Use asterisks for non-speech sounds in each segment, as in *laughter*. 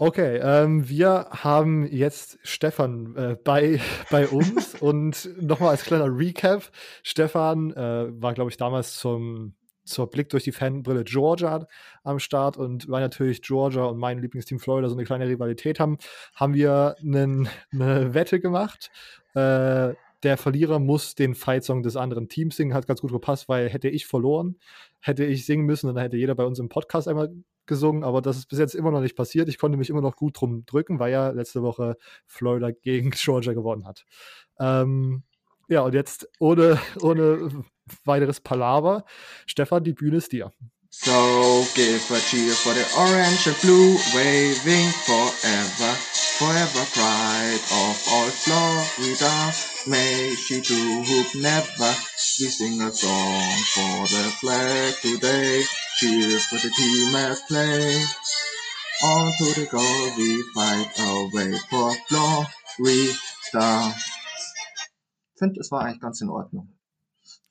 Okay, ähm, wir haben jetzt Stefan äh, bei, *laughs* bei uns und nochmal als kleiner Recap. Stefan äh, war, glaube ich, damals zum, zur Blick durch die Fanbrille Georgia am Start und weil natürlich Georgia und mein Lieblingsteam Florida so eine kleine Rivalität haben, haben wir einen, eine Wette gemacht. Äh, der Verlierer muss den Fight-Song des anderen Teams singen. Hat ganz gut gepasst, weil hätte ich verloren, hätte ich singen müssen und dann hätte jeder bei uns im Podcast einmal gesungen, aber das ist bis jetzt immer noch nicht passiert. Ich konnte mich immer noch gut drum drücken, weil ja letzte Woche Florida gegen *laughs* Georgia gewonnen hat. Ähm, ja, und jetzt ohne, ohne weiteres Palaver. Stefan, die Bühne ist dir. So give a cheer for the orange and blue, waving forever, forever pride of all Florida. May she do hoop never. We sing a song for the flag today. Cheer for the team at play. On to the goal we fight away for Florida. Ich finde, es war eigentlich ganz in Ordnung.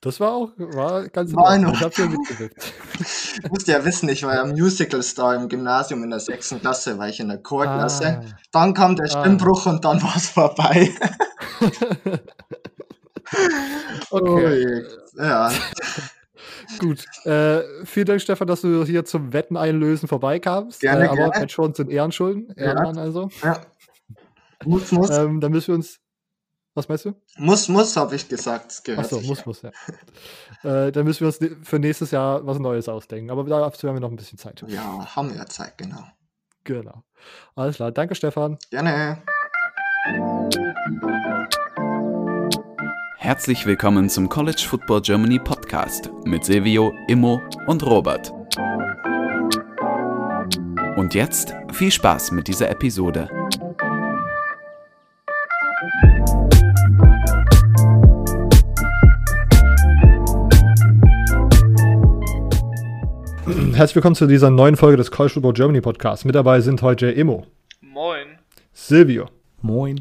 Das war auch war ganz War in in Ordnung. Ich habe hier Ordnung. mitgewirkt. *laughs* Ich musste ja wissen, ich war ja Musical-Star im Gymnasium in der sechsten Klasse, war ich in der Chorklasse. Ah. Dann kam der Ah. Stimmbruch und dann war es vorbei. *laughs* okay. Ui. Ja, *laughs* Gut. Äh, vielen Dank, Stefan, dass du hier zum Wetten einlösen vorbeikamst. Gerne, äh, aber gerne. Jones sind Ehrenschulden. Ehrenmann also. ja. Muss, muss. Ähm, dann müssen wir uns. Was meinst du? Muss, muss, habe ich gesagt. Das gehört Achso, muss, ja. muss, ja. äh, dann müssen wir uns ne- für nächstes Jahr was Neues ausdenken. Aber dazu haben wir noch ein bisschen Zeit. Ja, haben wir ja Zeit, genau. Genau. Alles klar. Danke, Stefan. Gerne. Herzlich willkommen zum College Football Germany Podcast mit Silvio, Immo und Robert. Und jetzt viel Spaß mit dieser Episode. Herzlich willkommen zu dieser neuen Folge des College Football Germany Podcasts. Mit dabei sind heute Emo, Moin. Silvio Moin.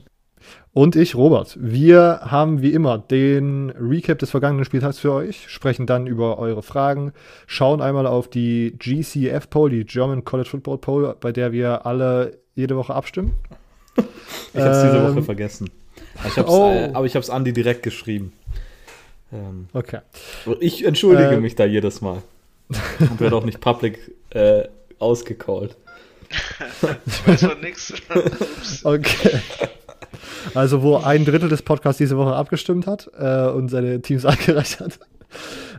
und ich, Robert. Wir haben wie immer den Recap des vergangenen Spieltags für euch, sprechen dann über eure Fragen, schauen einmal auf die GCF Poll, die German College Football Poll, bei der wir alle jede Woche abstimmen. *laughs* Ich habe es diese Ähm, Woche vergessen. Aber ich hab's, oh. äh, aber ich habe es Andi direkt geschrieben. Ähm, Okay. ich entschuldige Äh. mich da jedes Mal. *laughs* Und werde auch nicht public äh, ausgecallt. Ich weiß von nix. Ups. *laughs* Okay. Also, wo ein Drittel des Podcasts diese Woche abgestimmt hat äh, und seine Teams *laughs* angereicht hat.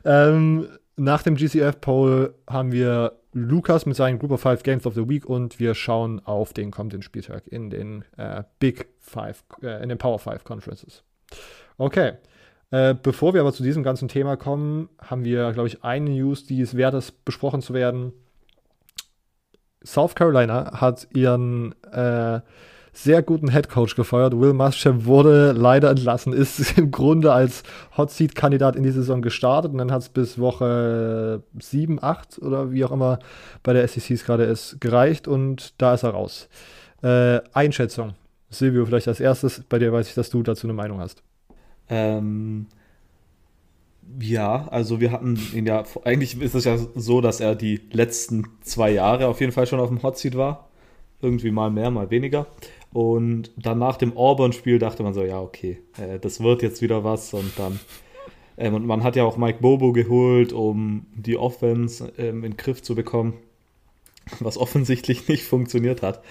Ähm, nach dem GCF-Poll haben wir Lukas mit seinen Group of Five Games of the Week und wir schauen auf den kommenden Spieltag in den äh, Big Five, äh, in den Power Five Conferences. Okay. Äh, bevor wir aber zu diesem ganzen Thema kommen, haben wir, glaube ich, eine News, die es wert ist, besprochen zu werden. South Carolina hat ihren äh, sehr guten Head Coach gefeuert. Will Muschamp wurde leider entlassen, ist *laughs* im Grunde als Hot Seat Kandidat in die Saison gestartet und dann hat es bis Woche 7, 8 oder wie auch immer bei der SEC gerade ist, gereicht und da ist er raus. Äh, Einschätzung. Silvio, vielleicht als erstes, bei dir weiß ich, dass du dazu eine Meinung hast. Ähm, ja, also wir hatten ihn ja, eigentlich ist es ja so, dass er die letzten zwei Jahre auf jeden Fall schon auf dem Hot Seat war. Irgendwie mal mehr, mal weniger. Und dann nach dem Auburn-Spiel dachte man so, ja, okay, äh, das wird jetzt wieder was. Und dann, ähm, und man hat ja auch Mike Bobo geholt, um die Offense ähm, in den Griff zu bekommen, was offensichtlich *laughs* nicht funktioniert hat.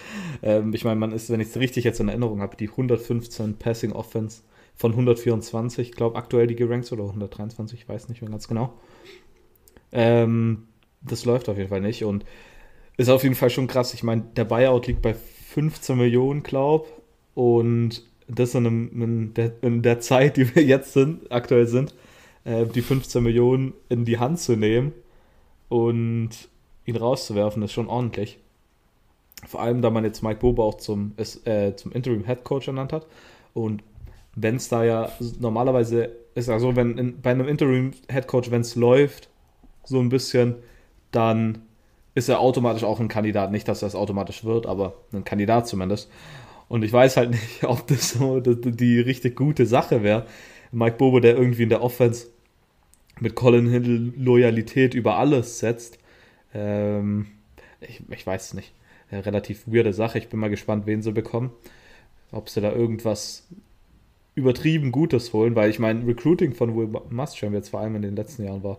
Ähm, ich meine, man ist, wenn ich es richtig jetzt in Erinnerung habe, die 115 Passing Offense von 124, ich glaube aktuell die gerankt oder 123, ich weiß nicht mehr ganz genau. Ähm, das läuft auf jeden Fall nicht und ist auf jeden Fall schon krass. Ich meine, der Buyout liegt bei 15 Millionen, glaub und das in, einem, in, der, in der Zeit, die wir jetzt sind, aktuell sind, äh, die 15 Millionen in die Hand zu nehmen und ihn rauszuwerfen, ist schon ordentlich. Vor allem, da man jetzt Mike Bobo auch zum, äh, zum Interim Head Coach ernannt hat. Und wenn es da ja normalerweise ist ja so, wenn in, bei einem Interim Head Coach, wenn es läuft, so ein bisschen, dann ist er automatisch auch ein Kandidat. Nicht, dass das automatisch wird, aber ein Kandidat zumindest. Und ich weiß halt *laughs* nicht, ob das so die, die richtig gute Sache wäre. Mike Bobo, der irgendwie in der Offense mit Colin Hill Loyalität über alles setzt. Ähm, ich, ich weiß es nicht. äh, relativ weirde Sache. Ich bin mal gespannt, wen sie bekommen. Ob sie da irgendwas übertrieben Gutes holen, weil ich meine, Recruiting von Will Muschamp jetzt vor allem in den letzten Jahren war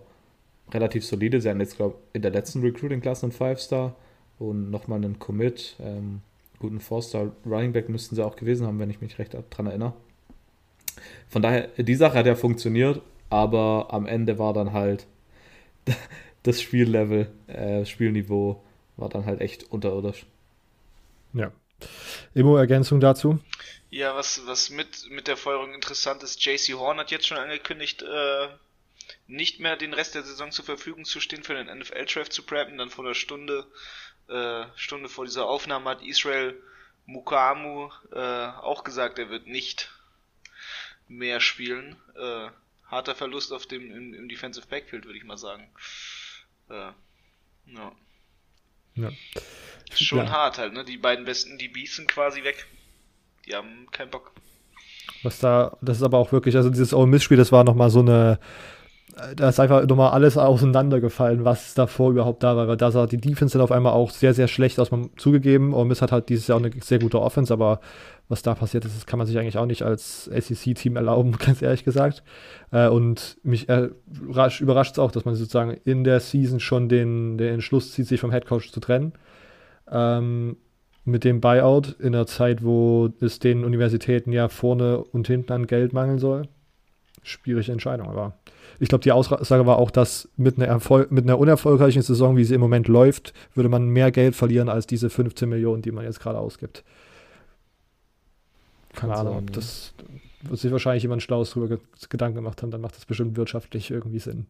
relativ solide. Sie hatten jetzt, glaube ich, in der letzten Recruiting-Klasse einen Five-Star und nochmal einen Commit. Ähm, guten Four-Star Running Back müssten sie auch gewesen haben, wenn ich mich recht daran erinnere. Von daher, die Sache hat ja funktioniert, aber am Ende war dann halt *laughs* das Spiellevel, äh, Spielniveau war dann halt echt unterirdisch. Ja. Immo, Ergänzung dazu? Ja, was, was mit, mit der Feuerung interessant ist, JC Horn hat jetzt schon angekündigt, äh, nicht mehr den Rest der Saison zur Verfügung zu stehen für den NFL-Draft zu preppen. Dann vor einer Stunde, äh, Stunde vor dieser Aufnahme hat Israel Mukamu äh, auch gesagt, er wird nicht mehr spielen. Äh, harter Verlust auf dem im, im Defensive Backfield, würde ich mal sagen. Äh, ja. Ja. Schon Ja. hart halt, ne? Die beiden besten DBs sind quasi weg. Die haben keinen Bock. Was da, das ist aber auch wirklich, also dieses Ole Miss-Spiel, das war nochmal so eine, da ist einfach nochmal alles auseinandergefallen, was davor überhaupt da war. Weil da sah die Defense dann auf einmal auch sehr, sehr schlecht aus, man zugegeben. Ole Miss hat halt dieses Jahr auch eine sehr gute Offense, aber was da passiert ist, das kann man sich eigentlich auch nicht als SEC-Team erlauben, *laughs* ganz ehrlich gesagt. Äh, und mich äh, rasch- überrascht es auch, dass man sozusagen in der Season schon den, den Entschluss zieht, sich vom Headcoach zu trennen. Ähm, mit dem Buyout in einer Zeit, wo es den Universitäten ja vorne und hinten an Geld mangeln soll. Schwierige Entscheidung, aber ich glaube, die Aussage war auch, dass mit einer, Erfol mit einer unerfolgreichen Saison, wie sie im Moment läuft, würde man mehr Geld verlieren als diese 15 Millionen, die man jetzt gerade ausgibt. Keine Kann Ahnung, sein, ob das wird sich wahrscheinlich jemand Schlaues drüber ge Gedanken gemacht haben, dann macht das bestimmt wirtschaftlich irgendwie Sinn.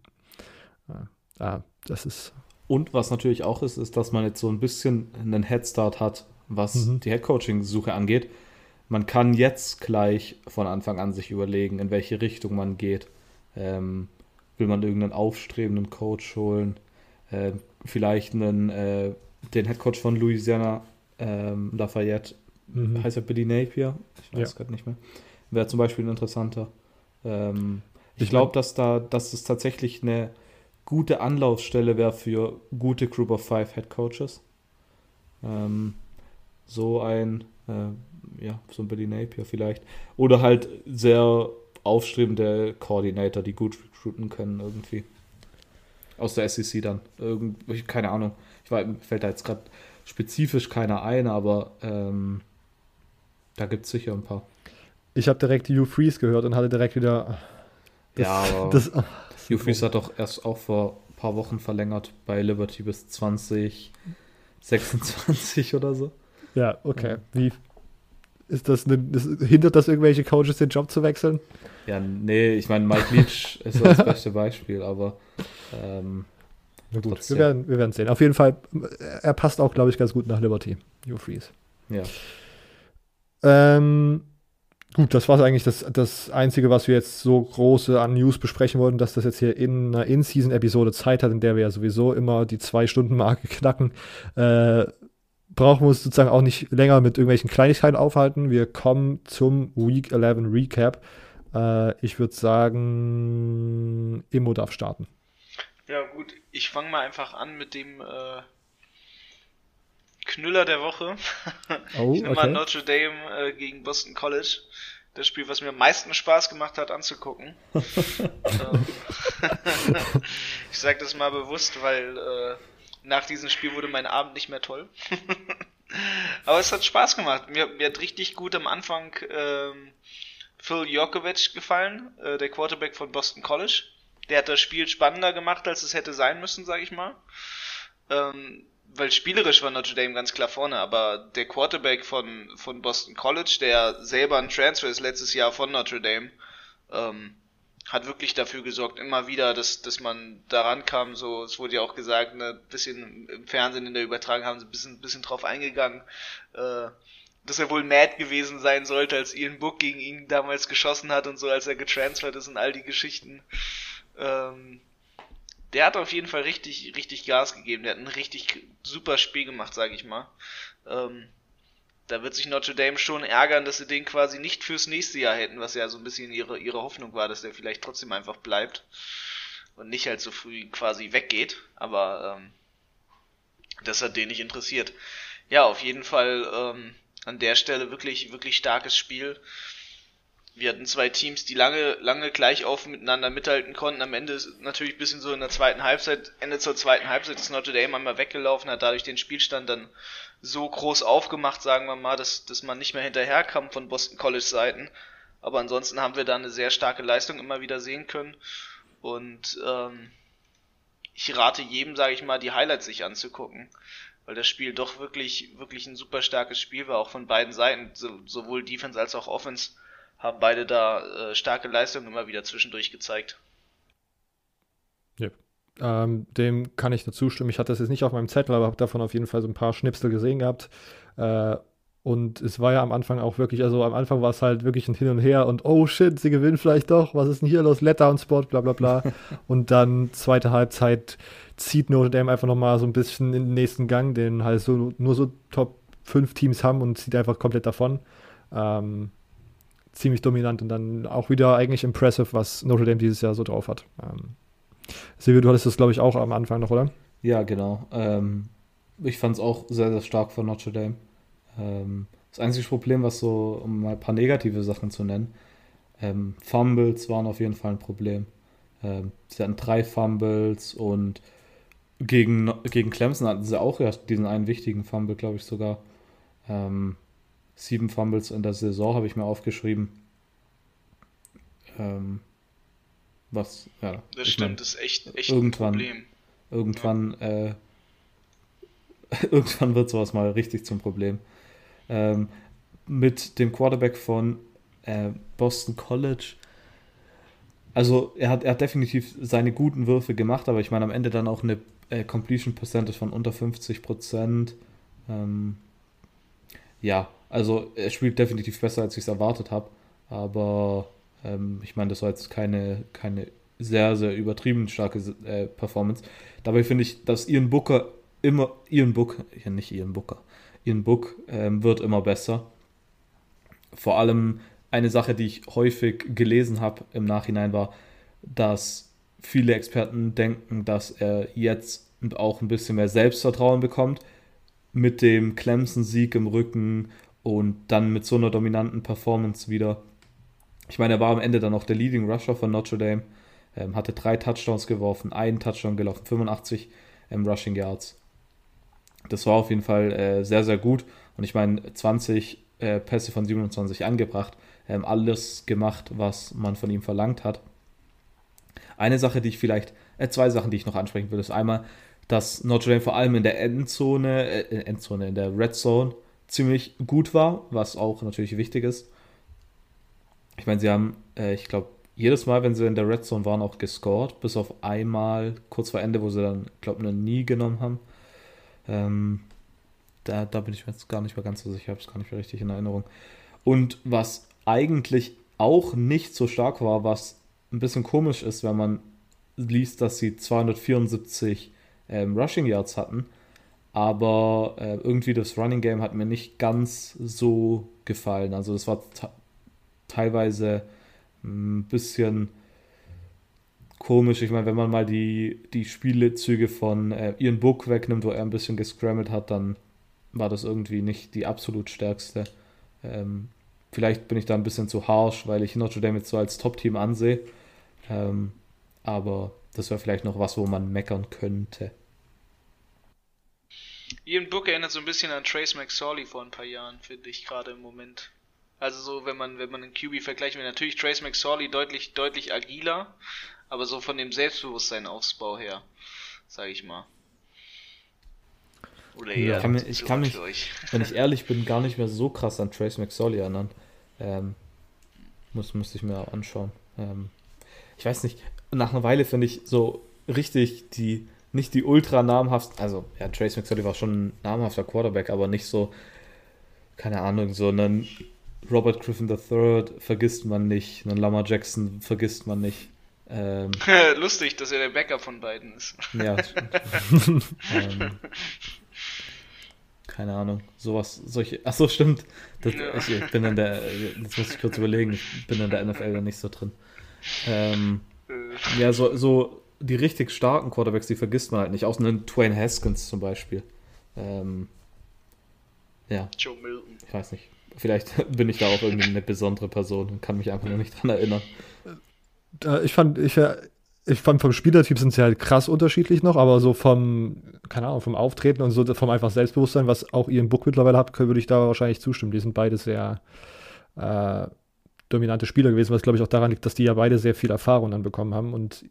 Ja, ja das ist Und was natürlich auch ist, ist, dass man jetzt so ein bisschen einen Headstart hat, was Mhm. die Headcoaching-Suche angeht. Man kann jetzt gleich von Anfang an sich überlegen, in welche Richtung man geht. Ähm, will man irgendeinen aufstrebenden Coach holen? Äh, vielleicht einen, äh, den Headcoach von Louisiana ähm, Lafayette, mhm. heißt er Billy Napier? Ich weiß Ja. gerade nicht mehr. Wäre zum Beispiel ein interessanter. Ähm, ich Ich glaube, dass da, dass es tatsächlich eine gute Anlaufstelle wäre für gute Group of Five Head Coaches. Ähm, so ein, äh, ja, so ein Billy Napier vielleicht. Oder halt sehr aufstrebende Coordinator, die gut recruiten können irgendwie. Aus der SEC dann. Irgend, ich- keine Ahnung. Ich weiß, mir fällt da jetzt gerade spezifisch keiner ein, aber ähm, da gibt es sicher ein paar. Ich habe direkt Hugh Freeze gehört und hatte direkt wieder. Das, Ja, aber- das, Hugh Freeze hat doch erst auch vor ein paar Wochen verlängert bei Liberty bis 2026 oder so. ja, okay. Wie ist das, eine, das hindert das irgendwelche Coaches, den Job zu wechseln? Ja, nee, ich meine, Mike Leach *laughs* ist das beste Beispiel, aber ähm, Na gut, Trotzdem. wir werden, wir werden sehen. Auf jeden Fall, er passt auch, glaube ich, ganz gut nach Liberty, Hugh Freeze. ja. Ähm, gut, das war eigentlich das, das Einzige, was wir jetzt so große an News besprechen wollten, dass das jetzt hier in einer In-Season-Episode Zeit hat, in der wir ja sowieso immer die Zwei-Stunden-Marke *laughs* knacken. Äh, brauchen wir uns sozusagen auch nicht länger mit irgendwelchen Kleinigkeiten aufhalten. Wir kommen zum Week 11 Recap. Äh, ich würde sagen, Immo darf starten. Ja, gut, ich fange mal einfach an mit dem äh, Knüller der Woche. Oh, *laughs* ich nehme mal okay. Notre Dame äh, gegen Boston College. Das Spiel, was mir am meisten Spaß gemacht hat anzugucken. *laughs* ähm, *laughs* ich sage das mal bewusst, weil äh, nach diesem Spiel wurde mein Abend nicht mehr toll. Aber es hat Spaß gemacht. Mir, mir hat richtig gut am Anfang ähm, Phil Jokovic gefallen, äh, der Quarterback von Boston College. Der hat das Spiel spannender gemacht, als es hätte sein müssen, sage ich mal. Ähm, weil spielerisch war Notre Dame ganz klar vorne, aber der Quarterback von, von Boston College, der selber ein Transfer ist letztes Jahr von Notre Dame, ähm, hat wirklich dafür gesorgt, immer wieder, dass, dass man daran kam, so, es wurde ja auch gesagt, ne, bisschen im Fernsehen in der Übertragung haben sie ein bisschen, bisschen drauf eingegangen, äh, dass er wohl mad gewesen sein sollte, als Ian Book gegen ihn damals geschossen hat und so, als er getransfert ist und all die Geschichten. Ähm, der hat auf jeden Fall richtig, richtig Gas gegeben. Der hat ein richtig super Spiel gemacht, sage ich mal. Ähm, da wird sich Notre Dame schon ärgern, dass sie den quasi nicht fürs nächste Jahr hätten, was ja so ein bisschen ihre, ihre Hoffnung war, dass der vielleicht trotzdem einfach bleibt und nicht halt so früh quasi weggeht. Aber ähm, das hat den nicht interessiert. Ja, auf jeden Fall ähm, an der Stelle wirklich, wirklich starkes Spiel. Wir hatten zwei Teams, die lange, lange gleich auf miteinander mithalten konnten. Am Ende ist natürlich ein bisschen so in der zweiten Halbzeit, Ende zur zweiten Halbzeit ist Notre Dame einmal weggelaufen, hat dadurch den Spielstand dann so groß aufgemacht, sagen wir mal, dass, dass man nicht mehr hinterherkam von Boston College Seiten. Aber ansonsten haben wir da eine sehr starke Leistung immer wieder sehen können. Und ähm, ich rate jedem, sage ich mal, die Highlights sich anzugucken, weil das Spiel doch wirklich, wirklich ein super starkes Spiel war, auch von beiden Seiten, so, sowohl Defense als auch Offense haben beide da äh, starke Leistungen immer wieder zwischendurch gezeigt. Ja. Ähm, dem kann ich nur zustimmen. Ich hatte das jetzt nicht auf meinem Zettel, aber habe davon auf jeden Fall so ein paar Schnipsel gesehen gehabt. Äh, und es war ja am Anfang auch wirklich, also am Anfang war es halt wirklich ein Hin und Her und oh shit, sie gewinnen vielleicht doch, was ist denn hier los? Letdown-Spot, bla bla bla. *laughs* und dann zweite Halbzeit zieht Notre Dame einfach nochmal so ein bisschen in den nächsten Gang, den halt so nur so Top 5 Teams haben und zieht einfach komplett davon. Ähm, ziemlich dominant und dann auch wieder eigentlich impressive, was Notre Dame dieses Jahr so drauf hat. Ähm, Silvio, du hattest das, glaube ich, auch am Anfang noch, oder? Ja, genau. Ähm, ich fand es auch sehr, sehr stark von Notre Dame. Ähm, das einzige Problem, was so, um mal ein paar negative Sachen zu nennen, ähm, Fumbles waren auf jeden Fall ein Problem. Ähm, sie hatten drei Fumbles und gegen, gegen Clemson hatten sie auch ja diesen einen wichtigen Fumble, glaube ich sogar. Ähm, sieben Fumbles in der Saison habe ich mir aufgeschrieben. Ähm, was, ja. Das stimmt, mein, das ist echt, echt irgendwann, ein Problem. Irgendwann, ja. äh, *laughs* irgendwann wird sowas mal richtig zum Problem. Ähm, mit dem Quarterback von äh, Boston College. Also er hat, er hat definitiv seine guten Würfe gemacht, aber ich meine am Ende dann auch eine äh, Completion Percentage von unter 50 Prozent. Ähm, ja, also er spielt definitiv besser, als ich es erwartet habe. Aber ähm, ich meine, das war jetzt keine, keine sehr, sehr übertrieben starke äh, Performance. Dabei finde ich, dass Ian Booker immer, Ian Book, ja nicht Ian Booker, Ian Book ähm, wird immer besser. Vor allem eine Sache, die ich häufig gelesen habe im Nachhinein war, dass viele Experten denken, dass er jetzt auch ein bisschen mehr Selbstvertrauen bekommt mit dem Clemson-Sieg im Rücken und dann mit so einer dominanten Performance wieder. Ich meine, er war am Ende dann auch der Leading Rusher von Notre Dame, ähm, hatte drei Touchdowns geworfen, einen Touchdown gelaufen, 85 ähm, Rushing Yards. Das war auf jeden Fall äh, sehr, sehr gut. Und ich meine, 20 äh, Pässe von 27 angebracht, ähm, alles gemacht, was man von ihm verlangt hat. Eine Sache, die ich vielleicht, äh, zwei Sachen, die ich noch ansprechen würde, ist einmal, dass Notre Dame vor allem in der Endzone, äh, Endzone, in der Red Zone ziemlich gut war, was auch natürlich wichtig ist. Ich meine, sie haben, äh, ich glaube, jedes Mal, wenn sie in der Red Zone waren, auch gescored, bis auf einmal kurz vor Ende, wo sie dann, glaube ich, eine nie genommen haben. Ähm, da, da bin ich mir jetzt gar nicht mehr ganz so sicher, ich habe es gar nicht mehr richtig in Erinnerung. Und was eigentlich auch nicht so stark war, was ein bisschen komisch ist, wenn man liest, dass sie 274 ähm, Rushing Yards hatten, aber äh, irgendwie das Running Game hat mir nicht ganz so gefallen. Also das war teilweise ein bisschen komisch. Ich meine, wenn man mal die, die Spielezüge von äh, Ian Book wegnimmt, wo er ein bisschen gescrammelt hat, dann war das irgendwie nicht die absolut stärkste. Ähm, vielleicht bin ich da ein bisschen zu harsh, weil ich Notre Dame jetzt so als Top-Team ansehe. Ähm, aber das wäre vielleicht noch was, wo man meckern könnte. Ian Book erinnert so ein bisschen an Trace McSorley vor ein paar Jahren, finde ich gerade im Moment. Also so, wenn man, wenn man einen QB vergleicht, will, natürlich Trace McSorley deutlich, deutlich agiler, aber so von dem Selbstbewusstsein Aufbau her, sage ich mal. Oder eher ich kann, mich, ich kann mich, *laughs* wenn ich *laughs* ehrlich bin, gar nicht mehr so krass an Trace McSorley erinnern. Ähm, muss, müsste ich mir anschauen. Ähm, ich weiß nicht, nach einer Weile finde ich so richtig die nicht die ultra namhaften, also ja, Trace McSorley war schon ein namhafter Quarterback, aber nicht so, keine Ahnung, so einen Robert Griffin III vergisst man nicht, einen Lamar Jackson vergisst man nicht. Ähm, *laughs* Lustig, dass er der Backup von beiden ist. Ja. *laughs* ähm, keine Ahnung, sowas, solche, ach so, stimmt. Das, ja. ich, ich, bin in der, jetzt muss ich kurz überlegen, ich bin in der NFL da nicht so drin. Ähm, äh. ja, so, so die richtig starken Quarterbacks, die vergisst man halt nicht. Außer einen Twain Haskins zum Beispiel. Ähm, Ja, Joe Milton. ich weiß nicht. Vielleicht *laughs* bin ich da auch irgendwie eine besondere Person und kann mich einfach nur nicht dran erinnern. Ich fand, ich, äh, ich fand vom Spielertyp sind sie halt krass unterschiedlich noch, aber so vom, keine Ahnung, vom Auftreten und so vom einfach Selbstbewusstsein, was auch Ian Book mittlerweile hat, würde ich da wahrscheinlich zustimmen. Die sind beide sehr äh, dominante Spieler gewesen, was glaube ich auch daran liegt, dass die ja beide sehr viel Erfahrung dann bekommen haben. Und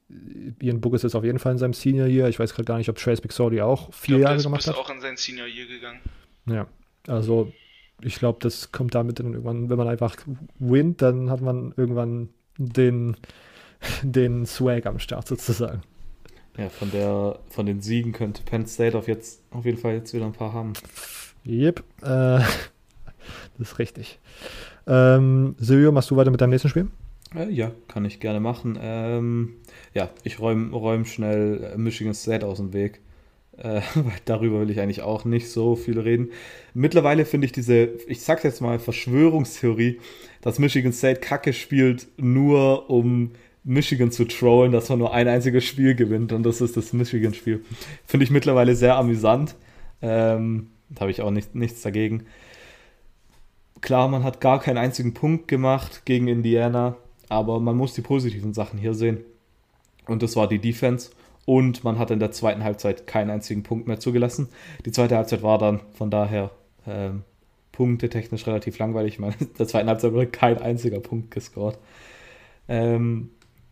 Ian Book ist jetzt auf jeden Fall in seinem Senior Year. Ich weiß gerade gar nicht, ob Trace McSorley auch vier glaube, der Jahre ist gemacht hat. auch in sein Senior Year gegangen. Ja, also ich glaube, das kommt damit dann irgendwann, wenn man einfach wint, dann hat man irgendwann den, *laughs* den Swag am Start sozusagen. Ja, von der, von den Siegen könnte Penn State auf jetzt auf jeden Fall jetzt wieder ein paar haben. Yep, äh, *laughs* das ist richtig. Ähm, Silvio, machst du weiter mit deinem nächsten Spiel? Äh, ja, kann ich gerne machen. Ähm, ja, ich räume räum schnell äh, Michigan State aus dem Weg. Äh, *laughs* weil darüber will ich eigentlich auch nicht so viel reden. Mittlerweile finde ich diese, ich sag's jetzt mal, Verschwörungstheorie, dass Michigan State Kacke spielt, nur um Michigan zu trollen, dass man nur ein einziges Spiel gewinnt und das ist das Michigan-Spiel. Finde ich mittlerweile sehr amüsant. Ähm, da habe ich auch nicht, nichts dagegen. Klar, man hat gar keinen einzigen Punkt gemacht gegen Indiana, aber man muss die positiven Sachen hier sehen. Und das war die Defense. Und man hat in der zweiten Halbzeit keinen einzigen Punkt mehr zugelassen. Die zweite Halbzeit war dann von daher ähm, punktetechnisch relativ langweilig. Ich meine, *laughs* in der zweiten Halbzeit wurde kein einziger Punkt gescored. Ähm,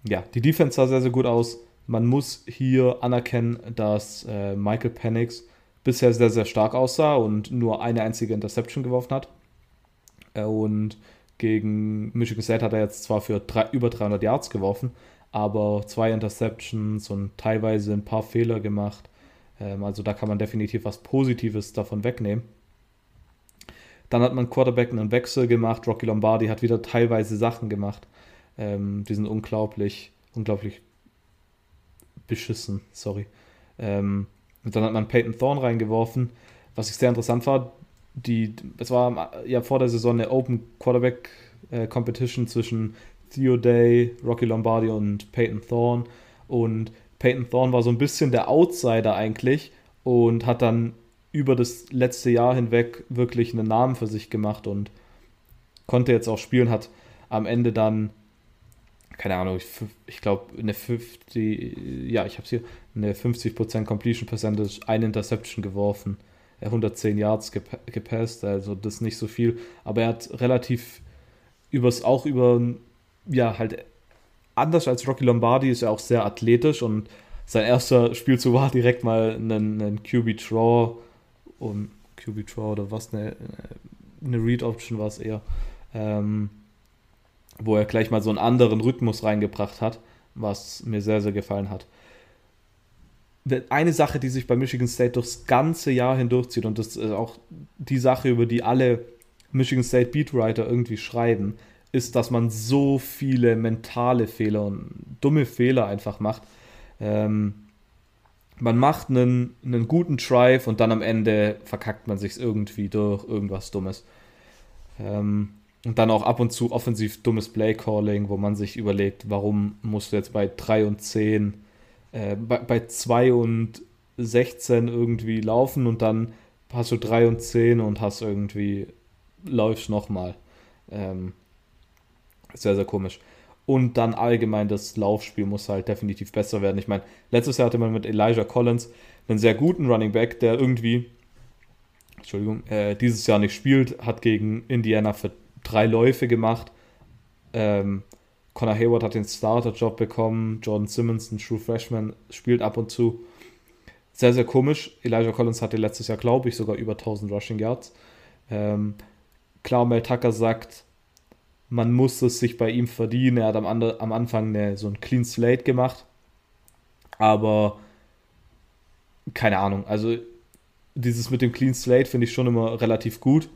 ja, die Defense sah sehr, sehr gut aus. Man muss hier anerkennen, dass äh, Michael Penix bisher sehr, sehr stark aussah und nur eine einzige Interception geworfen hat. Und gegen Michigan State hat er jetzt zwar für drei, über 300 Yards geworfen, aber zwei Interceptions und teilweise ein paar Fehler gemacht. Ähm, also da kann man definitiv was Positives davon wegnehmen. Dann hat man Quarterback einen Wechsel gemacht. Rocky Lombardi hat wieder teilweise Sachen gemacht. Ähm, die sind unglaublich, unglaublich beschissen, sorry. Ähm, und dann hat man Peyton Thorne reingeworfen, was ich sehr interessant war. Die, es war ja vor der Saison eine Open Quarterback äh, Competition zwischen Theo Day, Rocky Lombardi und Peyton Thorne. Und Peyton Thorne war so ein bisschen der Outsider eigentlich und hat dann über das letzte Jahr hinweg wirklich einen Namen für sich gemacht und konnte jetzt auch spielen, hat am Ende dann, keine Ahnung, ich, ich glaube, eine 50, ja, ich habe hier, eine 50% Completion Percentage, eine Interception geworfen, 110 Yards gepa gepasst, also das nicht so viel, aber er hat relativ übers, auch über, ja, halt anders als Rocky Lombardi ist er auch sehr athletisch und sein erster Spielzug war direkt mal einen QB Draw und QB Draw oder was, eine, eine Read Option war es eher, ähm, wo er gleich mal so einen anderen Rhythmus reingebracht hat, was mir sehr, sehr gefallen hat. Eine Sache, die sich bei Michigan State durchs ganze Jahr hindurchzieht und das ist auch die Sache, über die alle Michigan State Beatwriter irgendwie schreiben, ist, dass man so viele mentale Fehler und dumme Fehler einfach macht. Ähm, man macht einen, einen guten Drive und dann am Ende verkackt man sich irgendwie durch irgendwas Dummes. Ähm, und dann auch ab und zu offensiv dummes Play-Calling, wo man sich überlegt, warum musst du jetzt bei 3 und 10, äh, bei, bei 2 und 16 irgendwie laufen und dann hast du 3 und 10 und hast irgendwie, läufst nochmal. Ähm, sehr, sehr komisch. Und dann allgemein das Laufspiel muss halt definitiv besser werden. Ich meine, letztes Jahr hatte man mit Elijah Collins einen sehr guten Running Back, der irgendwie, Entschuldigung, äh, dieses Jahr nicht spielt, hat gegen Indiana für drei Läufe gemacht. Ähm, Connor Hayward hat den Starter-Job bekommen. Jordan Simmons, ein True Freshman, spielt ab und zu. Sehr, sehr komisch. Elijah Collins hatte letztes Jahr, glaube ich, sogar über 1000 Rushing Yards. Ähm, klar, Mel Tucker sagt, man muss es sich bei ihm verdienen. Er hat am, andre, am Anfang eine, so ein Clean Slate gemacht. Aber keine Ahnung. Also dieses mit dem Clean Slate finde ich schon immer relativ gut.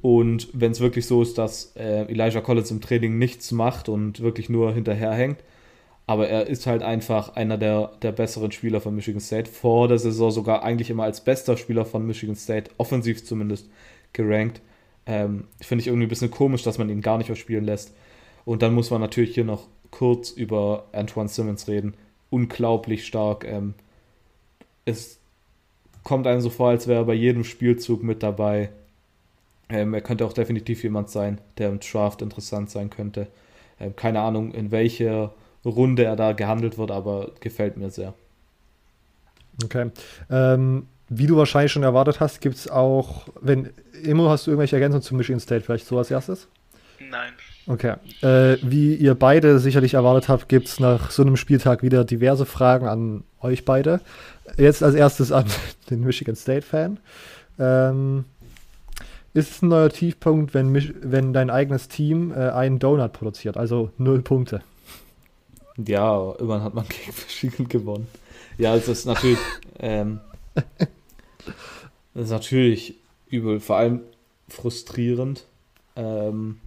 Und wenn es wirklich so ist, dass äh, Elijah Collins im Training nichts macht und wirklich nur hinterherhängt, aber er ist halt einfach einer der, der besseren Spieler von Michigan State. Vor der Saison sogar eigentlich immer als bester Spieler von Michigan State, offensiv zumindest, gerankt. Ähm, Finde ich irgendwie ein bisschen komisch, dass man ihn gar nicht mehr spielen lässt. Und dann muss man natürlich hier noch kurz über Antoine Simmons reden. Unglaublich stark. Ähm, es kommt einem so vor, als wäre er bei jedem Spielzug mit dabei. Ähm, er könnte auch definitiv jemand sein, der im Draft interessant sein könnte. Ähm, keine Ahnung, in welcher Runde er da gehandelt wird, aber gefällt mir sehr. Okay. Ähm, wie du wahrscheinlich schon erwartet hast, gibt es auch, wenn, Immo, hast du irgendwelche Ergänzungen zu Michigan State vielleicht so als erstes? Nein. Okay. Äh, wie ihr beide sicherlich erwartet habt, gibt es nach so einem Spieltag wieder diverse Fragen an euch beide. Jetzt als erstes an *laughs* den Michigan State-Fan. Ähm, ist es ein neuer Tiefpunkt, wenn, Mich wenn dein eigenes Team äh, einen Donut produziert, also null Punkte? Ja, irgendwann hat man *laughs* gegen Michigan gewonnen. Ja, es ist natürlich, *laughs* ähm, das ist natürlich übel, vor allem frustrierend. Ähm,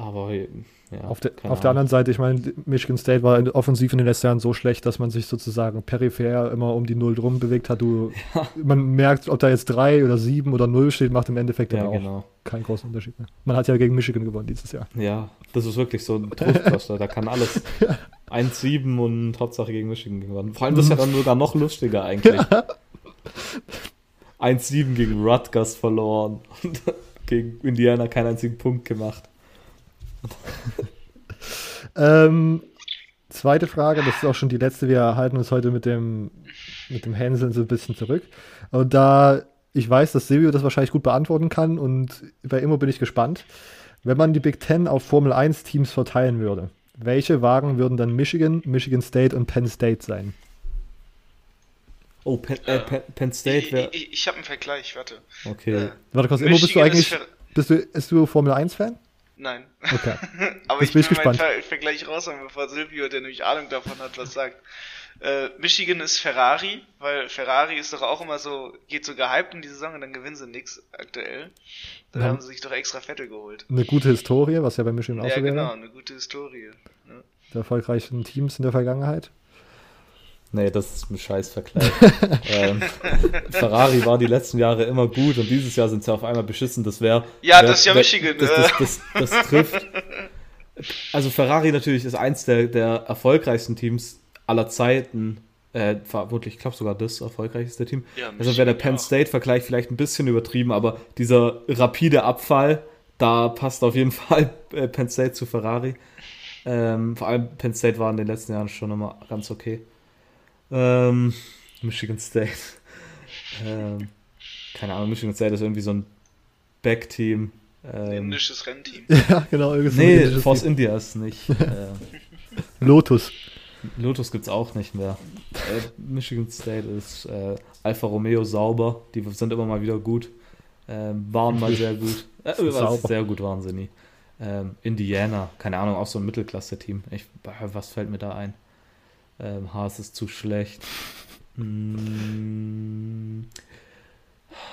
aber ja, auf, de, auf der anderen Seite, ich meine, Michigan State war offensiv in den letzten Jahren so schlecht, dass man sich sozusagen peripher immer um die Null drum bewegt hat. Du, Man merkt, ob da jetzt drei oder sieben oder null steht, macht im Endeffekt Ja, dann auch genau. keinen großen Unterschied mehr. Man hat ja gegen Michigan gewonnen dieses Jahr. Ja, das ist wirklich so ein Trostpflaster. da kann alles *laughs* 1-7 und Hauptsache gegen Michigan gewonnen. Vor allem das ist ja dann sogar noch lustiger eigentlich. *laughs* 1-7 gegen Rutgers verloren und *laughs* gegen Indiana keinen einzigen Punkt gemacht. *laughs* Ähm, zweite Frage, das ist auch schon die letzte. Wir halten uns heute mit dem, mit dem Hänseln so ein bisschen zurück. Und da ich weiß, dass Silvio das wahrscheinlich gut beantworten kann und bei Immo bin ich gespannt. Wenn man die Big Ten auf Formel 1 Teams verteilen würde, welche Wagen würden dann Michigan, Michigan State und Penn State sein? Oh, Penn, äh, Penn, Penn State Ich, wäre. ich, ich habe einen Vergleich, warte. Okay. Äh, Warte kurz, Immo, bist du eigentlich, bist du, bist du Formel 1 Fan? Nein. Okay. *laughs* Aber Jetzt ich bin ich gespannt. meinen Ver Vergleich raushauen, bevor Silvio, der nämlich Ahnung davon hat, was sagt. Äh, Michigan ist Ferrari, weil Ferrari ist doch auch immer so, geht so gehypt in die Saison und dann gewinnen sie nix aktuell. Dann Ja. haben sie sich doch extra Vettel geholt. Eine gute Historie, was ja bei Michigan auch Ja, so wäre. genau, eine gute Historie. Ja. Der erfolgreichen Teams in der Vergangenheit. Nee, das ist ein Scheißvergleich. *laughs* ähm, Ferrari war die letzten Jahre immer gut und dieses Jahr sind sie auf einmal beschissen. Das wäre. Ja, wär, das ist ja wär- Michigan, Das, äh. das, das, das trifft. *laughs* Also Ferrari natürlich ist eins der, der erfolgreichsten Teams aller Zeiten. Äh, vermutlich, ich glaube sogar das erfolgreichste Team. Ja, also wäre der Penn. State-Vergleich vielleicht ein bisschen übertrieben, aber dieser rapide Abfall, da passt auf jeden *laughs* Fall äh, Penn State zu Ferrari. Ähm, vor allem Penn State war in den letzten Jahren schon immer ganz okay. Ähm, Michigan State. *laughs* ähm, keine Ahnung, Michigan State ist irgendwie so ein Backteam. Ähm, indisches Rennteam. *laughs* ja, genau. irgendwie so ein nee, Force Team. India ist nicht. *laughs* äh, Lotus. Lotus gibt es auch nicht mehr. Äh, Michigan State ist äh, Alfa Romeo sauber. Die sind immer mal wieder gut. Ähm, waren mal sehr gut. Äh, sehr gut waren sie nie. Ähm, Indiana, keine Ahnung, auch so ein Mittelklasse-Team. Was fällt mir da ein? Ähm, Haas ist zu schlecht. Mm,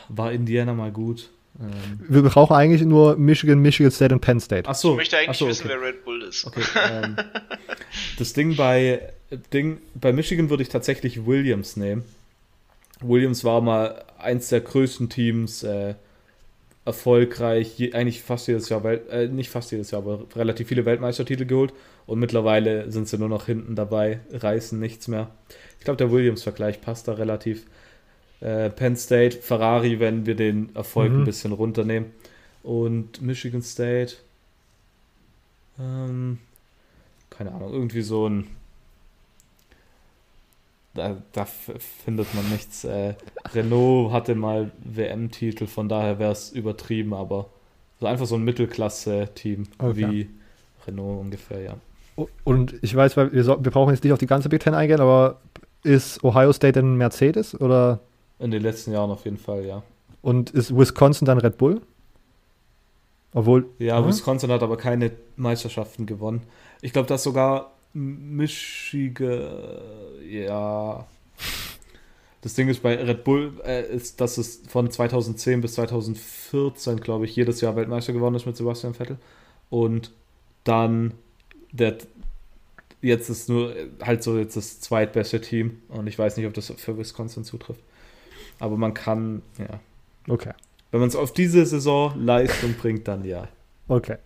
war Indiana mal gut? Ähm, Wir brauchen eigentlich nur Michigan, Michigan State und Penn State. ach so, Ich möchte eigentlich ach so, wissen, okay. wer Red Bull ist. Okay, ähm, das Ding bei Ding bei Michigan würde ich tatsächlich Williams nehmen. Williams war mal eins der größten Teams, äh, erfolgreich, je, eigentlich fast jedes Jahr, Welt, äh, nicht fast jedes Jahr, aber relativ viele Weltmeistertitel geholt und mittlerweile sind sie nur noch hinten dabei, reißen nichts mehr. Ich glaube, der Williams-Vergleich passt da relativ. Äh, Penn State, Ferrari, wenn wir den Erfolg Mhm. ein bisschen runternehmen. Und Michigan State, ähm, keine Ahnung, irgendwie so ein. Da, da findet man nichts. Äh, Renault hatte mal WM-Titel, von daher wäre es übertrieben, aber so einfach so ein Mittelklasse-Team Okay. wie Renault ungefähr, ja. Und ich weiß, weil wir, so, wir brauchen jetzt nicht auf die ganze Big Ten eingehen, aber ist Ohio State denn Mercedes oder In den letzten Jahren auf jeden Fall, ja. und ist Wisconsin dann Red Bull? Obwohl, Ja, Mhm. Wisconsin hat aber keine Meisterschaften gewonnen. Ich glaube, dass sogar Michigan, ja. Das Ding ist bei Red Bull, äh, ist, dass es von 2010 bis 2014, glaube ich, jedes Jahr Weltmeister geworden ist mit Sebastian Vettel. Und dann der jetzt ist nur halt so jetzt das zweitbeste Team. Und ich weiß nicht, ob das für Wisconsin zutrifft. Aber man kann, ja. okay, Wenn man es auf diese Saison Leistung bringt, dann ja. okay. *laughs*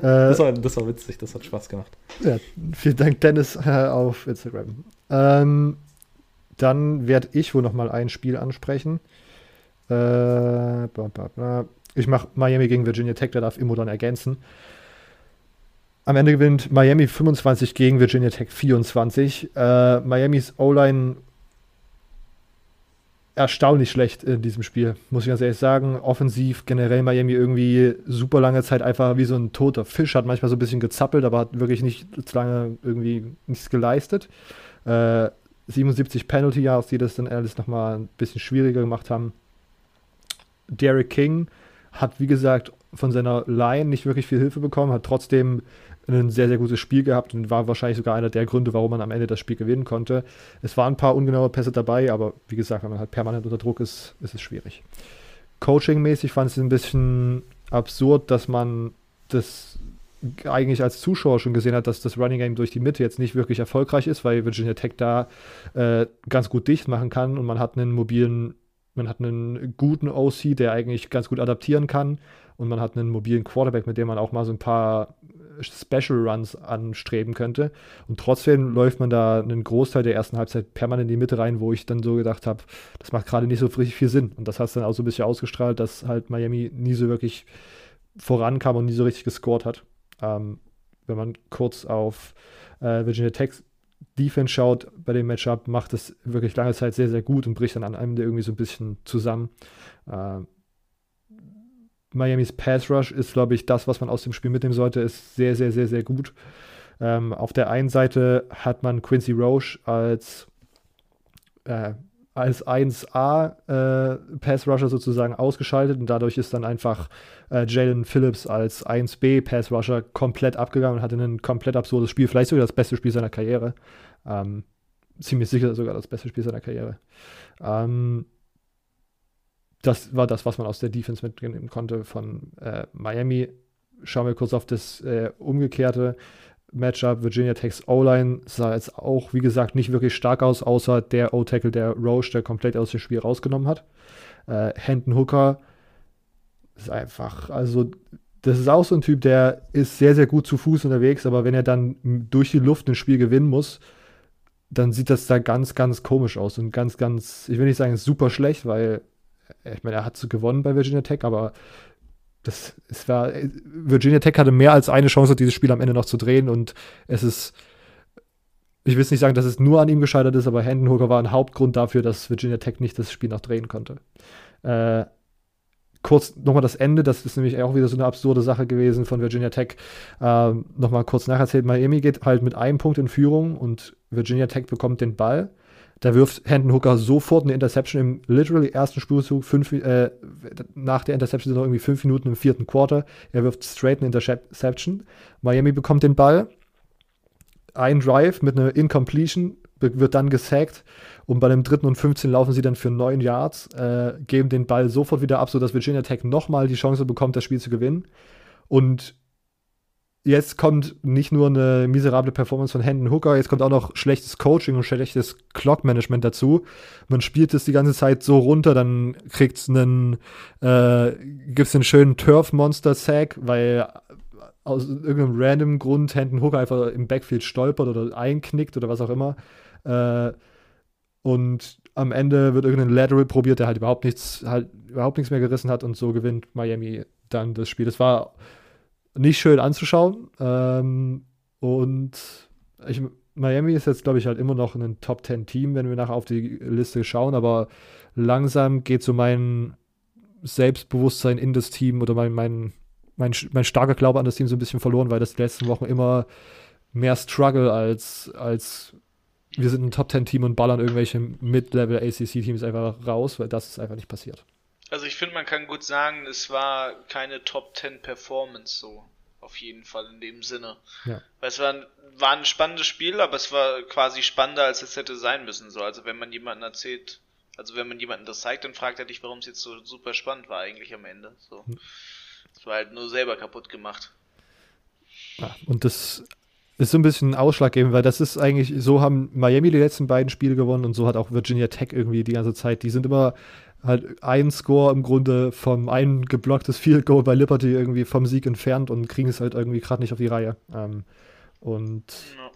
Das war, das war witzig, das hat Spaß gemacht. ja, vielen Dank, Dennis, *laughs* auf Instagram. Ähm, dann werde ich wohl noch mal ein Spiel ansprechen. Äh. Ich mache Miami gegen Virginia Tech, da darf Immo dann ergänzen. Am Ende gewinnt Miami 25 gegen Virginia Tech 24. Äh, Miamis O-Line erstaunlich schlecht in diesem Spiel, muss ich ganz ehrlich sagen. Offensiv generell Miami irgendwie super lange Zeit einfach wie so ein toter Fisch, hat manchmal so ein bisschen gezappelt, aber hat wirklich nicht lange irgendwie nichts geleistet. Äh, 77 Penalty Yards, die das dann alles nochmal ein bisschen schwieriger gemacht haben. Derek King hat, wie gesagt, von seiner Line nicht wirklich viel Hilfe bekommen, hat trotzdem ein sehr, sehr gutes Spiel gehabt und war wahrscheinlich sogar einer der Gründe, warum man am Ende das Spiel gewinnen konnte. Es waren ein paar ungenaue Pässe dabei, aber wie gesagt, wenn man halt permanent unter Druck ist, ist es schwierig. Coaching-mäßig fand ich es ein bisschen absurd, dass man das eigentlich als Zuschauer schon gesehen hat, dass das Running Game durch die Mitte jetzt nicht wirklich erfolgreich ist, weil Virginia Tech da äh, ganz gut dicht machen kann und man hat einen mobilen, man hat einen guten OC, der eigentlich ganz gut adaptieren kann und man hat einen mobilen Quarterback, mit dem man auch mal so ein paar Special Runs anstreben könnte. Und trotzdem läuft man da einen Großteil der ersten Halbzeit permanent in die Mitte rein, wo ich dann so gedacht habe, das macht gerade nicht so richtig viel Sinn. Und das hat es dann auch so ein bisschen ausgestrahlt, dass halt Miami nie so wirklich vorankam und nie so richtig gescored hat. Ähm, wenn man kurz auf äh, Virginia Tech Defense schaut bei dem Matchup, macht es wirklich lange Zeit sehr, sehr gut und bricht dann an einem der irgendwie so ein bisschen zusammen. Äh, Miamis Pass Rush ist, glaube ich, das, was man aus dem Spiel mitnehmen sollte, ist sehr, sehr, sehr, sehr gut. Ähm, auf der einen Seite hat man Quincy Roche als, äh, als 1A äh, Pass Rusher sozusagen ausgeschaltet und dadurch ist dann einfach äh, Jalen Phillips als 1B Pass Rusher komplett abgegangen und hatte ein komplett absurdes Spiel, vielleicht sogar das beste Spiel seiner Karriere. Ähm, ziemlich sicher sogar das beste Spiel seiner Karriere. Ähm, das war das, was man aus der Defense mitnehmen konnte von äh, Miami. Schauen wir kurz auf das äh, umgekehrte Matchup. Virginia Tech's O-Line sah jetzt auch, wie gesagt, nicht wirklich stark aus, außer der O-Tackle, der Roche, der komplett aus dem Spiel rausgenommen hat. Äh, Hendon Hooker ist einfach, also das ist auch so ein Typ, der ist sehr, sehr gut zu Fuß unterwegs, aber wenn er dann durch die Luft ein Spiel gewinnen muss, dann sieht das da ganz, ganz komisch aus und ganz, ganz, ich will nicht sagen super schlecht, weil ich meine, er hat gewonnen bei Virginia Tech, aber das, es war, Virginia Tech hatte mehr als eine Chance, dieses Spiel am Ende noch zu drehen und es ist, ich will nicht sagen, dass es nur an ihm gescheitert ist, aber Hendon war ein Hauptgrund dafür, dass Virginia Tech nicht das Spiel noch drehen konnte. Äh, kurz nochmal das Ende, das ist nämlich auch wieder so eine absurde Sache gewesen von Virginia Tech. Äh, nochmal kurz nacherzählt, Miami geht halt mit einem Punkt in Führung und Virginia Tech bekommt den Ball da wirft Hendon Hooker sofort eine Interception im literally ersten Spielzug. Fünf, äh, nach der Interception sind noch irgendwie fünf Minuten im vierten Quarter. Er wirft straight eine Interception. Miami bekommt den Ball. Ein Drive mit einer Incompletion wird dann gesackt. Und bei dem dritten und 15 laufen sie dann für neun Yards, äh, geben den Ball sofort wieder ab, sodass Virginia Tech nochmal die Chance bekommt, das Spiel zu gewinnen. Und jetzt kommt nicht nur eine miserable Performance von Hendon Hooker, jetzt kommt auch noch schlechtes Coaching und schlechtes Clock-Management dazu. Man spielt es die ganze Zeit so runter, dann kriegt es einen, äh, gibt es einen schönen Turf-Monster-Sack, weil aus irgendeinem random Grund Hendon Hooker einfach im Backfield stolpert oder einknickt oder was auch immer. Äh, und am Ende wird irgendein Lateral probiert, der halt überhaupt nichts, halt überhaupt nichts mehr gerissen hat und so gewinnt Miami dann das Spiel. Das war nicht schön anzuschauen. Ähm, und ich, Miami ist jetzt, glaube ich, halt immer noch ein Top 10 Team, wenn wir nachher auf die Liste schauen, aber langsam geht so mein Selbstbewusstsein in das Team oder mein, mein, mein, mein starker Glaube an das Team so ein bisschen verloren, weil das die letzten Wochen immer mehr Struggle als, als wir sind ein Top 10 Team und ballern irgendwelche Mid-Level ACC-Teams einfach raus, weil das ist einfach nicht passiert. Also ich finde, man kann gut sagen, es war keine Top 10 Performance so. Auf jeden Fall in dem Sinne. Ja. Weil es war ein, war ein spannendes Spiel, aber es war quasi spannender, als es hätte sein müssen. So. Also wenn man jemanden erzählt, also wenn man jemanden das zeigt, dann fragt er dich, warum es jetzt so super spannend war eigentlich am Ende. So. Hm. Es war halt nur selber kaputt gemacht. Ja, und das ist so ein bisschen ausschlaggebend, weil das ist eigentlich, so haben Miami die letzten beiden Spiele gewonnen und so hat auch Virginia Tech irgendwie die ganze Zeit. Die sind immer halt ein Score im Grunde vom ein geblocktes Field Goal bei Liberty irgendwie vom Sieg entfernt und kriegen es halt irgendwie gerade nicht auf die Reihe. Ähm, und ja.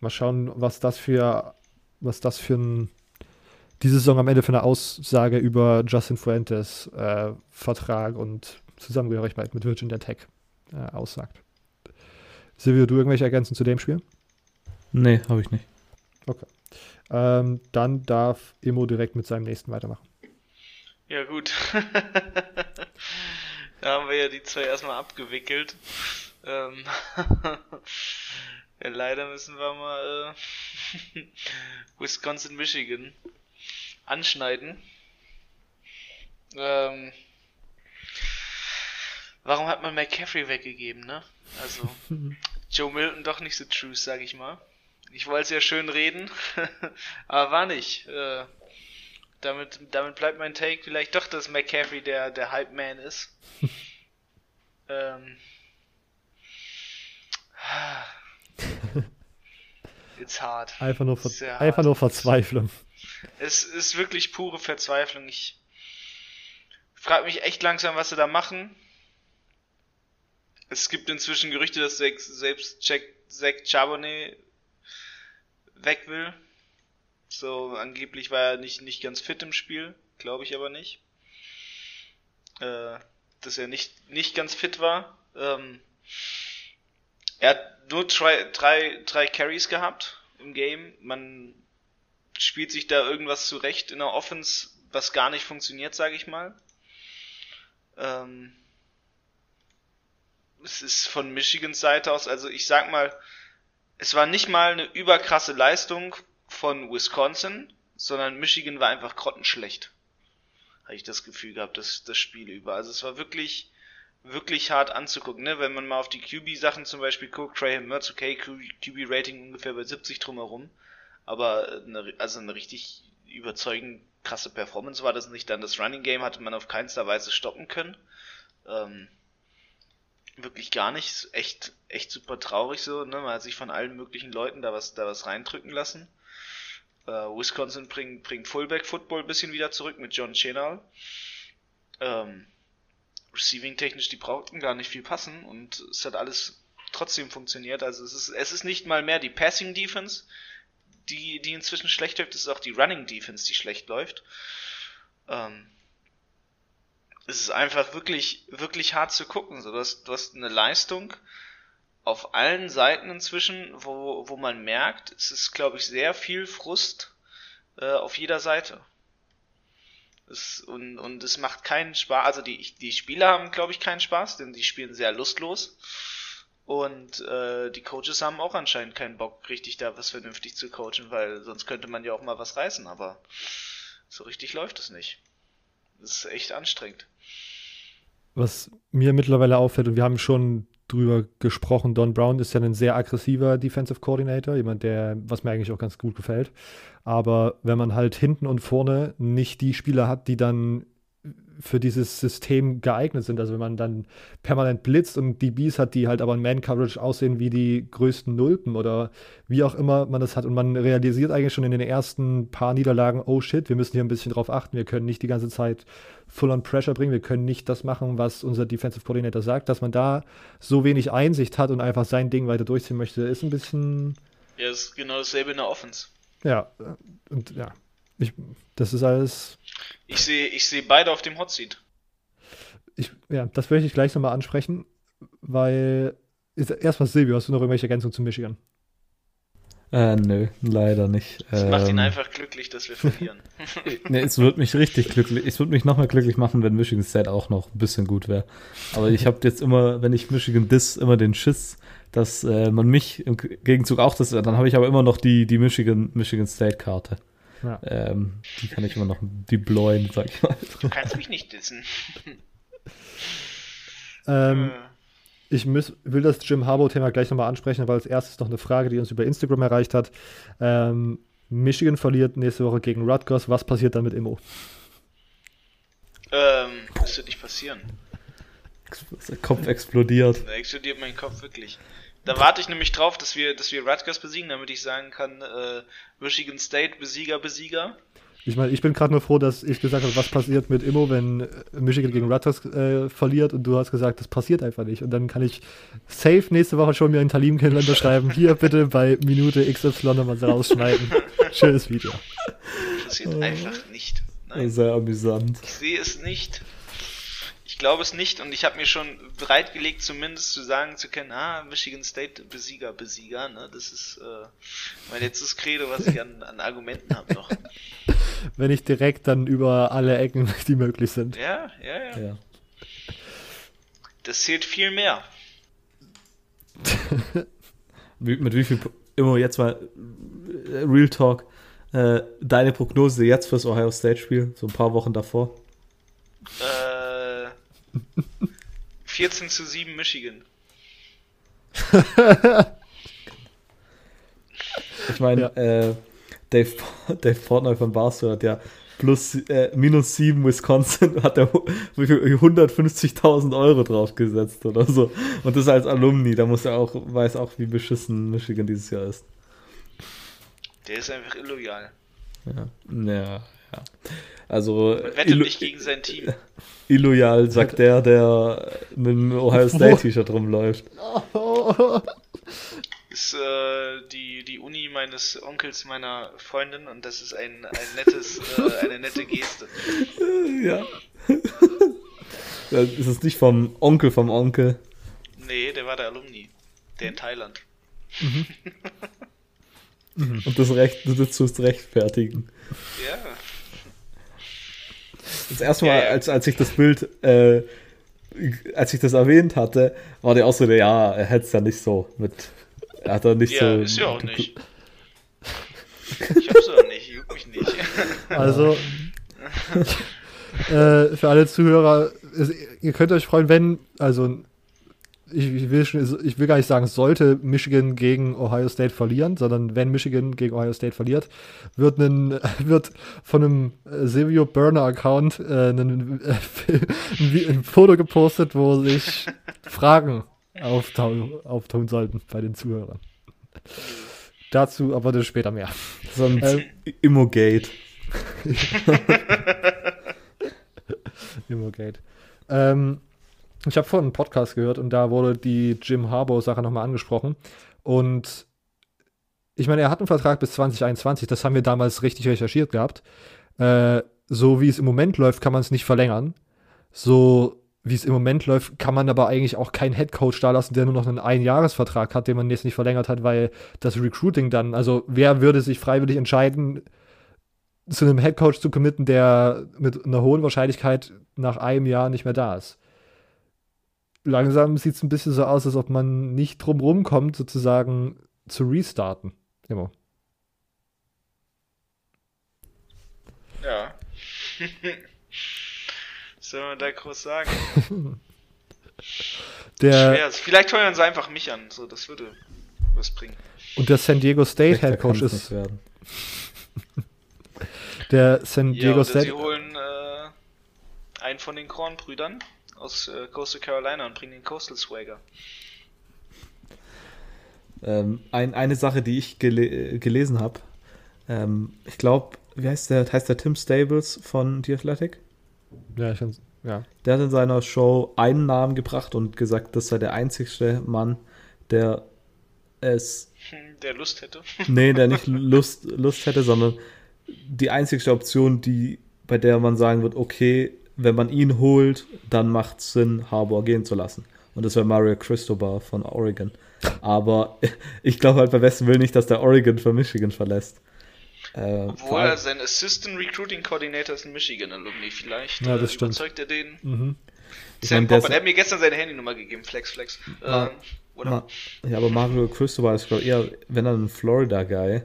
mal schauen, was das für was das für ein diese Saison am Ende für eine Aussage über Justin Fuentes äh, Vertrag und Zusammengehörigkeit mit Virginia Tech äh, aussagt. Silvio, du irgendwelche Ergänzungen zu dem Spiel? Nee, habe ich nicht. Okay. Ähm, dann darf Immo direkt mit seinem nächsten weitermachen. Ja, gut. *laughs* da haben wir ja die zwei erstmal abgewickelt. Ähm *laughs* ja, leider müssen wir mal äh, *laughs* Wisconsin, Michigan anschneiden. Ähm, warum hat man McCaffrey weggegeben, ne? Also, Joe Milton doch nicht so true, sag ich mal. Ich wollte es ja schön reden, aber war nicht. Äh, damit, damit bleibt mein Take vielleicht doch, dass McCaffrey der, der Hype-Man ist. *laughs* ähm. It's hard. Einfach nur, Ver Sehr einfach nur Verzweiflung. Es ist wirklich pure Verzweiflung. Ich frage mich echt langsam, was sie da machen. Es gibt inzwischen Gerüchte, dass selbst selbst Jack, Zach Charbonnet weg will. So, angeblich war er nicht, nicht ganz fit im Spiel. Glaube ich aber nicht. Äh, dass er nicht, nicht ganz fit war. Ähm, er hat nur drei, drei, drei Carries gehabt im Game. Man spielt sich da irgendwas zurecht in der Offense, was gar nicht funktioniert, sage ich mal. Ähm, es ist von Michigans Seite aus, also ich sag mal, es war nicht mal eine überkrasse Leistung von Wisconsin, sondern Michigan war einfach grottenschlecht. Habe ich das Gefühl gehabt, das, das Spiel über. Also es war wirklich, wirklich hart anzugucken, ne? Wenn man mal auf die QB-Sachen zum Beispiel guckt, Graham Mertz, okay, QB-Rating ungefähr bei 70 drumherum, aber eine, also eine richtig überzeugend krasse Performance war das nicht. Dann das Running Game hatte man auf keinster Weise stoppen können. Ähm, wirklich gar nicht. Echt, echt super traurig so. Ne? Man hat sich von allen möglichen Leuten da was, da was reindrücken lassen. Äh, Wisconsin bringt, bringt Fullback Football ein bisschen wieder zurück mit John Chenal. Ähm, Receiving technisch, die brauchten gar nicht viel passen und es hat alles trotzdem funktioniert. Also es ist, es ist nicht mal mehr die Passing Defense, die, die inzwischen schlecht läuft, es ist auch die Running Defense, die schlecht läuft. Ähm, es ist einfach wirklich, wirklich hart zu gucken. So, du, hast, du hast eine Leistung auf allen Seiten inzwischen, wo, wo man merkt, es ist, glaube ich, sehr viel Frust äh, auf jeder Seite. Es, und, und es macht keinen Spaß. Also die, die Spieler haben, glaube ich, keinen Spaß, denn die spielen sehr lustlos. Und äh, die Coaches haben auch anscheinend keinen Bock, richtig da was vernünftig zu coachen, weil sonst könnte man ja auch mal was reißen, aber so richtig läuft es nicht. Das ist echt anstrengend. Was mir mittlerweile auffällt, und wir haben schon drüber gesprochen, Don Brown ist ja ein sehr aggressiver Defensive Coordinator, jemand, der, was mir eigentlich auch ganz gut gefällt. Aber wenn man halt hinten und vorne nicht die Spieler hat, die dann für dieses System geeignet sind. Also wenn man dann permanent blitzt und DBs hat, die halt aber in Man-Coverage aussehen wie die größten Nulpen oder wie auch immer man das hat. Und man realisiert eigentlich schon in den ersten paar Niederlagen, oh shit, wir müssen hier ein bisschen drauf achten. Wir können nicht die ganze Zeit full on Pressure bringen. Wir können nicht das machen, was unser Defensive Coordinator sagt. Dass man da so wenig Einsicht hat und einfach sein Ding weiter durchziehen möchte, ist ein bisschen... Ja, ist genau dasselbe in der Offense. Ja, und ja, ich, das ist alles ich sehe ich seh beide auf dem Hot Seat. Ich, ja, das möchte ich gleich nochmal ansprechen, weil erstmal Silvio, hast du noch irgendwelche Ergänzungen zu Michigan? Äh, nö, leider nicht. Es ähm, macht ihn Ähm, einfach glücklich, dass wir verlieren. *laughs* nee, es würde mich richtig glücklich, es würde mich nochmal glücklich machen, wenn Michigan State auch noch ein bisschen gut wäre. Aber ich habe jetzt immer, wenn ich Michigan diss, immer den Schiss, dass äh, man mich im Gegenzug auch das, dann habe ich aber immer noch die, die Michigan, Michigan State Karte. Ja. Ähm, die kann ich immer noch deployen, sag ich mal. Du kannst mich nicht dissen. *laughs* Ähm, Äh, ich muss, will das Jim Harbaugh-Thema gleich nochmal ansprechen, weil als erstes noch eine Frage, die uns über Instagram erreicht hat. Ähm, Michigan verliert nächste Woche gegen Rutgers. Was passiert dann mit Immo? ähm, das wird nicht passieren. Der Kopf explodiert. Da explodiert mein Kopf wirklich. Da warte ich nämlich drauf, dass wir, dass wir Rutgers besiegen, damit ich sagen kann, äh, Michigan State Besieger, Besieger. Ich meine, ich bin gerade nur froh, dass ich gesagt habe, was passiert mit Immo, wenn äh, Michigan gegen Rutgers äh, verliert und du hast gesagt, das passiert einfach nicht. Und dann kann ich safe nächste Woche schon mir einen Talim-Kalender schreiben. Hier bitte bei Minute XY nochmal rausschneiden. *laughs* Schönes Video. Das passiert einfach nicht. Nein, Sehr amüsant. ich sehe es nicht. Ich glaube es nicht und ich habe mir schon bereitgelegt, zumindest zu sagen zu können, ah, Michigan State Besieger, Besieger, ne? Das ist äh, mein letztes Credo, was ich an, an Argumenten habe noch. *laughs* Wenn ich direkt dann über alle Ecken, die möglich sind. Ja, ja, ja. Ja. Das zählt viel mehr. *laughs* Mit wie viel, immer jetzt mal äh, Real Talk, äh, deine Prognose jetzt fürs Ohio State Spiel, so ein paar Wochen davor. Äh, 14 zu 7 Michigan. *laughs* Ich meine, Ja. äh, Dave, Dave Portnoy von Barstool hat ja plus äh, minus 7 Wisconsin hat er hu- wie viel- 150.000 Euro draufgesetzt oder so. Und das als Alumni, da muss er auch, weiß auch, wie beschissen Michigan dieses Jahr ist. Der ist einfach illoyal. Ja, ja. Ja. Also, illo- nicht gegen sein Team. *laughs* illoyal, sagt der, der mit dem Ohio *laughs* State T-Shirt rumläuft. *laughs* Ist äh, die, die Uni meines Onkels meiner Freundin und das ist ein, ein nettes, äh, eine nette Geste. Ja. Das ist es nicht vom Onkel vom Onkel. Nee, der war der Alumni. Der in Thailand. Und das Recht, das zu rechtfertigen. Ja. Das erste Mal, Ja, ja. als, als ich das Bild, äh, als ich das erwähnt hatte, war der auch so, der, ja, er hätte es ja nicht so mit. Er hat da nicht Ja, so. ist ja auch nicht. Ich hab's auch nicht, juckt mich nicht. *laughs* Also, äh, für alle Zuhörer, ihr könnt euch freuen, wenn, also, ich, ich, will schon, ich will gar nicht sagen, sollte Michigan gegen Ohio State verlieren, sondern wenn Michigan gegen Ohio State verliert, wird, ein, *laughs* wird von einem äh, Silvio Burner Account äh, *laughs* ein, äh, ein, Foto gepostet, wo sich *laughs* Fragen auftauchen, auftauchen sollten bei den Zuhörern. Dazu aber das später mehr. So ein Ähm. Immogate. Immogate. Ähm, ich habe vorhin einen Podcast gehört und da wurde die Jim Harbaugh-Sache nochmal angesprochen. Und ich meine, er hat einen Vertrag bis 2021, das haben wir damals richtig recherchiert gehabt. Äh, so wie es im Moment läuft, kann man es nicht verlängern. So wie es im Moment läuft, kann man aber eigentlich auch keinen Headcoach da lassen, der nur noch einen Einjahresvertrag hat, den man jetzt nicht verlängert hat, weil das Recruiting dann, also wer würde sich freiwillig entscheiden, zu einem Headcoach zu committen, der mit einer hohen Wahrscheinlichkeit nach einem Jahr nicht mehr da ist. Langsam sieht es ein bisschen so aus, als ob man nicht drum rumkommt, sozusagen zu restarten. Immer. Ja. *laughs* Was soll man da groß sagen? *laughs* Der, Schwer. Vielleicht heuern sie einfach mich an. So, das würde was bringen. und der San Diego State Headcoach kann's ist, *laughs* der San Ja, Diego oder State, sie holen äh, einen von den Kornbrüdern aus äh, Coastal Carolina und bringen den Coastal Swagger. Ähm, ein, eine Sache, die ich gele äh, gelesen habe, ähm, ich glaube, wie heißt der? Heißt der Tim Stables von The Athletic? ja, ich find's, ja. Der hat in seiner Show einen Namen gebracht und gesagt, das sei der einzigste Mann, der es, *laughs* Der Lust hätte. *laughs* nee, der nicht Lust, Lust hätte, sondern die einzigste Option, die, bei der man sagen wird, okay, wenn man ihn holt, dann macht es Sinn, Harbour gehen zu lassen. Und das wäre Mario Cristobal von Oregon. Aber *laughs* ich glaube halt bei besten Willen nicht, dass der Oregon für Michigan verlässt. Äh, Obwohl er sein Assistant Recruiting Coordinator ist ein Michigan Alumni. Vielleicht Ja, äh, das stimmt. überzeugt er den. Mhm. Ich Sam mein, der Popper, der hat mir gestern seine Handynummer gegeben. Flex, Flex. Ma- Ähm, oder? Ma- Ja, aber Mario Cristobal ist, glaube ich, eher, wenn dann ein Florida-Guy.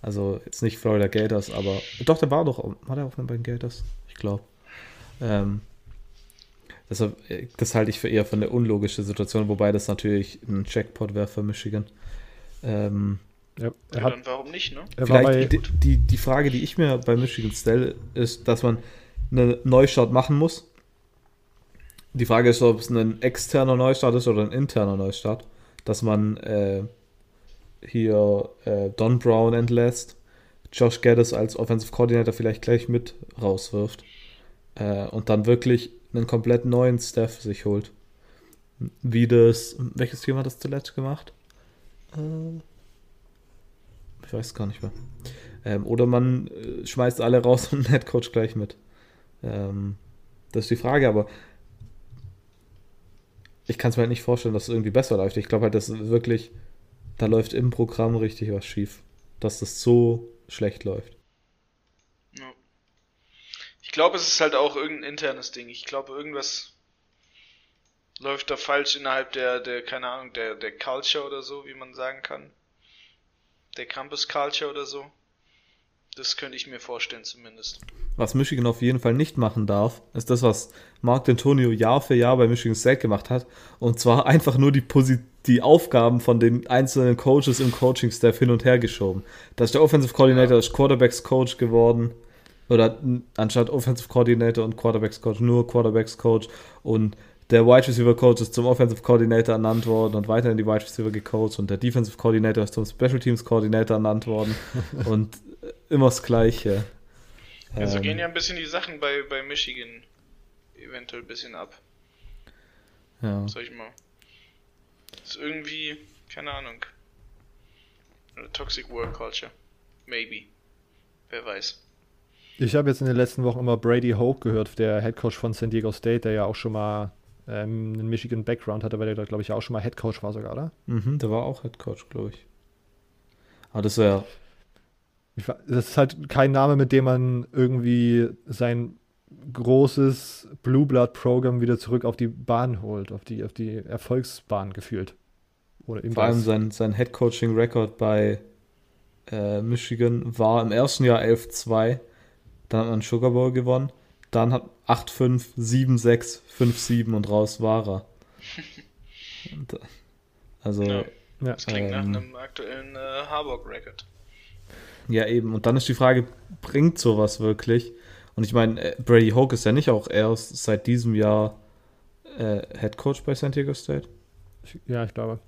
Also jetzt nicht Florida Gators, aber. Doch, der war doch. War der auch bei den Gators? Ich glaube. Ähm, deshalb, äh, das halte ich für eher für eine unlogische Situation, wobei das natürlich ein Jackpot wäre für Michigan. Ähm, Ja, er Ja, hat, dann warum nicht, ne? war Vielleicht bei, die, die, die Frage, die ich mir bei Michigan stelle, ist, dass man einen Neustart machen muss. Die Frage ist, ob es ein externer Neustart ist oder ein interner Neustart. Dass man äh, hier äh, Don Brown entlässt, Josh Geddes als Offensive Coordinator vielleicht gleich mit rauswirft äh, und dann wirklich einen komplett neuen Staff sich holt. Wie das, welches Team hat das zuletzt gemacht? Äh, ich weiß gar nicht mehr. Ähm, oder man äh, schmeißt alle raus *laughs* und Headcoach gleich mit. Ähm, das ist die Frage, aber ich kann es mir halt nicht vorstellen, dass es irgendwie besser läuft. Ich glaube halt, dass wirklich, da läuft im Programm richtig was schief. Dass das so schlecht läuft. Ja. Ich glaube, es ist halt auch irgendein internes Ding. Ich glaube, irgendwas läuft da falsch innerhalb der, der, keine Ahnung, der, der Culture oder so, wie man sagen kann. Der Campus Culture oder so. Das könnte ich mir vorstellen zumindest. Was Michigan auf jeden Fall nicht machen darf, ist das, was Mark D'Antonio Jahr für Jahr bei Michigan State gemacht hat. Und zwar *laughs* einfach nur die, Posi die Aufgaben von den einzelnen Coaches im Coaching-Staff hin und her geschoben. Da ist der Offensive Coordinator, ist Quarterbacks Coach geworden. Oder anstatt Offensive Coordinator und Quarterbacks Coach nur Quarterbacks Coach. Und der Wide Receiver Coach ist zum Offensive Coordinator ernannt worden und weiterhin die Wide Receiver gecoacht und der Defensive Coordinator ist zum Special Teams Coordinator ernannt worden *laughs* und immer das Gleiche. Also Ähm, gehen ja ein bisschen die Sachen bei, bei Michigan eventuell ein bisschen ab, ja. sag ich mal. Ist irgendwie, keine Ahnung. Eine Toxic Work Culture. Maybe. Wer weiß. Ich habe jetzt in den letzten Wochen immer Brady Hoke gehört, der Head Coach von San Diego State, der ja auch schon mal ähm, einen Michigan Background hatte, weil der da, glaube ich, auch schon mal Head Coach war sogar, oder? Mhm, der war auch Head Coach, glaube ich. Aber das Ich, wa- das ist halt kein Name, mit dem man irgendwie sein großes Blue Blood Programm wieder zurück auf die Bahn holt, auf die, auf die Erfolgsbahn gefühlt. Oder vor allem sein, sein Head Coaching Record bei äh, Michigan war im ersten Jahr 11-2. Dann hat man Sugar Bowl gewonnen. Dann hat 8-5, 7-6, 5-7 und raus war er. *laughs* Und, äh, also, Ja. ja. Ja. Das klingt nach Ähm. einem aktuellen äh, Harburg-Record. eben. Und dann ist die Frage, bringt sowas wirklich? Und ich meine, äh, Brady Hoke ist ja nicht auch erst seit diesem Jahr äh, Head Coach bei San Diego State. Ja, ich glaube.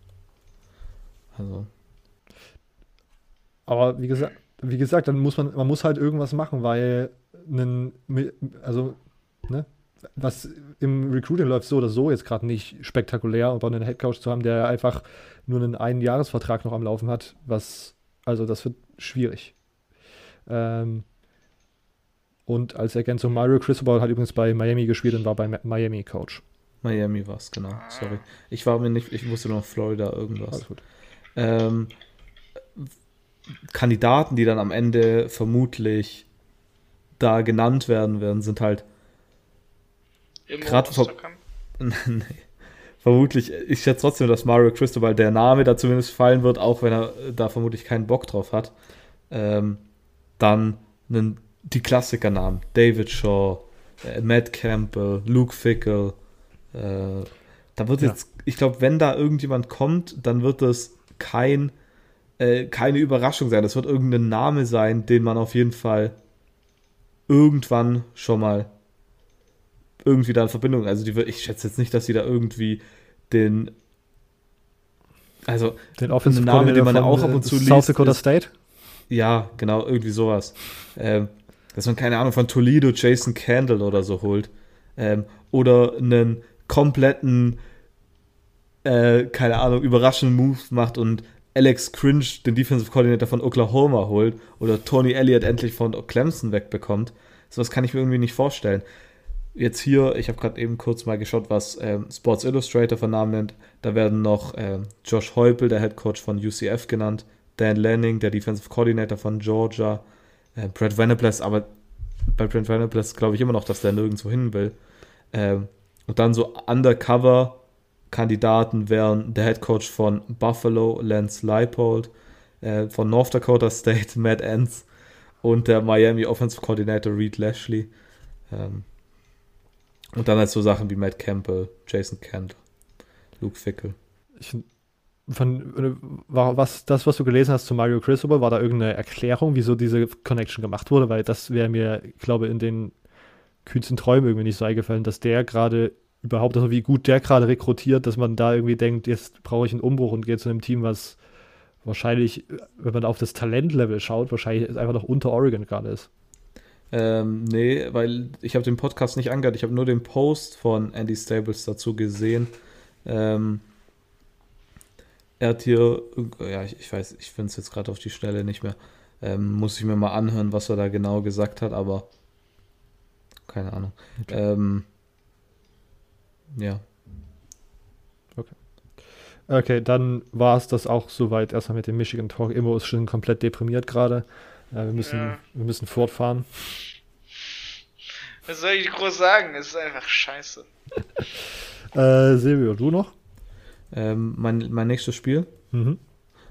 Also, Aber wie gesagt, wie gesagt, dann muss man, man muss halt irgendwas machen, weil einen, Mi- also, ne, was im Recruiting läuft so oder so jetzt gerade nicht spektakulär, aber einen Headcoach zu haben, der einfach nur einen Einjahresvertrag noch am Laufen hat, was, also das wird schwierig. Ähm, und als Ergänzung, Mario Cristobal hat übrigens bei Miami gespielt und war bei Miami Coach. Miami war es, genau. Sorry. Ich war mir nicht, ich wusste noch Florida irgendwas. Alles gut. ähm, Kandidaten, die dann am Ende vermutlich da genannt werden werden, sind halt vor- Osterkamp? *laughs* nee, vermutlich, ich schätze trotzdem, dass Mario Cristobal der Name da zumindest fallen wird, auch wenn er da vermutlich keinen Bock drauf hat. Ähm, dann einen, die Klassikernamen, David Shaw, äh, Matt Campbell, Luke Fickle. Äh, da wird Ja. jetzt, ich glaube, wenn da irgendjemand kommt, dann wird das kein, äh, keine Überraschung sein. Das wird irgendein Name sein, den man auf jeden Fall irgendwann schon mal irgendwie da in Verbindung. Also die, ich schätze jetzt nicht, dass sie da irgendwie den, also Den Offensive Name, den man ja auch ab äh, und zu South liest, Dakota ist- State. ja, genau, irgendwie sowas. Ähm, dass man, keine Ahnung, von Toledo Jason Candle oder so holt. Ähm, oder einen kompletten, äh, keine Ahnung, überraschenden Move macht und Alex Cringe, den Defensive Coordinator von Oklahoma, holt. Oder Tony Elliott endlich von Clemson wegbekommt. Sowas kann ich mir irgendwie nicht vorstellen. Jetzt hier, ich habe gerade eben kurz mal geschaut, was ähm, Sports Illustrator von Namen nennt. Da werden noch ähm, Josh Heupel, der Head Coach von UCF genannt, Dan Lanning, der Defensive Coordinator von Georgia, äh, Brad Venables, aber bei Brad Venables glaube ich immer noch, dass der nirgendwo hin will. Ähm, und dann so Undercover-Kandidaten wären der Head Coach von Buffalo, Lance Leipold, äh, von North Dakota State, *laughs* Matt Enns und der Miami Offensive Coordinator Reed Lashley. Ähm, und dann halt so Sachen wie Matt Campbell, Jason Kent, Luke Fickle. Ich, von, äh, war was, das, was du gelesen hast zu Mario Cristobal, war da irgendeine Erklärung, wieso diese Connection gemacht wurde? Weil das wäre mir, ich glaube, in den kühnsten Träumen irgendwie nicht so eingefallen, dass der gerade überhaupt, also wie gut der gerade rekrutiert, dass man da irgendwie denkt, jetzt brauche ich einen Umbruch und gehe zu einem Team, was wahrscheinlich, wenn man auf das Talentlevel schaut, wahrscheinlich einfach noch unter Oregon gerade ist. Ähm, nee, weil ich habe den Podcast nicht angehört. Ich habe nur den Post von Andy Stables dazu gesehen. Ähm, er hat hier, ja, ich, ich weiß, ich finde es jetzt gerade auf die Schnelle nicht mehr. Ähm, muss ich mir mal anhören, was er da genau gesagt hat, aber keine Ahnung. Ähm, ja. Okay, dann war es das auch soweit erstmal mit dem Michigan Talk. Immo ist schon komplett deprimiert gerade. Äh, wir, müssen, Ja. wir müssen fortfahren. Was soll ich groß sagen? Es ist einfach scheiße. *laughs* Äh, Silvio, du noch? Ähm, mein, mein nächstes Spiel. Mhm.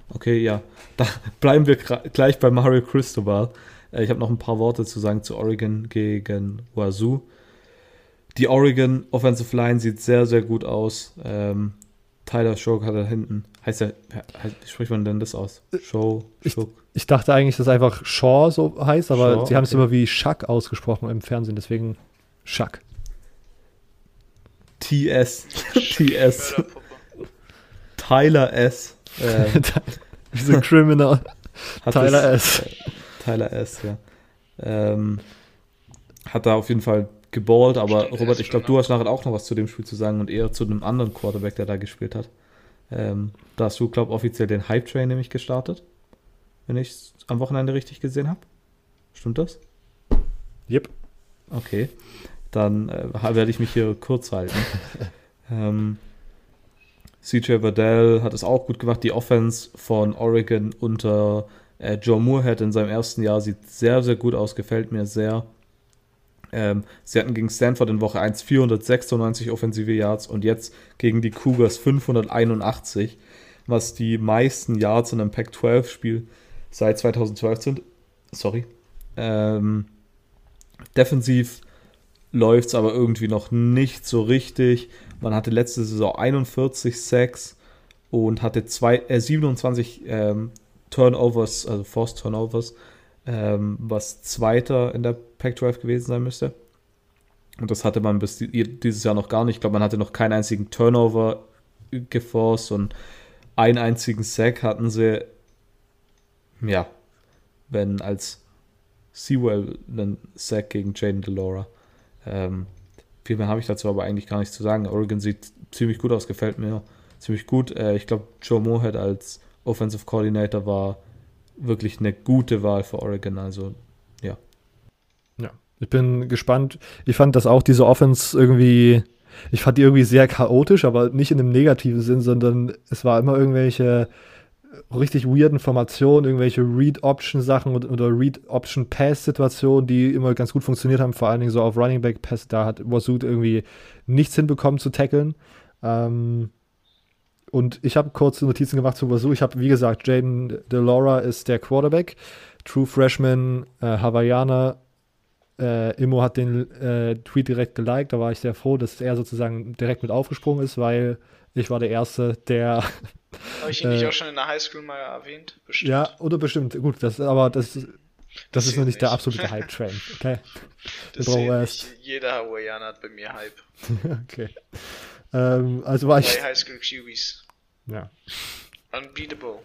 Okay, ja. Da *laughs* bleiben wir gleich bei Mario Cristobal. Äh, ich habe noch ein paar Worte zu sagen zu Oregon gegen Wazoo. Die Oregon Offensive Line sieht sehr, sehr gut aus. Ähm, Tyler Shook hat da hinten. Heißt er, wie spricht man denn das aus? Show, Ich-. Ich dachte eigentlich, dass einfach Shaw so heißt, aber Shaw, sie haben es okay. immer wie Schuck ausgesprochen im Fernsehen, deswegen Schuck. TS. TS. Tyler S. Äh, Wie so ein Criminal. Tyler das- S. Tyler S, ja. Ähm, hat da auf jeden Fall geballt, aber Stimmt, Robert, ich glaube, du hast nachher auch noch was zu dem Spiel zu sagen und eher zu einem anderen Quarterback, der da gespielt hat. Ähm, da hast du, glaube ich, offiziell den Hype-Train nämlich gestartet, wenn ich es am Wochenende richtig gesehen habe. Stimmt das? Yep. Okay, dann äh, werde ich mich hier kurz halten. *laughs* ähm, CJ Waddell hat es auch gut gemacht. Die Offense von Oregon unter äh, Joe Moorhead in seinem ersten Jahr sieht sehr, sehr gut aus, gefällt mir sehr. Ähm, sie hatten gegen Stanford in Woche 1 496 offensive Yards und jetzt gegen die Cougars 581, was die meisten Yards in einem Pac-12-Spiel seit 2012 sind. Sorry. Ähm, defensiv läuft es aber irgendwie noch nicht so richtig. Man hatte letzte Saison 41 Sacks und hatte zwei, äh, 27 ähm, Turnovers, also Forced Turnovers, ähm, was Zweiter in der Pac-12 gewesen sein müsste. Und das hatte man bis die, dieses Jahr noch gar nicht. Ich glaube, man hatte noch keinen einzigen Turnover geforst und einen einzigen Sack hatten sie, ja, wenn als Sewell einen Sack gegen Jaden Delora. Ähm, viel mehr habe ich dazu aber eigentlich gar nicht zu sagen. Oregon sieht ziemlich gut aus, gefällt mir ziemlich gut. Äh, ich glaube, Joe Moorhead als Offensive Coordinator war wirklich eine gute Wahl für Oregon. Also, ich bin gespannt. Ich fand, dass auch diese Offense irgendwie, ich fand die irgendwie sehr chaotisch, aber nicht in einem negativen Sinn, sondern es war immer irgendwelche richtig weirden Formationen, irgendwelche Read-Option-Sachen oder, Read-Option-Pass-Situationen, die immer ganz gut funktioniert haben, vor allen Dingen so auf Running Back-Pass. Da hat Wasud irgendwie nichts hinbekommen zu tackeln. Ähm, und ich habe kurze Notizen gemacht zu Wazoo. Ich habe, wie gesagt, Jaden Delora ist der Quarterback. True Freshman, äh, Hawaiianer. Äh, Immo hat den äh, Tweet direkt geliked. Da war ich sehr froh, dass er sozusagen direkt mit aufgesprungen ist, weil ich war der Erste, der. *laughs* Habe ich ihn nicht Äh, auch schon in der Highschool mal erwähnt? Bestimmt. ja, oder bestimmt. Gut, das, aber das, das Das ist noch nicht der nicht. absolute *laughs* Hype-Train. Okay. das nicht. Jeder Hawaiianer hat bei mir Hype. *laughs* okay. Ähm, also war ich. Drei Highschool QBs. Ja. Unbeatable.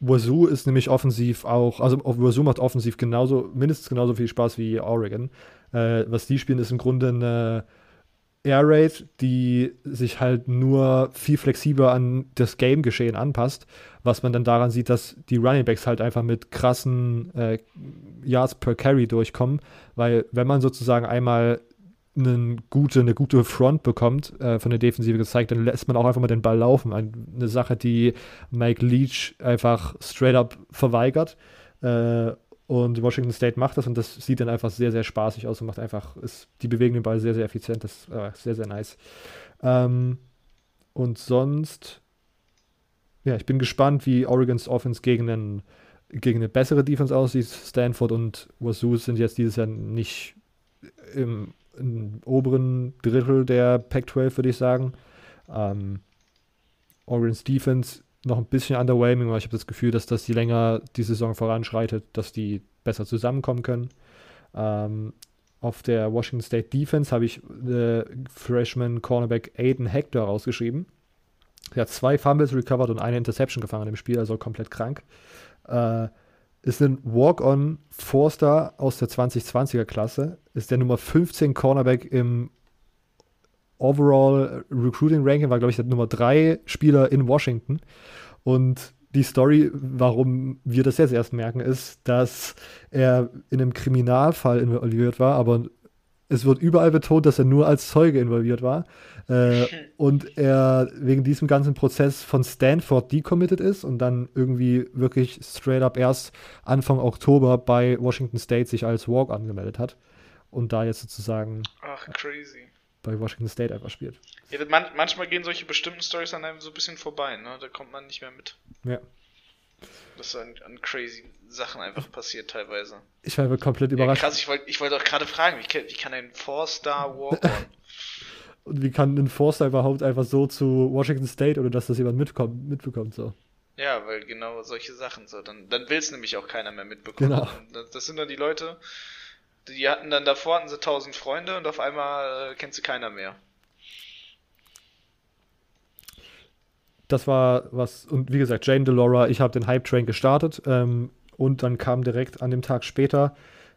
Wazoo ist nämlich offensiv auch, also Wazoo macht offensiv genauso, mindestens genauso viel Spaß wie Oregon. Äh, was die spielen, ist im Grunde eine Air Raid, die sich halt nur viel flexibler an das Game-Geschehen anpasst, was man dann daran sieht, dass die Running Backs halt einfach mit krassen äh, Yards per Carry durchkommen, weil wenn man sozusagen einmal eine gute, eine gute Front bekommt, äh, von der Defensive gezeigt, dann lässt man auch einfach mal den Ball laufen. Ein, eine Sache, die Mike Leach einfach straight up verweigert. Äh, und Washington State macht das und das sieht dann einfach sehr, sehr spaßig aus und macht einfach, ist, die bewegen den Ball sehr, sehr effizient. Das ist äh, sehr, sehr nice. Ähm, und sonst, ja, ich bin gespannt, wie Oregons Offense gegen, einen, gegen eine bessere Defense aussieht. Stanford und Wazoo sind jetzt dieses Jahr nicht im, im oberen Drittel der Pac-12, würde ich sagen. Ähm, Oregon's Defense noch ein bisschen underwhelming, aber ich habe das Gefühl, dass das je länger die Saison voranschreitet, dass die besser zusammenkommen können. Ähm, auf der Washington State Defense habe ich äh, Freshman Cornerback Aiden Hector rausgeschrieben. Er hat zwei Fumbles recovered und eine Interception gefangen im Spiel, also komplett krank. Äh, ist ein Walk-on Forster aus der 2020er Klasse, ist der Nummer 15 Cornerback im Overall Recruiting Ranking, war glaube ich der Nummer 3 Spieler in Washington. Und die Story, warum wir das jetzt erst merken, ist, dass er in einem Kriminalfall involviert war, aber es wird überall betont, dass er nur als Zeuge involviert war. Äh, *laughs* und er wegen diesem ganzen Prozess von Stanford decommitted ist und dann irgendwie wirklich straight up erst Anfang Oktober bei Washington State sich als Walk angemeldet hat und da jetzt sozusagen Ach, bei Washington State einfach spielt. Ja, man, manchmal gehen solche bestimmten Stories an einem so ein bisschen vorbei, ne? Da kommt man nicht mehr mit. Ja. Das an, an crazy Sachen einfach passiert teilweise. Ich war komplett Ja, überrascht. krass, ich wollte ich wollt auch gerade fragen, wie, kann- wie kann ein Four-Star Walk-On? *laughs* Und wie kann ein Forster überhaupt einfach so zu Washington State oder dass das jemand mitkommt, mitbekommt? So. ja, weil genau solche Sachen so. Dann, dann will es nämlich auch keiner mehr mitbekommen. Genau. Das, das sind dann die Leute, die hatten dann davor hatten sie tausend Freunde und auf einmal äh, kennt sie keiner mehr. Das war was, und wie gesagt, Jane Delora, ich habe den Hype Train gestartet ähm, und dann kam direkt an dem Tag später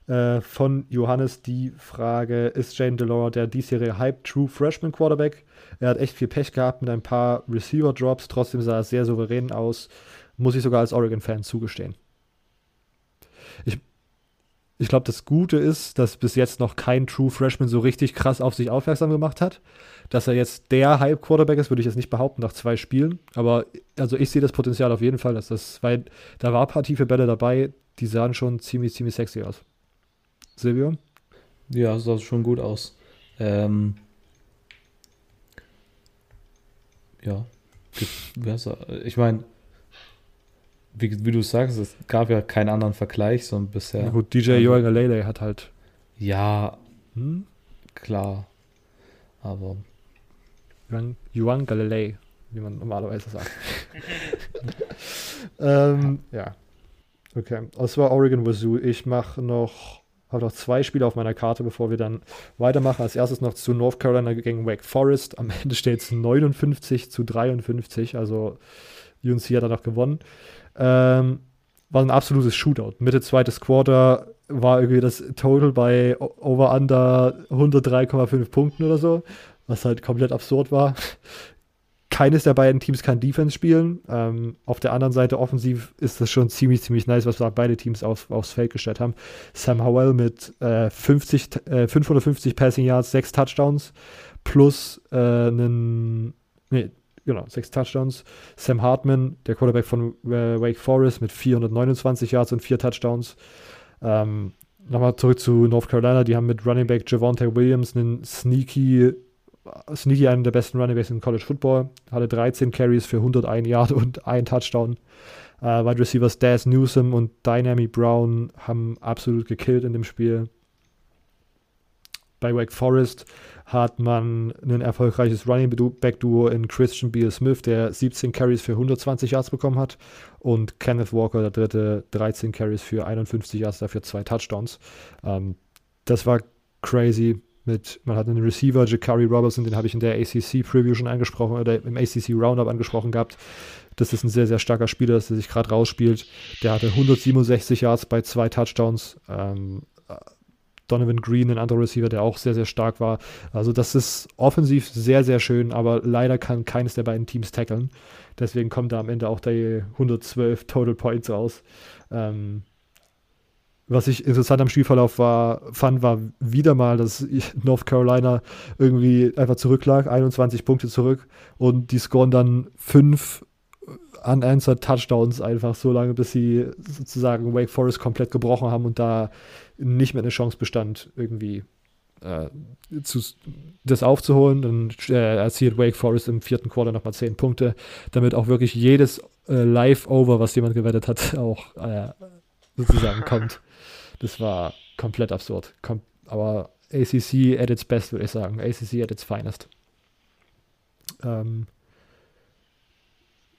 äh, von Johannes die Frage: Ist Jane Delora der diesjährige Hype True Freshman Quarterback? Er hat echt viel Pech gehabt mit ein paar Receiver Drops, trotzdem sah er sehr souverän aus, muss ich sogar als Oregon-Fan zugestehen. Ich, ich glaube, das Gute ist, dass bis jetzt noch kein True Freshman so richtig krass auf sich aufmerksam gemacht hat. Dass er jetzt der Hype-Quarterback ist, würde ich jetzt nicht behaupten nach zwei Spielen. Aber also ich sehe das Potenzial auf jeden Fall, dass das, weil da war ein paar tiefe Bälle dabei, die sahen schon ziemlich, ziemlich sexy aus. Silvio? Ja, sah schon gut aus. Ähm, ja. Ich meine, wie, wie du sagst, es gab ja keinen anderen Vergleich so bisher. Ja, gut, DJ Also- Joel Lele hat halt. Ja, Hm? klar. Aber Yuan Galilei, wie man normalerweise sagt. *laughs* ähm, ja. Okay. Das war Oregon Wazoo. Ich mache noch, habe noch zwei Spiele auf meiner Karte, bevor wir dann weitermachen. Als erstes noch zu North Carolina gegen Wake Forest. Am Ende steht es 59 zu 53. Also UNC hat da noch gewonnen. Ähm, war ein absolutes Shootout. Mitte zweites Quarter war irgendwie das Total bei Over Under 103,5 Punkten oder so, was halt komplett absurd war. *laughs* Keines der beiden Teams kann Defense spielen. Ähm, auf der anderen Seite offensiv ist das schon ziemlich, ziemlich nice, was beide Teams auf, aufs Feld gestellt haben. Sam Howell mit äh, 50, t- äh, 550 Passing Yards, 6 Touchdowns plus äh, einen, nee, genau, 6 Touchdowns. Sam Hartman, der Quarterback von äh, Wake Forest mit 429 Yards und 4 Touchdowns. Ähm, Nochmal zurück zu North Carolina, die haben mit Running Back Javonte Williams einen sneaky, sneaky einen der besten Running Backs in College Football. Hatte 13 Carries für 101 Yard und ein Touchdown. Äh, Wide Receivers Daz Newsom und Dynamic Brown haben absolut gekillt in dem Spiel. Bei Wake Forest hat man ein erfolgreiches Running Back Duo in Christian Beal Smith, der 17 Carries für 120 Yards bekommen hat und Kenneth Walker, der dritte, 13 Carries für 51 Yards, dafür zwei Touchdowns. Ähm, das war crazy. Mit, man hat einen Receiver, Jakari Robertson, den habe ich in der ACC Preview schon angesprochen oder im ACC Roundup angesprochen gehabt. Das ist ein sehr, sehr starker Spieler, dass er sich gerade rausspielt. Der hatte 167 Yards bei zwei Touchdowns. Ähm, Donovan Green, ein anderer Receiver, der auch sehr, sehr stark war. Also das ist offensiv sehr, sehr schön, aber leider kann keines der beiden Teams tackeln. Deswegen kommt da am Ende auch die 112 Total Points raus. Ähm, was ich interessant am Spielverlauf war, fand, war wieder mal, dass *laughs* North Carolina irgendwie einfach zurücklag, 21 Punkte zurück und die scoren dann fünf unanswered Touchdowns einfach so lange, bis sie sozusagen Wake Forest komplett gebrochen haben und da nicht mehr eine Chance bestand, irgendwie äh, zu, das aufzuholen. Dann äh, erzielt Wake Forest im vierten Quarter nochmal 10 Punkte, damit auch wirklich jedes äh, Live-Over, was jemand gewettet hat, *laughs* auch äh, sozusagen kommt. Das war komplett absurd. Kom aber ACC at its best, würde ich sagen. ACC at its finest. Ähm,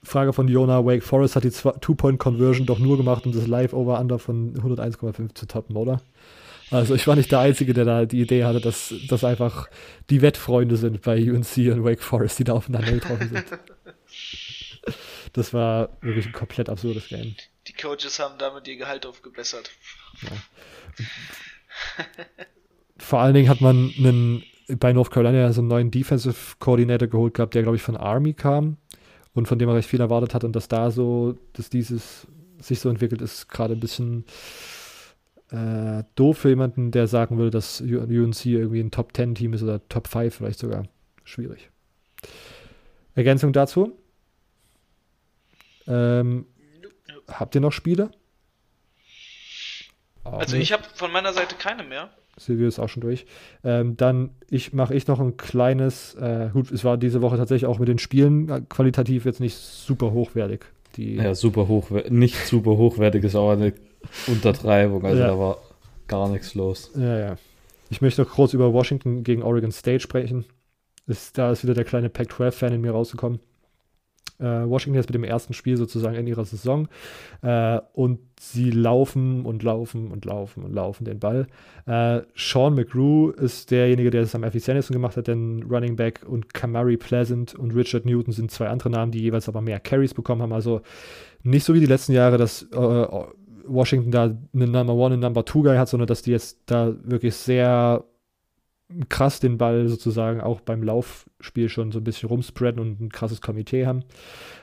Frage von Jona, Wake Forest hat die Two-Point-Conversion doch nur gemacht, um das Live-Over-Under von 101,5 zu toppen, oder? Also ich war nicht der Einzige, der da die Idee hatte, dass das einfach die Wettfreunde sind bei UNC und Wake Forest, die da aufeinander getroffen sind. *laughs* Das war wirklich ein komplett absurdes Game. Die Coaches haben damit ihr Gehalt aufgebessert. Vor allen Dingen hat man einen, bei North Carolina so einen neuen Defensive Coordinator geholt gehabt, der, glaube ich, von Army kam. Und von dem er recht viel erwartet hat und dass da so, dass dieses sich so entwickelt, ist gerade ein bisschen äh, doof für jemanden, der sagen würde, dass UNC irgendwie ein Top 10 Team ist oder Top 5 vielleicht sogar. Schwierig. Ergänzung dazu? Ähm, habt ihr noch Spiele? Also ich habe von meiner Seite keine mehr. Silvio ist auch schon durch. Ähm, dann ich mache ich noch ein kleines, äh, gut, es war diese Woche tatsächlich auch mit den Spielen äh, qualitativ jetzt nicht super hochwertig. Die, Ja, super hochwertig. Nicht super hochwertig ist aber eine Untertreibung. Also Ja. da war gar nichts los. ja, ja. Ich möchte noch kurz über Washington gegen Oregon State sprechen. Ist, da ist wieder der kleine Pac-12-Fan in mir rausgekommen. Äh, Washington ist mit dem ersten Spiel sozusagen in ihrer Saison äh, und sie laufen und laufen und laufen und laufen den Ball. Äh, Sean McGrew ist derjenige, der es am effizientesten gemacht hat, denn Running Back und Kamari Pleasant und Richard Newton sind zwei andere Namen, die jeweils aber mehr Carries bekommen haben. Also nicht so wie die letzten Jahre, dass äh, Washington da einen Number One und Number Two Guy hat, sondern dass die jetzt da wirklich sehr krass den Ball sozusagen auch beim Laufspiel schon so ein bisschen rumspreaden und ein krasses Komitee haben.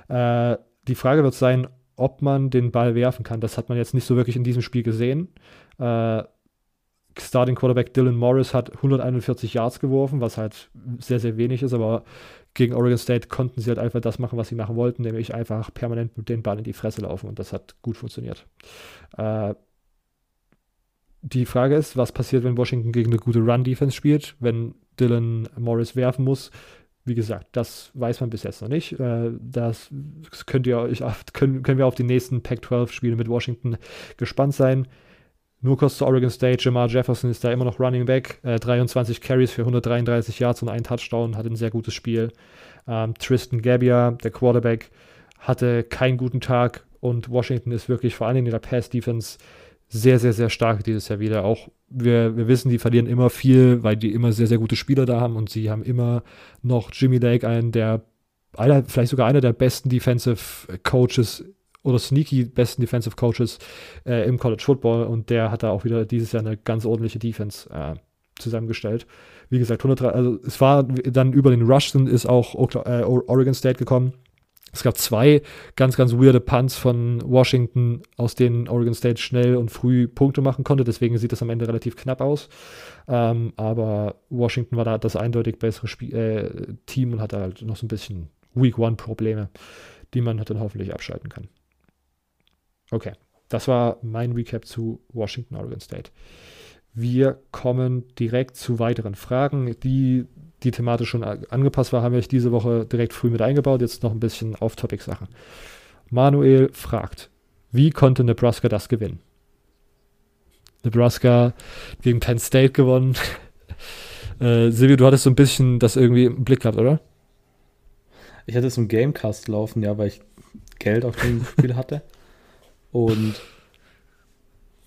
Äh, die Frage wird sein, ob man den Ball werfen kann. Das hat man jetzt nicht so wirklich in diesem Spiel gesehen. Äh, Starting Quarterback Dylan Morris hat 141 Yards geworfen, was halt sehr, sehr wenig ist, aber gegen Oregon State konnten sie halt einfach das machen, was sie machen wollten, nämlich einfach permanent mit den Ball in die Fresse laufen und das hat gut funktioniert. Äh, die Frage ist, was passiert, wenn Washington gegen eine gute Run-Defense spielt, wenn Dylan Morris werfen muss. Wie gesagt, das weiß man bis jetzt noch nicht. Äh, das könnt ihr euch, können, können wir auf die nächsten Pac-12-Spiele mit Washington gespannt sein. Nur kurz zu Oregon State. Jamar Jefferson ist da immer noch Running Back. Äh, 23 Carries für 133 Yards und ein Touchdown. Hat ein sehr gutes Spiel. Ähm, Tristan Gabbia, der Quarterback, hatte keinen guten Tag. Und Washington ist wirklich vor allem in ihrer Pass-Defense sehr, sehr, sehr stark dieses Jahr wieder. Auch wir, wir wissen, die verlieren immer viel, weil die immer sehr, sehr gute Spieler da haben. Und sie haben immer noch Jimmy Lake, einen der, einer, vielleicht sogar einer der besten Defensive Coaches oder sneaky besten Defensive Coaches äh, im College Football und der hat da auch wieder dieses Jahr eine ganz ordentliche Defense äh, zusammengestellt. Wie gesagt, 103, also es war dann über den Rush ist auch äh, Oregon State gekommen. Es gab zwei ganz, ganz weirde Punts von Washington, aus denen Oregon State schnell und früh Punkte machen konnte. Deswegen sieht das am Ende relativ knapp aus. Ähm, aber Washington war da das eindeutig bessere Spiel äh, Team und hatte halt noch so ein bisschen Week One Probleme, die man dann hoffentlich abschalten kann. Okay, das war mein Recap zu Washington, Oregon State. Wir kommen direkt zu weiteren Fragen, die die thematisch schon angepasst war, haben wir diese Woche direkt früh mit eingebaut. Jetzt noch ein bisschen Off-Topic-Sachen. Manuel fragt, wie konnte Nebraska das gewinnen? Nebraska gegen Penn State gewonnen. *laughs* äh, Silvio, du hattest so ein bisschen das irgendwie im Blick gehabt, oder? Ich hatte es im Gamecast laufen, ja, weil ich Geld auf dem *laughs* Spiel hatte. Und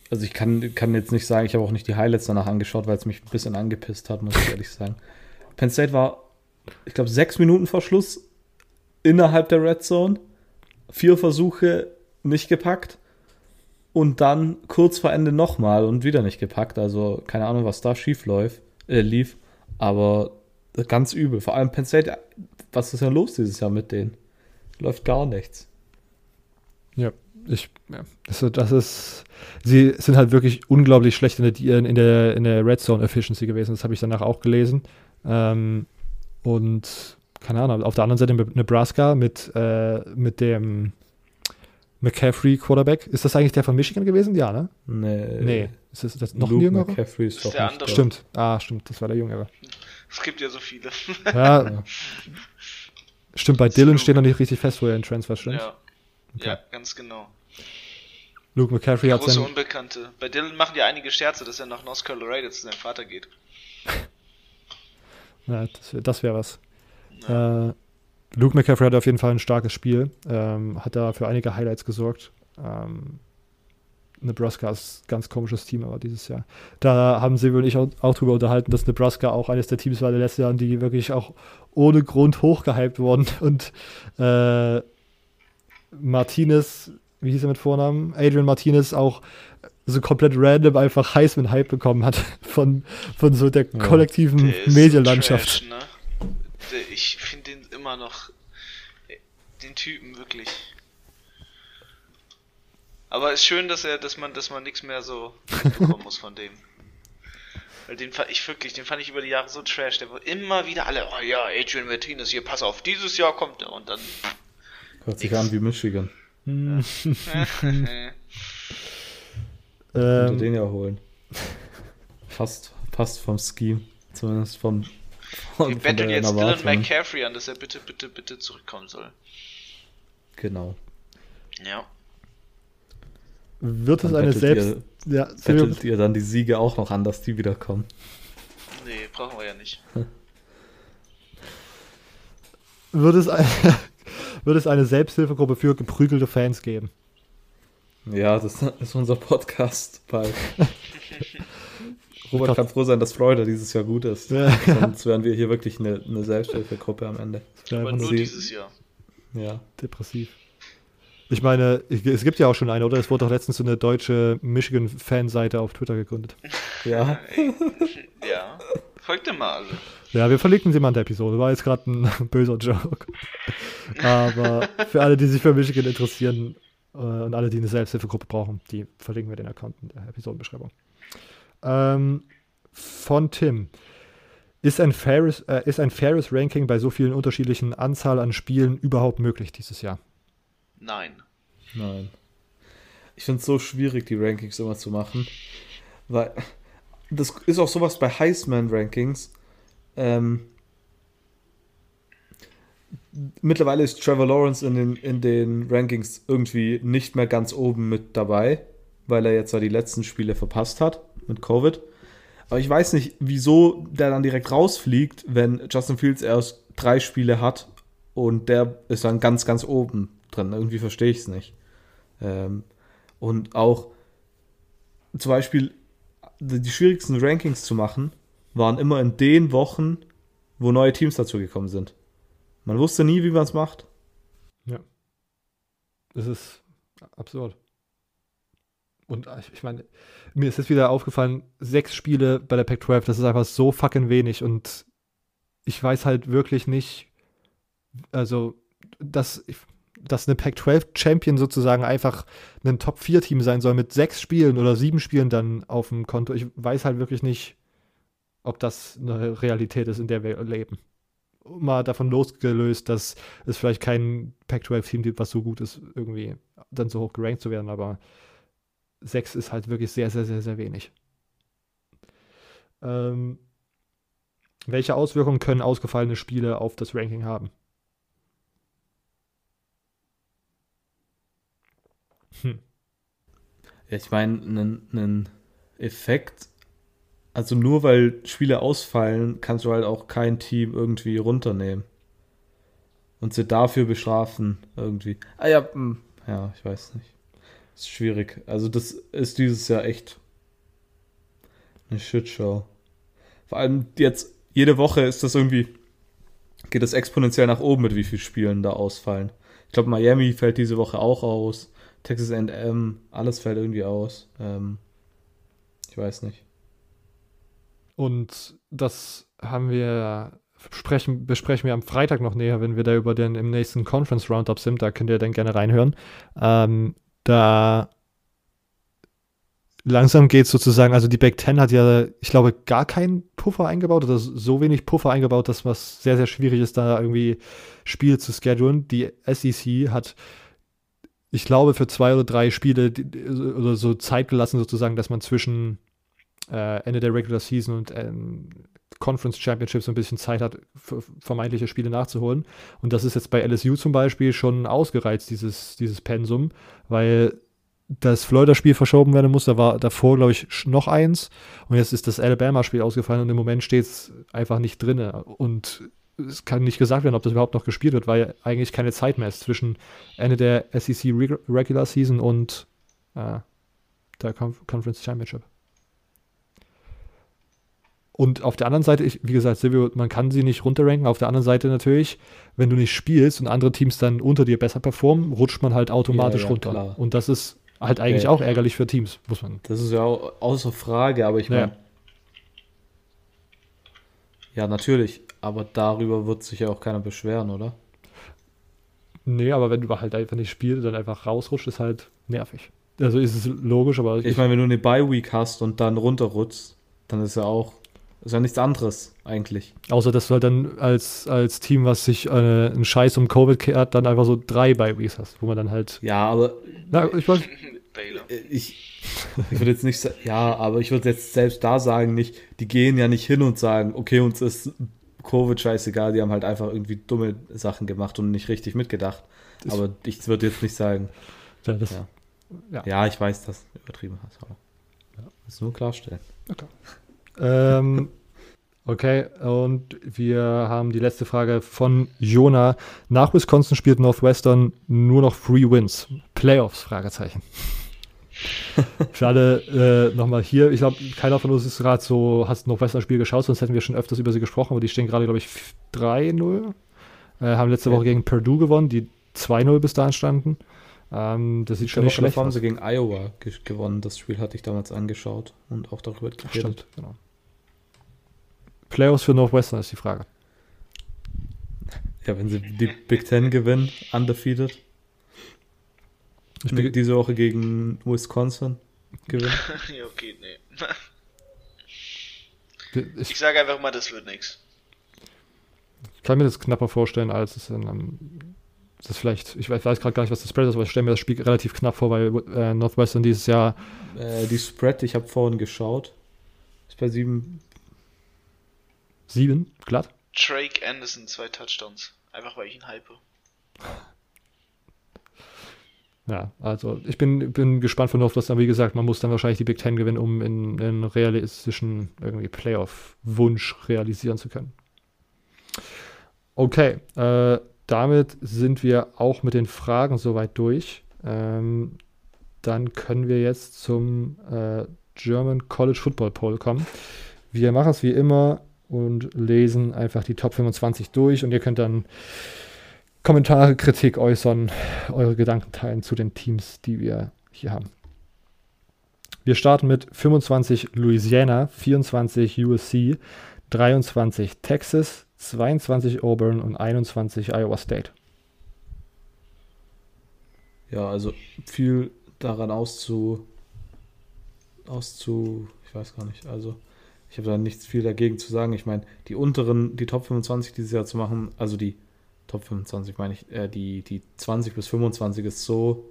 also ich kann, kann jetzt nicht sagen, ich habe auch nicht die Highlights danach angeschaut, weil es mich ein bisschen angepisst hat, muss ich ehrlich sagen. Penn State war, ich glaube, sechs Minuten vor Schluss innerhalb der Red Zone. Vier Versuche nicht gepackt. Und dann kurz vor Ende nochmal und wieder nicht gepackt. Also keine Ahnung, was da schief läuft, äh, lief. Aber ganz übel. Vor allem Penn State, was ist denn los dieses Jahr mit denen? Läuft gar nichts. Ja, ich, das, das ist, sie sind halt wirklich unglaublich schlecht in der, in der, in der Red Zone Efficiency gewesen. Das habe ich danach auch gelesen. Ähm, und keine Ahnung, auf der anderen Seite Nebraska mit, äh, mit dem McCaffrey Quarterback. Ist das eigentlich der von Michigan gewesen? Ja, ne? Nee. Nee. Ist das, das noch Luke ein jüngerer? McCaffrey ist Ist doch der nicht andere. Stimmt. Ah, stimmt. Das war der Jüngere. Es gibt ja so viele. Ja. *laughs* stimmt, bei Dylan steht noch nicht richtig fest, wo er in Transfer stimmt. Ja. ja, ganz genau. Luke McCaffrey hat Große sein, Unbekannte. Bei Dylan machen ja einige Scherze, dass er nach North Carolina zu seinem Vater geht. *laughs* Ja, das wäre wär was. Äh, Luke McCaffrey hat auf jeden Fall ein starkes Spiel, ähm, hat da für einige Highlights gesorgt. Ähm, Nebraska ist ein ganz komisches Team, aber dieses Jahr. Da haben Silvio und ich auch, auch drüber unterhalten, dass Nebraska auch eines der Teams war der letzten Jahre, die wirklich auch ohne Grund hochgehypt wurden. *laughs* Und äh, Martinez, wie hieß er mit Vornamen? Adrian Martinez auch so komplett random einfach Heisman-Hype bekommen hat *laughs* von, von so der Ja. kollektiven ist Medienlandschaft. Trash, ne? Ich finde den immer noch. den Typen wirklich. Aber ist schön, dass er, dass man, dass man nichts mehr so bekommen muss von dem. *laughs* Weil den fand ich wirklich, den fand ich über die Jahre so trash. Der war immer wieder alle, oh ja, Adrian Martinez, hier, pass auf, dieses Jahr kommt er und dann. Hört sich an wie Michigan. Könnte *laughs* Ähm, den ja holen. Fast, passt vom Scheme. Zumindest vom. Wir betteln jetzt Dylan. McCaffrey an, dass er bitte, bitte, bitte zurückkommen soll. Genau. Ja. wird es Dann eine bettelt selbst. Ihr, Ja, bettelt ihr dann die Siege auch noch an, dass die wiederkommen. Nee, brauchen wir ja nicht. wird, es ein, *laughs* wird es eine Selbsthilfegruppe für geprügelte Fans geben? Ja, das ist unser Podcast bald. *laughs* Robert kann froh sein, dass Florida dieses Jahr gut ist. Ja. *laughs* Sonst wären wir hier wirklich eine, eine Selbsthilfegruppe am Ende. Ja, Aber nur sie- dieses Jahr. Ja. depressiv. Ich meine, es gibt ja auch schon eine, oder? Es wurde doch letztens so eine deutsche Michigan-Fanseite auf Twitter gegründet. Ja. Ja. Folgt dir mal alle. Ja, wir verlinken sie mal in der Episode. War jetzt gerade ein *laughs* böser Joke. Aber für alle, die sich für Michigan interessieren äh, und alle, die eine Selbsthilfegruppe brauchen, die verlinken wir den Account in der Episodenbeschreibung. Ähm, von Tim. Ist ein, faires, äh, ist ein faires Ranking bei so vielen unterschiedlichen Anzahl an Spielen überhaupt möglich dieses Jahr? Nein. Nein. Ich finde es so schwierig, die Rankings immer zu machen. Weil das ist auch sowas bei Heisman-Rankings. Ähm, mittlerweile ist Trevor Lawrence in den, in den Rankings irgendwie nicht mehr ganz oben mit dabei, weil er jetzt ja die letzten Spiele verpasst hat mit Covid. Aber ich weiß nicht, wieso der dann direkt rausfliegt, wenn Justin Fields erst drei Spiele hat und der ist dann ganz, ganz oben drin. Irgendwie verstehe ich es nicht. Ähm, und auch zum Beispiel die schwierigsten Rankings zu machen, waren immer in den Wochen, wo neue Teams dazu gekommen sind. Man wusste nie, wie man es macht. Das ist absurd. Und ich, meine, mir ist jetzt wieder aufgefallen, sechs Spiele bei der Pac-12, das ist einfach so fucking wenig und ich weiß halt wirklich nicht, also, dass, dass eine Pac-12-Champion sozusagen einfach ein Top-4-Team sein soll mit sechs Spielen oder sieben Spielen dann auf dem Konto. Ich weiß halt wirklich nicht, ob das eine Realität ist, in der wir leben. Mal davon losgelöst, dass es vielleicht kein Pac-12-Team gibt, was so gut ist, irgendwie dann so hoch gerankt zu werden, aber sechs ist halt wirklich sehr, sehr, sehr, sehr wenig. Ähm, welche Auswirkungen können ausgefallene Spiele auf das Ranking haben? Hm. Ich meine, einen Effekt, also nur weil Spiele ausfallen, kannst du halt auch kein Team irgendwie runternehmen. Und sie dafür bestrafen, irgendwie. Ah ja, hm, ja, ich weiß nicht. Ist schwierig. Also das ist dieses Jahr echt eine Shitshow. Vor allem jetzt, jede Woche ist das irgendwie, geht das exponentiell nach oben, mit wie vielen Spielen da ausfallen. Ich glaube, Miami fällt diese Woche auch aus. Texas A&M, alles fällt irgendwie aus. Ähm, ich weiß nicht. Und das haben wir, besprechen, besprechen wir am Freitag noch näher, wenn wir da über den im nächsten Conference Roundup sind. Da könnt ihr dann gerne reinhören. Ähm, da langsam geht es sozusagen, also die Big Ten hat ja, ich glaube, gar keinen Puffer eingebaut oder so wenig Puffer eingebaut, dass was sehr, sehr schwierig ist, da irgendwie Spiele zu schedulen. Die SEC hat, ich glaube, für zwei oder drei Spiele oder so Zeit gelassen, sozusagen, dass man zwischen äh, Ende der Regular Season und ähm, Conference Championship so ein bisschen Zeit hat, vermeintliche Spiele nachzuholen. Und das ist jetzt bei LSU zum Beispiel schon ausgereizt, dieses, dieses Pensum, weil das Florida-Spiel verschoben werden muss. Da war davor, glaube ich, noch eins. Und jetzt ist das Alabama-Spiel ausgefallen und im Moment steht es einfach nicht drin. Und es kann nicht gesagt werden, ob das überhaupt noch gespielt wird, weil eigentlich keine Zeit mehr ist zwischen Ende der SEC Reg- Regular Season und äh, der Conf Conference Championship. Und auf der anderen Seite, ich, wie gesagt, Silvio, man kann sie nicht runterranken. Auf der anderen Seite natürlich, wenn du nicht spielst und andere Teams dann unter dir besser performen, rutscht man halt automatisch Ja, ja, runter. klar. Und das ist halt eigentlich Ja. auch ärgerlich für Teams, muss man. Das ist ja auch außer Frage, aber ich meine. Ja. natürlich. Aber darüber wird sich ja auch keiner beschweren, oder? Nee, aber wenn du halt einfach nicht spielst, dann einfach rausrutscht, ist halt nervig. Also ist es logisch, aber Ich meine, wenn du eine Bye-Week hast und dann runterrutschst, dann ist ja auch, ist ja nichts anderes eigentlich. außer dass du halt dann als, als Team, was sich äh, einen Scheiß um Covid kehrt, dann einfach so drei bei Weeks hast, wo man dann halt. Ja, aber Na, ich *laughs* Baylor. äh, ich, ich würde jetzt nicht sagen, ja, aber ich würde jetzt selbst da sagen, nicht, die gehen ja nicht hin und sagen, okay, uns ist Covid scheißegal, die haben halt einfach irgendwie dumme Sachen gemacht und nicht richtig mitgedacht. Das- aber ich würde jetzt nicht sagen, ja, das, Ja. Ja. ja, ich weiß, dass du übertrieben hast, aber das nur klarstellen. Ähm, okay, und wir haben die letzte Frage von Jona. Nach Wisconsin spielt Northwestern nur noch Free Wins. Playoffs? Fragezeichen. *laughs* Für alle äh, nochmal hier. Ich glaube, keiner von uns ist gerade so, hast Northwestern Spiel geschaut, sonst hätten wir schon öfters über sie gesprochen, aber die stehen gerade, glaube ich, 3-0. Äh, haben letzte. Woche gegen Purdue gewonnen, die 2-0 bis dahin standen. Ähm, das sieht schon nicht schlecht haben aus. sie gegen Iowa ge gewonnen. Das Spiel hatte ich damals angeschaut und auch darüber geredet. Stimmt, genau. Playoffs für Northwestern ist die Frage. Ja, wenn sie die Big Ten gewinnen, undefeated. Ich bin, diese Woche gegen Wisconsin gewinnen. *laughs* ja, okay, nee. ich Ich sage einfach mal, das wird nichts. kann mir das knapper vorstellen, als es in einem. Das ist vielleicht, ich weiß, weiß gerade gar nicht, was das Spread ist, aber ich stelle mir das Spiel relativ knapp vor, weil äh, Northwestern dieses Jahr äh, die Spread, ich habe vorhin geschaut, ist bei sieben. Sieben glatt. Drake Anderson, zwei Touchdowns. Einfach weil ich ihn hype. Ja, also ich bin, bin gespannt von Northwestern. Wie gesagt, man muss dann wahrscheinlich die Big Ten gewinnen, um in einen realistischen irgendwie Playoff-Wunsch realisieren zu können. Okay, äh, damit sind wir auch mit den Fragen soweit durch. Ähm, dann können wir jetzt zum äh, German College Football Poll kommen. Wir machen es wie immer und lesen einfach die Top 25 durch und ihr könnt dann Kommentare, Kritik äußern, eure Gedanken teilen zu den Teams, die wir hier haben. Wir starten mit 25 Louisiana, 24 USC, 23 Texas, 22 Auburn und 21 Iowa State. Ja, also viel daran auszu. auszu. ich weiß gar nicht. Also, ich habe da nichts viel dagegen zu sagen. Ich meine, die unteren, die Top 25 dieses Jahr zu machen, also die Top 25 meine ich, äh, die, die 20 bis 25 ist so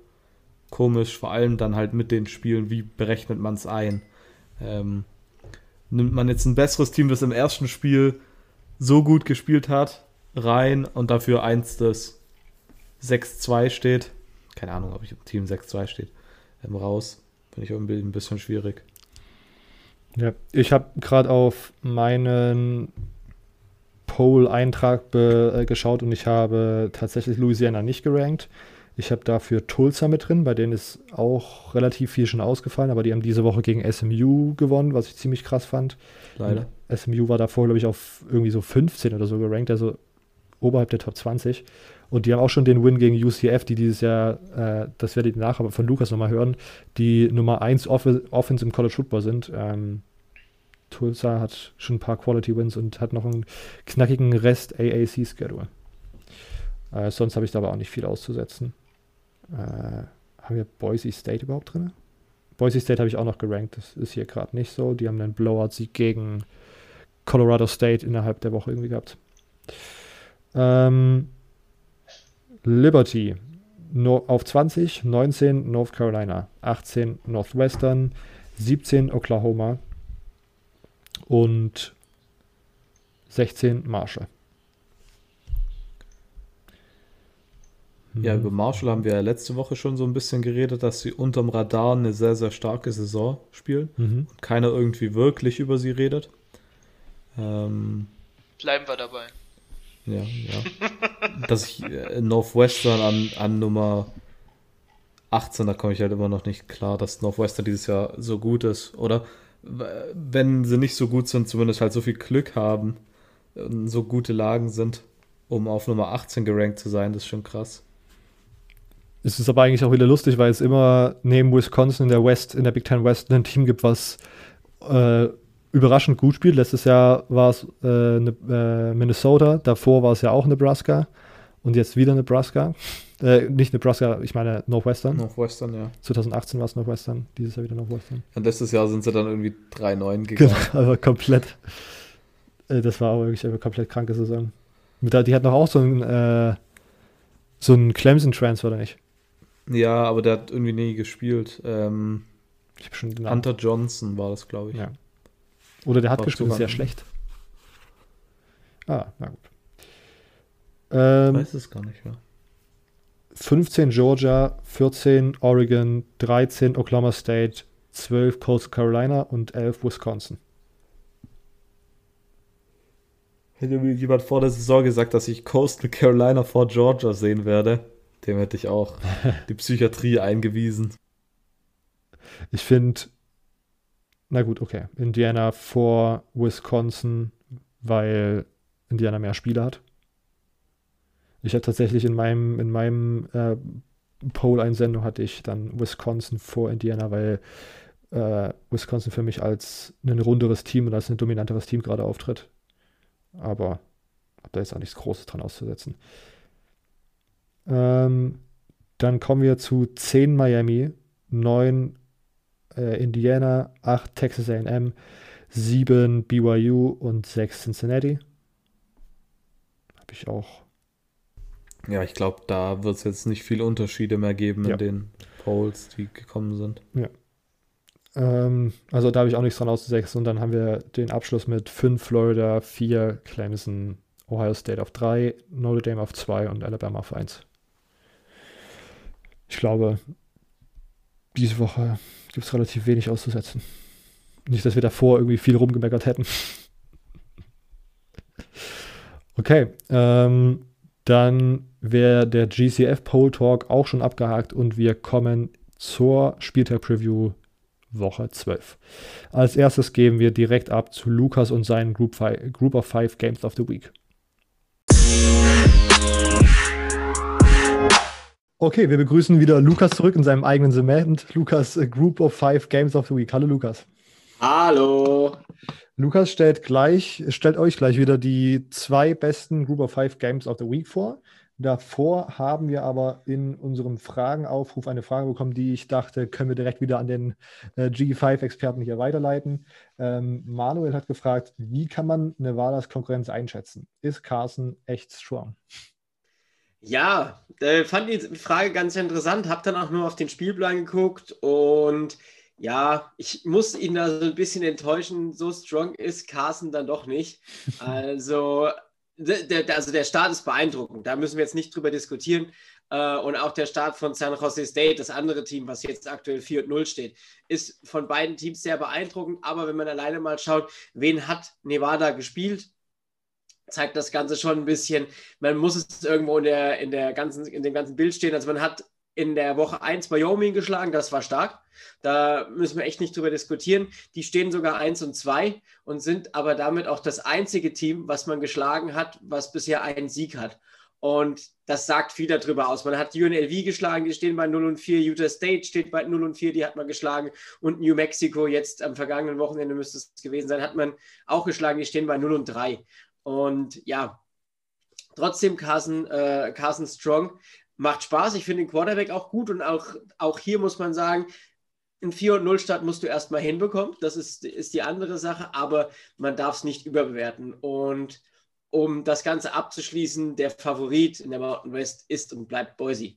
komisch, vor allem dann halt mit den Spielen, wie berechnet man es ein? Ähm, nimmt man jetzt ein besseres Team, das im ersten Spiel so gut gespielt hat, rein und dafür eins, das 6-2 steht. Keine Ahnung, ob ich im Team 6-2 steht. Ähm, raus. Finde ich irgendwie ein bisschen schwierig. Ja, ich habe gerade auf meinen Poll-Eintrag äh, geschaut und ich habe tatsächlich Louisiana nicht gerankt. Ich habe dafür Tulsa mit drin, bei denen ist auch relativ viel schon ausgefallen, aber die haben diese Woche gegen SMU gewonnen, was ich ziemlich krass fand. Leider. SMU war davor, glaube ich, auf irgendwie so 15 oder so gerankt, also oberhalb der Top 20. Und die haben auch schon den Win gegen UCF, die dieses Jahr, äh, das werdet ihr nachher von Lukas nochmal hören, die Nummer 1 Off Offense im College Football sind. Ähm, Tulsa hat schon ein paar Quality Wins und hat noch einen knackigen Rest AAC-Schedule. Äh, sonst habe ich da aber auch nicht viel auszusetzen. Äh, haben wir Boise State überhaupt drin? Boise State habe ich auch noch gerankt. Das ist hier gerade nicht so. Die haben einen Blowout-Sieg gegen Colorado State innerhalb der Woche irgendwie gehabt. Ähm, Liberty no, auf 20, 19 North Carolina, 18 Northwestern, 17 Oklahoma und 16 Marshall. Ja, Mhm. über Marshall haben wir ja letzte Woche schon so ein bisschen geredet, dass sie unterm Radar eine sehr, sehr starke Saison spielen Mhm. und keiner irgendwie wirklich über sie redet. Ähm, Bleiben wir dabei. ja, ja. *laughs* dass ich äh, Northwestern an, an Nummer 18, da komme ich halt immer noch nicht klar, dass Northwestern dieses Jahr so gut ist. Oder wenn sie nicht so gut sind, zumindest halt so viel Glück haben, so gute Lagen sind, um auf Nummer 18 gerankt zu sein, das ist schon krass. Es ist aber eigentlich auch wieder lustig, weil es immer neben Wisconsin in der West, in der Big Ten West ein Team gibt, was äh, überraschend gut spielt. Letztes Jahr war es äh, ne, äh, Minnesota, davor war es ja auch Nebraska. Und jetzt wieder Nebraska. Äh, nicht Nebraska, ich meine Northwestern. Northwestern, ja. 2018 war es Northwestern, dieses Jahr wieder Northwestern. Und letztes Jahr sind sie dann irgendwie 3-9 gegangen. Genau, *laughs* aber komplett. Äh, das war auch wirklich eine komplett kranke Saison. Mit, die hat noch auch so einen, äh, so einen Clemson-Transfer, oder nicht? Ja, aber der hat irgendwie nie gespielt. Ähm, Ich habe schon Namen. Hunter Johnson war das, glaube ich. Ja. Oder der hat War gespielt, ist sehr schlecht. Ah, na gut. Ich Ähm, weiß es gar nicht mehr. 15 Georgia, 14 Oregon, 13 Oklahoma State, 12 Coastal Carolina und 11 Wisconsin. Hätte mir jemand vor der Saison gesagt, dass ich Coastal Carolina vor Georgia sehen werde, dem hätte ich auch *laughs* die Psychiatrie eingewiesen. Ich finde, na gut, okay, Indiana vor Wisconsin, weil Indiana mehr Spiele hat. Ich hatte tatsächlich in meinem, in meinem äh, Poll-Einsendung hatte ich dann Wisconsin vor Indiana, weil äh, Wisconsin für mich als ein runderes Team und als ein dominanteres Team gerade auftritt. Aber habe da jetzt auch nichts Großes dran auszusetzen. Ähm, dann kommen wir zu 10 Miami, 9 äh, Indiana, 8 Texas AM, 7 BYU und 6 Cincinnati. Habe ich auch. Ja, ich glaube, da wird es jetzt nicht viele Unterschiede mehr geben Ja. in den Polls, die gekommen sind. Ähm, also da habe ich auch nichts dran auszusetzen. Und dann haben wir den Abschluss mit 5 Florida, 4 Clemson, Ohio State auf 3, Notre Dame auf 2 und Alabama auf 1. Ich glaube, diese Woche gibt es relativ wenig auszusetzen. Nicht, dass wir davor irgendwie viel rumgemeckert hätten. *laughs* Okay, ähm, dann wäre der GCF Poll Talk auch schon abgehakt und wir kommen zur Spieltag-Preview Woche 12. Als erstes geben wir direkt ab zu Lukas und seinen Group, Group of Five Games of the Week. Okay, wir begrüßen wieder Lukas zurück in seinem eigenen Segment. Lukas äh, Group of Five Games of the Week. Hallo Lukas. Hallo. Lukas stellt gleich, stellt euch gleich wieder die zwei besten Group of Five Games of the Week vor. Davor haben wir aber in unserem Fragenaufruf eine Frage bekommen, die ich dachte, können wir direkt wieder an den äh, G5-Experten hier weiterleiten. Ähm, Manuel hat gefragt, wie kann man Nevadas Konkurrenz einschätzen? Ist Carson echt strong? Ja, äh, fand die Frage ganz interessant, habe dann auch nur auf den Spielplan geguckt und ja, ich muss ihn da so ein bisschen enttäuschen, so strong ist Carson dann doch nicht. *laughs* Also, der, der, also der Start ist beeindruckend, da müssen wir jetzt nicht drüber diskutieren. Äh, und auch der Start von San Jose State, das andere Team, was jetzt aktuell 4 und 0 steht, ist von beiden Teams sehr beeindruckend. Aber wenn man alleine mal schaut, wen hat Nevada gespielt, zeigt das Ganze schon ein bisschen. Man muss es irgendwo in, der, in, der ganzen, in dem ganzen Bild stehen. Also man hat in der Woche 1 Wyoming geschlagen, das war stark. Da müssen wir echt nicht drüber diskutieren. Die stehen sogar 1 und 2 und sind aber damit auch das einzige Team, was man geschlagen hat, was bisher einen Sieg hat. Und das sagt viel darüber aus. Man hat UNLV geschlagen, die stehen bei 0 und 4. Utah State steht bei 0 und 4, die hat man geschlagen. Und New Mexico, jetzt am vergangenen Wochenende müsste es gewesen sein, hat man auch geschlagen, die stehen bei 0 und 3. Und ja, trotzdem Carson, äh, Carson Strong macht Spaß. Ich finde den Quarterback auch gut und auch, auch hier muss man sagen, ein 4 und 0 Start musst du erstmal hinbekommen. Das ist, ist die andere Sache, aber man darf es nicht überbewerten. Und um das Ganze abzuschließen, der Favorit in der Mountain West ist und bleibt Boise.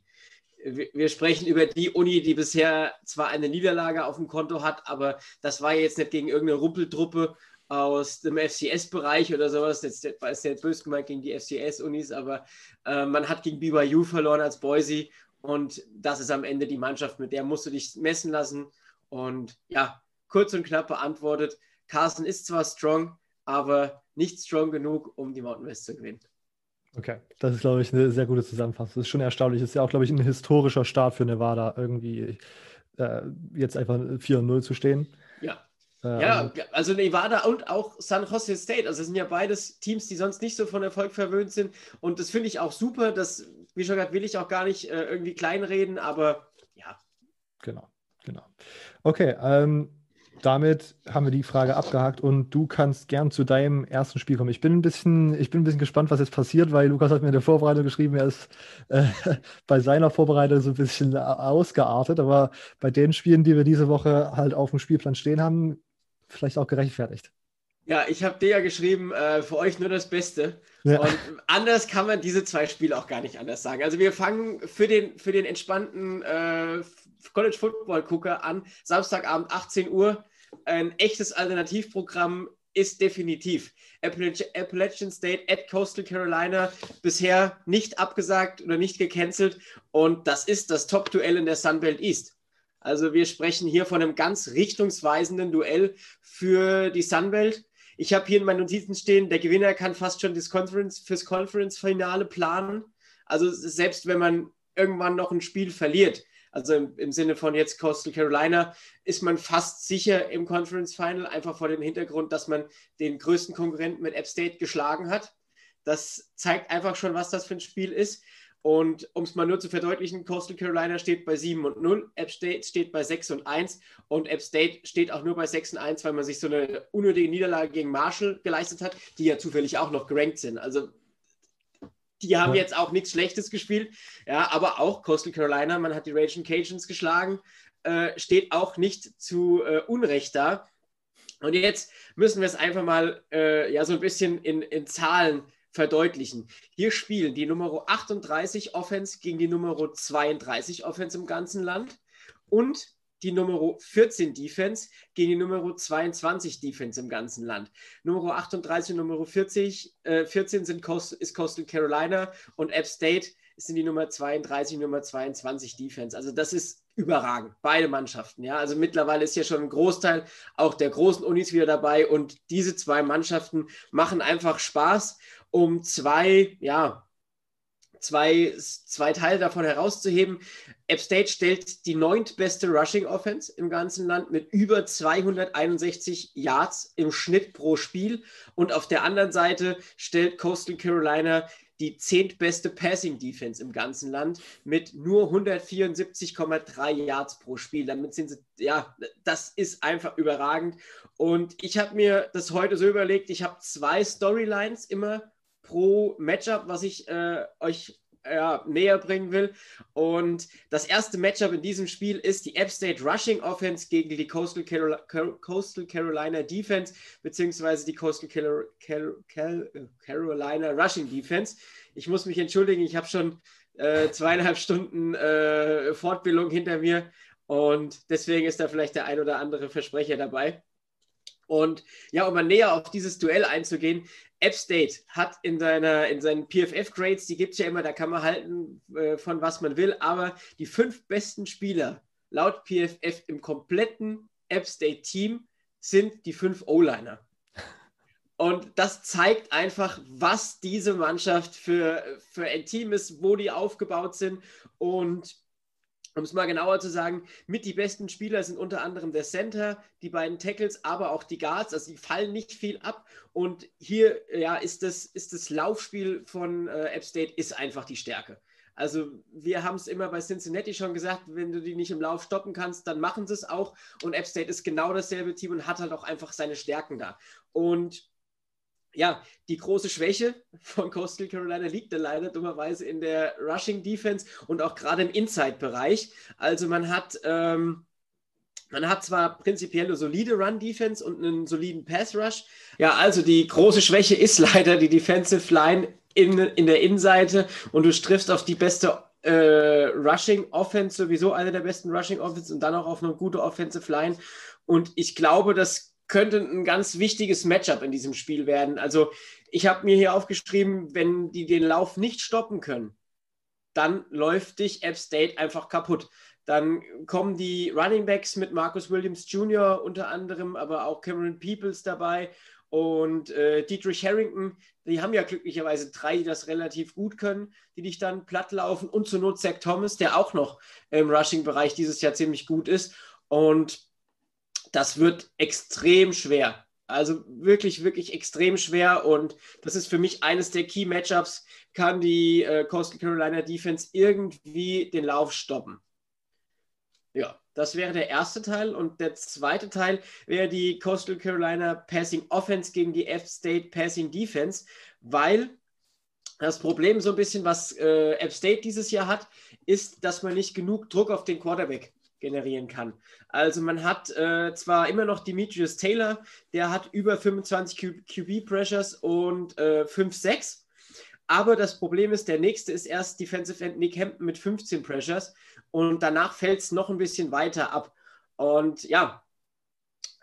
Wir, sprechen über die Uni, die bisher zwar eine Niederlage auf dem Konto hat, aber das war jetzt nicht gegen irgendeine Ruppeltruppe aus dem FCS-Bereich oder sowas. Jetzt ist ja böse gemeint gegen die FCS-Unis, aber äh, man hat gegen BYU verloren als Boise und das ist am Ende die Mannschaft, mit der musst du dich messen lassen. Und ja, kurz und knapp beantwortet: Carson ist zwar strong, aber nicht strong genug, um die Mountain West zu gewinnen. Okay, das ist, glaube ich, eine sehr gute Zusammenfassung. Das ist schon erstaunlich. Das ist ja auch, glaube ich, ein historischer Start für Nevada, irgendwie äh, jetzt einfach 4-0 zu stehen. Ja. Äh, Ja, also Nevada und auch San Jose State. Also das sind ja beides Teams, die sonst nicht so von Erfolg verwöhnt sind. Und das finde ich auch super. Das, wie schon gesagt, will ich auch gar nicht äh, irgendwie kleinreden, aber ja. Genau, genau. Okay, ähm, damit haben wir die Frage abgehakt und du kannst gern zu deinem ersten Spiel kommen. Ich bin ein bisschen, ich bin ein bisschen gespannt, was jetzt passiert, weil Lukas hat mir in der Vorbereitung geschrieben, er ist äh, *laughs* bei seiner Vorbereitung so ein bisschen ausgeartet, aber bei den Spielen, die wir diese Woche halt auf dem Spielplan stehen haben, vielleicht auch gerechtfertigt. Ja, ich habe dir ja geschrieben, äh, für euch nur das Beste. Ja. Und anders kann man diese zwei Spiele auch gar nicht anders sagen. Also wir fangen für den, für den entspannten äh, College Football Gucker an, Samstagabend 18 Uhr. Ein echtes Alternativprogramm ist definitiv. Appalachian State at Coastal Carolina bisher nicht abgesagt oder nicht gecancelt. Und das ist das Top-Duell in der Sunbelt East. Also wir sprechen hier von einem ganz richtungsweisenden Duell für die Sunbelt. Ich habe hier in meinen Notizen stehen, der Gewinner kann fast schon das Conference, fürs Conference-Finale planen. Also selbst wenn man irgendwann noch ein Spiel verliert, also im, im, Sinne von jetzt Coastal Carolina, ist man fast sicher im Conference Final, einfach vor dem Hintergrund, dass man den größten Konkurrenten mit App State geschlagen hat. Das zeigt einfach schon, was das für ein Spiel ist. Und um es mal nur zu verdeutlichen, Coastal Carolina steht bei 7 und 0, App State steht bei 6 und 1 und App State steht auch nur bei 6 und 1, weil man sich so eine unnötige Niederlage gegen Marshall geleistet hat, die ja zufällig auch noch gerankt sind. Also die haben ja. jetzt auch nichts Schlechtes gespielt, ja, aber auch Coastal Carolina, man hat die Raging Cajuns geschlagen, äh, steht auch nicht zu äh, Unrecht da. Und jetzt müssen wir es einfach mal äh, ja so ein bisschen in, in Zahlen verdeutlichen. Hier spielen die Nummer 38 Offense gegen die Nummer 32 Offense im ganzen Land und die Nummer 14 Defense gegen die Nummer 22 Defense im ganzen Land. Nummer 38 und Nummer 40, äh, 14 sind Coast, ist Coastal Carolina und App State sind die Nummer 32, Nummer 22 Defense. Also das ist überragend, beide Mannschaften. Ja, also mittlerweile ist ja schon ein Großteil auch der großen Unis wieder dabei und diese zwei Mannschaften machen einfach Spaß um zwei, ja, zwei, zwei Teile davon herauszuheben. App State stellt die neuntbeste Rushing Offense im ganzen Land mit über 261 Yards im Schnitt pro Spiel. Und auf der anderen Seite stellt Coastal Carolina die zehntbeste Passing Defense im ganzen Land mit nur 174,3 Yards pro Spiel. Damit sind sie, ja, das ist einfach überragend. Und ich habe mir das heute so überlegt, ich habe zwei Storylines immer pro Matchup, was ich äh, euch ja, näher bringen will. Und das erste Matchup in diesem Spiel ist die App State Rushing Offense gegen die Coastal, Carol Coastal Carolina Defense, beziehungsweise die Coastal Car Car Car Carolina Rushing Defense. Ich muss mich entschuldigen, ich habe schon äh, zweieinhalb Stunden äh, Fortbildung hinter mir und deswegen ist da vielleicht der ein oder andere Versprecher dabei. Und ja, um mal näher auf dieses Duell einzugehen, App State hat in, seiner, in seinen PFF-Grades, die gibt es ja immer, da kann man halten äh, von was man will, aber die fünf besten Spieler laut PFF im kompletten App State-Team sind die fünf O-Liner. Und das zeigt einfach, was diese Mannschaft für, für ein Team ist, wo die aufgebaut sind. Und um es mal genauer zu sagen, mit die besten Spieler sind unter anderem der Center, die beiden Tackles, aber auch die Guards. Also die fallen nicht viel ab. Und hier ja, ist, das, ist das Laufspiel von äh, App State ist einfach die Stärke. Also wir haben es immer bei Cincinnati schon gesagt, wenn du die nicht im Lauf stoppen kannst, dann machen sie es auch. Und App State ist genau dasselbe Team und hat halt auch einfach seine Stärken da. Und ja, die große Schwäche von Coastal Carolina liegt dann leider dummerweise in der Rushing Defense und auch gerade im Inside-Bereich. Also man hat, ähm, man hat zwar prinzipiell eine solide Run-Defense und einen soliden Pass-Rush. Ja, also die große Schwäche ist leider die Defensive Line in, in der Innenseite und du triffst auf die beste äh, Rushing Offense, sowieso eine der besten Rushing Offense und dann auch auf eine gute Offensive Line. Und ich glaube, das könnte ein ganz wichtiges Matchup in diesem Spiel werden. Also ich habe mir hier aufgeschrieben, wenn die den Lauf nicht stoppen können, dann läuft dich App State einfach kaputt. Dann kommen die Running Backs mit Marcus Williams Jr. unter anderem, aber auch Cameron Peoples dabei und äh, Dietrich Harrington. Die haben ja glücklicherweise drei, die das relativ gut können, die dich dann platt laufen und zur Not Zach Thomas, der auch noch im Rushing-Bereich dieses Jahr ziemlich gut ist. Und das wird extrem schwer. Also wirklich, wirklich extrem schwer. Und das ist für mich eines der Key Matchups. Kann die äh, Coastal Carolina Defense irgendwie den Lauf stoppen? Ja, Das wäre der erste Teil. Und der zweite Teil wäre die Coastal Carolina Passing Offense gegen die F-State Passing Defense, weil das Problem so ein bisschen, was äh, App State dieses Jahr hat, ist, dass man nicht genug Druck auf den Quarterback generieren kann. Also man hat äh, zwar immer noch Demetrius Taylor, der hat über 25 QB-Pressures und äh, 5-6, aber das Problem ist, der nächste ist erst Defensive End Nick Hampton mit 15 Pressures und danach fällt es noch ein bisschen weiter ab. Und ja,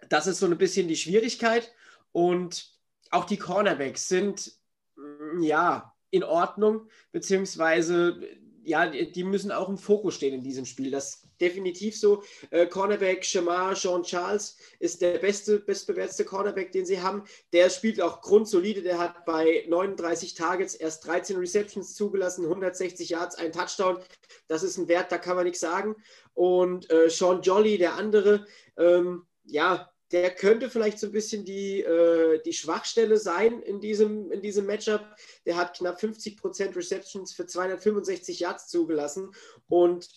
das ist so ein bisschen die Schwierigkeit und auch die Cornerbacks sind, mm, ja, in Ordnung, beziehungsweise ja, die müssen auch im Fokus stehen in diesem Spiel. Das ist definitiv so. Äh, Cornerback Shamar Sean Charles ist der beste, bestbewertete Cornerback, den sie haben. Der spielt auch grundsolide. Der hat bei 39 Targets erst 13 Receptions zugelassen, 160 Yards, ein Touchdown. Das ist ein Wert, da kann man nichts sagen. Und äh, Sean Jolly, der andere, ähm, ja, der könnte vielleicht so ein bisschen die, äh, die Schwachstelle sein in diesem, in diesem Matchup. Der hat knapp 50% Receptions für 265 Yards zugelassen. Und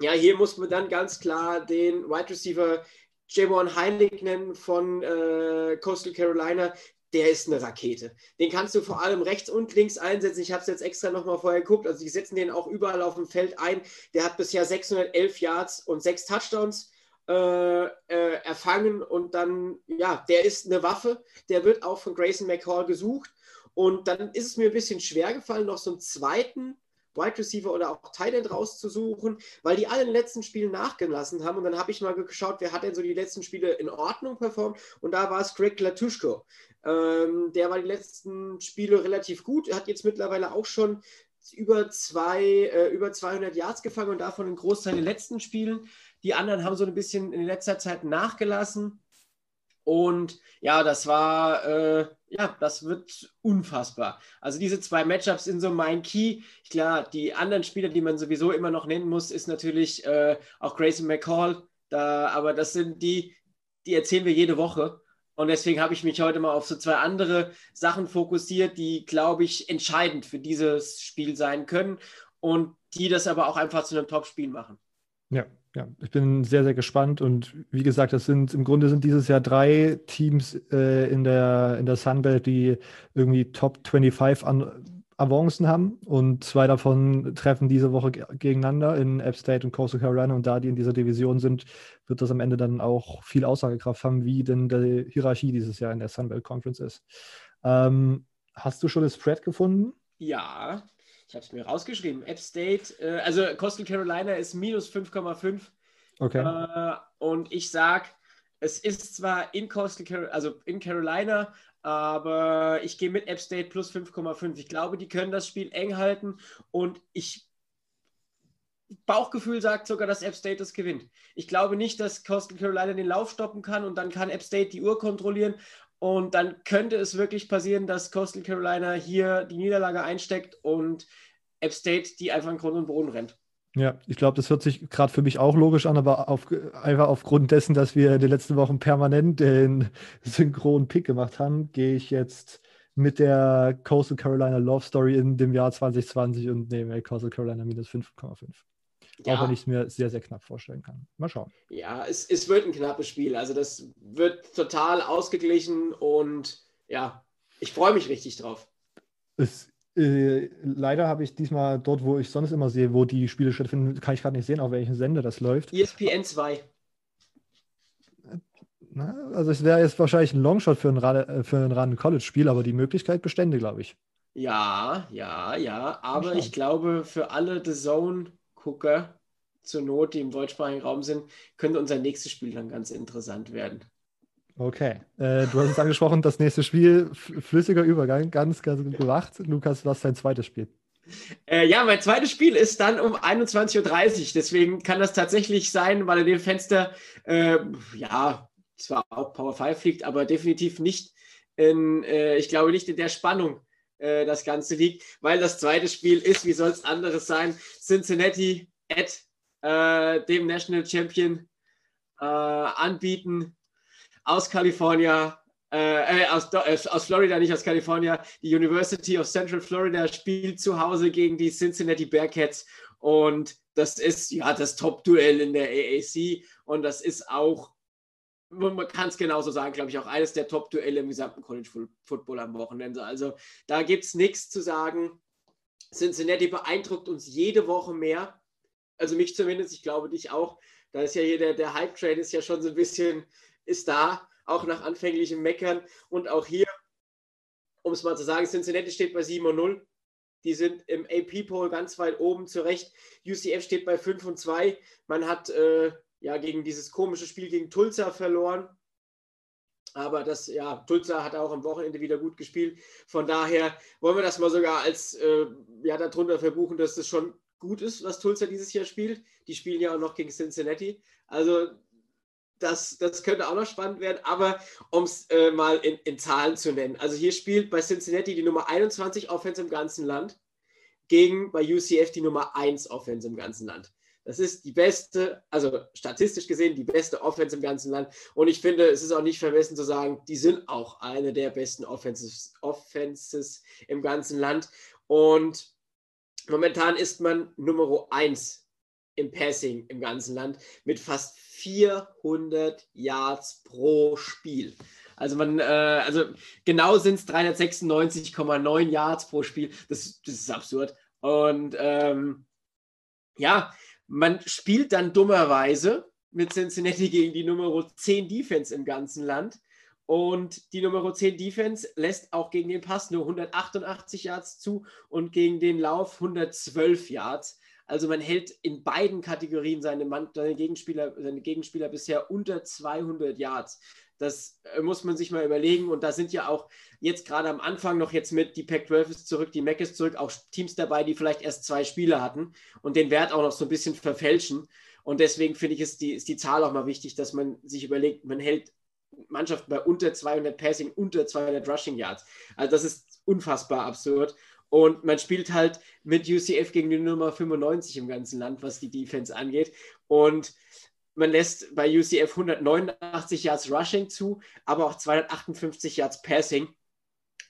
ja, hier muss man dann ganz klar den Wide Receiver Javon Heilig nennen von äh, Coastal Carolina. Der ist eine Rakete. Den kannst du vor allem rechts und links einsetzen. Ich habe es jetzt extra nochmal vorher geguckt. Also, die setzen den auch überall auf dem Feld ein. Der hat bisher 611 Yards und sechs Touchdowns äh, äh, erfangen und dann, ja, der ist eine Waffe, der wird auch von Grayson McCall gesucht und dann ist es mir ein bisschen schwer gefallen, noch so einen zweiten Wide Receiver oder auch Tight End rauszusuchen, weil die alle in den letzten Spielen nachgelassen haben. Und dann habe ich mal geschaut, wer hat denn so die letzten Spiele in Ordnung performt. Und da war es Greg Latuschko. Ähm, der war die letzten Spiele relativ gut, hat jetzt mittlerweile auch schon über, zwei, äh, über 200 Yards gefangen und davon einen Großteil in den letzten Spielen. Die anderen haben so ein bisschen in letzter Zeit nachgelassen. Und ja, das war, äh, ja, das wird unfassbar. Also diese zwei Matchups sind so mein Key. Klar, die anderen Spieler, die man sowieso immer noch nennen muss, ist natürlich äh, auch Grayson McCall. Da, aber das sind die, die erzählen wir jede Woche. Und deswegen habe ich mich heute mal auf so zwei andere Sachen fokussiert, die, glaube ich, entscheidend für dieses Spiel sein können und die das aber auch einfach zu einem Top-Spiel machen. Ja, ja, ich bin sehr, sehr gespannt und wie gesagt, das sind im Grunde sind dieses Jahr drei Teams äh, in der, in der Sunbelt, die irgendwie Top 25 an Avancen haben und zwei davon treffen diese Woche gegeneinander in App State und Coastal Carolina und da die in dieser Division sind, wird das am Ende dann auch viel Aussagekraft haben, wie denn die Hierarchie dieses Jahr in der Sunbelt Conference ist. Ähm, hast du schon das Spread gefunden? Ja, ich habe es mir rausgeschrieben. App State, äh, also Coastal Carolina ist minus 5,5. Okay. Äh, und ich sage, es ist zwar in Coastal Carolina, also in Carolina, aber ich gehe mit App State plus 5,5. Ich glaube, die können das Spiel eng halten und ich Bauchgefühl sagt sogar, dass App State das gewinnt. Ich glaube nicht, dass Coastal Carolina den Lauf stoppen kann und dann kann App State die Uhr kontrollieren. Und dann könnte es wirklich passieren, dass Coastal Carolina hier die Niederlage einsteckt und App State die einfach in Grund und Boden rennt. Ja, ich glaube, das hört sich gerade für mich auch logisch an, aber auf, einfach aufgrund dessen, dass wir in den letzten Wochen permanent den synchronen Pick gemacht haben, gehe ich jetzt mit der Coastal Carolina Love Story in dem Jahr 2020 und nehme Coastal Carolina minus 5,5. Ja. Auch wenn ich es mir sehr, sehr knapp vorstellen kann. Mal schauen. Ja, es, es wird ein knappes Spiel. Also das wird total ausgeglichen und ja, ich freue mich richtig drauf. Es, äh, leider habe ich diesmal dort, wo ich sonst immer sehe, wo die Spiele stattfinden, kann ich gerade nicht sehen, auf welchem Sender das läuft. ESPN 2. Na, also es wäre jetzt wahrscheinlich ein Longshot für ein, Rad, für ein Run College-Spiel, aber die Möglichkeit bestände, glaube ich. Ja, ja, ja. Aber ich glaube, für alle The Zone Gucker zur Not, die im deutschsprachigen Raum sind, könnte unser nächstes Spiel dann ganz interessant werden. Okay, äh, du hast es angesprochen, das nächste Spiel, flüssiger Übergang, ganz, ganz gemacht. Lukas, was ist dein zweites Spiel? Äh, ja, mein zweites Spiel ist dann um 21.30 Uhr, deswegen kann das tatsächlich sein, weil in dem Fenster, äh, ja, zwar auch Power 5 fliegt, aber definitiv nicht in, äh, ich glaube nicht in der Spannung, äh, das Ganze liegt, weil das zweite Spiel ist, wie soll es anderes sein, Cincinnati at äh, dem National Champion äh, anbieten. Aus Kalifornien äh, äh aus, äh, aus Florida, nicht aus Kalifornien, die University of Central Florida spielt zu Hause gegen die Cincinnati Bearcats. Und das ist ja das Top-Duell in der AAC und das ist auch, man kann es genauso sagen, glaube ich, auch eines der Top-Duelle im gesamten College Football am Wochenende. Also da gibt es nichts zu sagen. Cincinnati beeindruckt uns jede Woche mehr. Also mich zumindest, ich glaube dich auch. Da ist ja hier der, der Hype-Train ist ja schon so ein bisschen, ist da auch nach anfänglichem Meckern. Und auch hier, um es mal zu sagen, Cincinnati steht bei 7 und 0. Die sind im AP-Poll ganz weit oben zurecht. UCF steht bei 5 und 2. Man hat äh, ja gegen dieses komische Spiel gegen Tulsa verloren. Aber das, ja, Tulsa hat auch am Wochenende wieder gut gespielt. Von daher wollen wir das mal sogar als, äh, ja, darunter verbuchen, dass das schon gut ist, was Tulsa dieses Jahr spielt. Die spielen ja auch noch gegen Cincinnati. Also das, das könnte auch noch spannend werden, aber um es äh, mal in, in, Zahlen zu nennen. Also hier spielt bei Cincinnati die Nummer 21 Offense im ganzen Land gegen bei UCF die Nummer 1 Offense im ganzen Land. Das ist die beste, also statistisch gesehen, die beste Offense im ganzen Land. Und ich finde, es ist auch nicht vermessen zu sagen, die sind auch eine der besten Offenses, Offenses im ganzen Land. Und momentan ist man Nummer 1 im Passing im ganzen Land mit fast 400 Yards pro Spiel. Also man, äh, also genau sind es 396,9 Yards pro Spiel. Das, das ist absurd. Und ähm, ja, man spielt dann dummerweise mit Cincinnati gegen die Nummer 10 Defense im ganzen Land. Und die Nummer 10 Defense lässt auch gegen den Pass nur 188 Yards zu und gegen den Lauf 112 Yards. Also man hält in beiden Kategorien seine, Mann, seine, Gegenspieler, seine Gegenspieler bisher unter 200 Yards. Das äh, muss man sich mal überlegen. Und da sind ja auch jetzt gerade am Anfang noch jetzt mit, die Pac-12 ist zurück, die Mac ist zurück, auch Teams dabei, die vielleicht erst zwei Spiele hatten und den Wert auch noch so ein bisschen verfälschen. Und deswegen finde ich, ist die, ist die Zahl auch mal wichtig, dass man sich überlegt, man hält Mannschaften bei unter 200 Passing, unter 200 Rushing Yards. Also das ist unfassbar absurd. Und man spielt halt mit UCF gegen die Nummer 95 im ganzen Land, was die Defense angeht. Und man lässt bei UCF 189 Yards Rushing zu, aber auch 258 Yards Passing.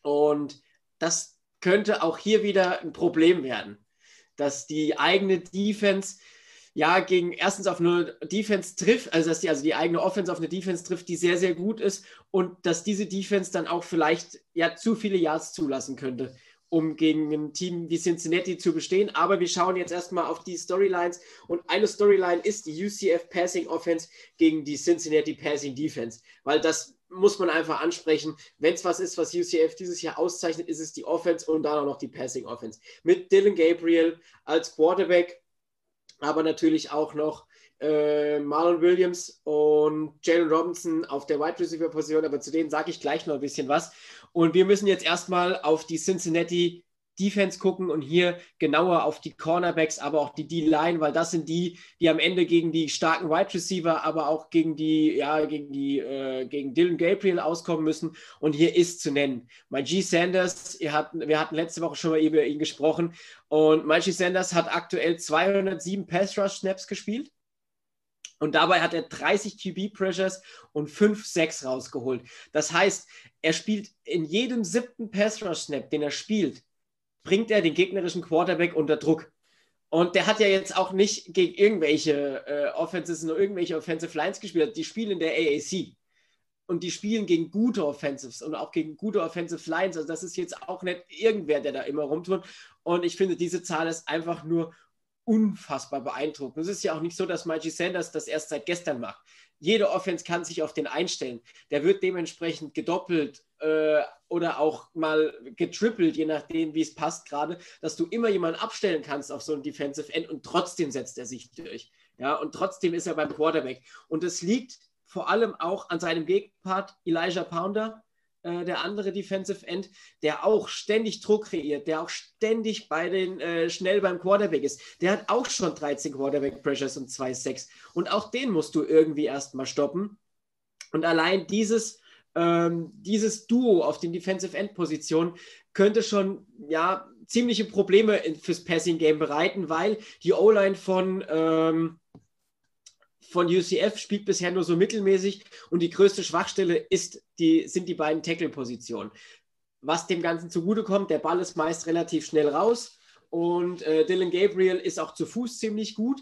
Und das könnte auch hier wieder ein Problem werden, dass die eigene Defense ja gegen erstens auf eine Defense trifft, also dass die also die eigene Offense auf eine Defense trifft, die sehr sehr gut ist und dass diese Defense dann auch vielleicht ja zu viele Yards zulassen könnte um gegen ein Team wie Cincinnati zu bestehen. Aber wir schauen jetzt erstmal auf die Storylines. Und eine Storyline ist die UCF Passing Offense gegen die Cincinnati Passing Defense. Weil das muss man einfach ansprechen. Wenn es was ist, was UCF dieses Jahr auszeichnet, ist es die Offense und dann auch noch die Passing Offense. Mit Dylan Gabriel als Quarterback, aber natürlich auch noch äh, Marlon Williams und Jalen Robinson auf der Wide Receiver Position, aber zu denen sage ich gleich noch ein bisschen was. Und wir müssen jetzt erstmal auf die Cincinnati Defense gucken und hier genauer auf die Cornerbacks, aber auch die D-Line, weil das sind die, die am Ende gegen die starken Wide Receiver, aber auch gegen die, ja, gegen die, äh, gegen Dylan Gabriel auskommen müssen. Und hier ist zu nennen. G. Sanders, ihr hat, wir hatten letzte Woche schon mal über ihn gesprochen. Und G. Sanders hat aktuell 207 Pass Rush Snaps gespielt. Und dabei hat er 30 QB-Pressures und 5 6 rausgeholt. Das heißt, er spielt in jedem siebten Pass-Rush-Snap, den er spielt, bringt er den gegnerischen Quarterback unter Druck. Und der hat ja jetzt auch nicht gegen irgendwelche äh, Offenses nur irgendwelche Offensive Lines gespielt. Die spielen in der AAC. Und die spielen gegen gute Offensives und auch gegen gute Offensive Lines. Also das ist jetzt auch nicht irgendwer, der da immer rumtut. Und ich finde, diese Zahl ist einfach nur unfassbar beeindruckend. Es ist ja auch nicht so, dass Mikey Sanders das erst seit gestern macht. Jede Offense kann sich auf den einstellen. Der wird dementsprechend gedoppelt äh, oder auch mal getrippelt, je nachdem, wie es passt gerade, dass du immer jemanden abstellen kannst auf so ein Defensive End und trotzdem setzt er sich durch. Ja, und trotzdem ist er beim Quarterback. Und es liegt vor allem auch an seinem Gegenpart Elijah Pounder, äh, der andere Defensive End, der auch ständig Druck kreiert, der auch ständig bei den äh, schnell beim Quarterback ist. Der hat auch schon 13 Quarterback Pressures und 2 6 und auch den musst du irgendwie erstmal stoppen. Und allein dieses ähm, dieses Duo auf den Defensive End Positionen könnte schon ja ziemliche Probleme fürs Passing Game bereiten, weil die O-Line von ähm, von UCF spielt bisher nur so mittelmäßig und die größte Schwachstelle ist die, sind die beiden Tackle-Positionen. Was dem Ganzen zugutekommt, der Ball ist meist relativ schnell raus und äh, Dylan Gabriel ist auch zu Fuß ziemlich gut,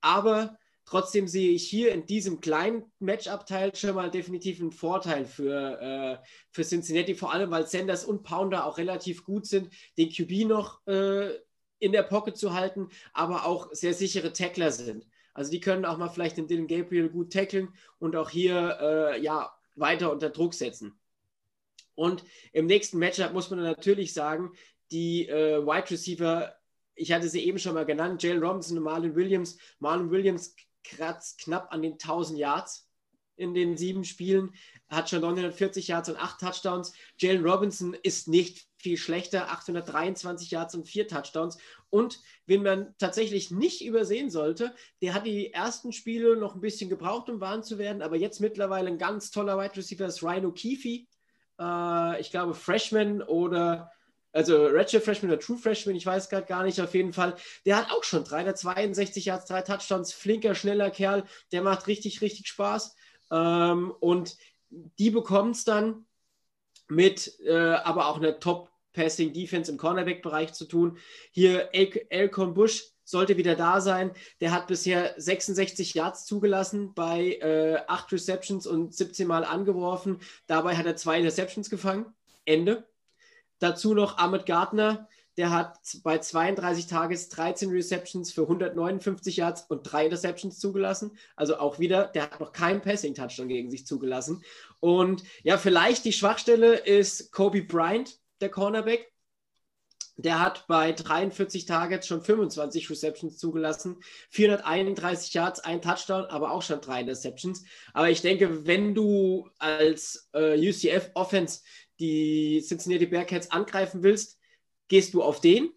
aber trotzdem sehe ich hier in diesem kleinen Matchup-Teil schon mal definitiv einen Vorteil für, äh, für Cincinnati, vor allem weil Sanders und Pounder auch relativ gut sind, den QB noch äh, in der Pocket zu halten, aber auch sehr sichere Tackler sind. Also die können auch mal vielleicht den Dylan Gabriel gut tackeln und auch hier äh, ja, weiter unter Druck setzen. Und im nächsten Matchup muss man natürlich sagen, die äh, Wide Receiver, ich hatte sie eben schon mal genannt, Jalen Robinson und Marlon Williams. Marlon Williams kratzt knapp an den 1000 Yards in den sieben Spielen, hat schon 940 Yards und acht Touchdowns. Jalen Robinson ist nicht viel schlechter, 823 Yards und vier Touchdowns. Und wen man tatsächlich nicht übersehen sollte, der hat die ersten Spiele noch ein bisschen gebraucht, um warm zu werden, aber jetzt mittlerweile ein ganz toller Wide Receiver ist Rhino Keefe. Äh, ich glaube, Freshman oder also Redshirt Freshman oder True Freshman, ich weiß gerade gar nicht, auf jeden Fall. Der hat auch schon 362 Yards, drei Touchdowns, flinker, schneller Kerl, der macht richtig, richtig Spaß. Ähm, und die bekommt es dann mit äh, aber auch einer Top-Passing-Defense im Cornerback-Bereich zu tun. Hier El Elcon Bush sollte wieder da sein. Der hat bisher 66 Yards zugelassen bei äh, 8 Receptions und 17 Mal angeworfen. Dabei hat er zwei Interceptions gefangen. Ende. Dazu noch Ahmed Gardner, der hat bei 32 Tages 13 Receptions für 159 Yards und drei Interceptions zugelassen. Also auch wieder, der hat noch keinen Passing-Touchdown gegen sich zugelassen. Und ja, vielleicht die Schwachstelle ist Kobe Bryant, der Cornerback. Der hat bei 43 Targets schon 25 Receptions zugelassen, 431 Yards, ein Touchdown, aber auch schon drei Interceptions. Aber ich denke, wenn du als äh, UCF Offense die Cincinnati Bearcats angreifen willst, gehst du auf den,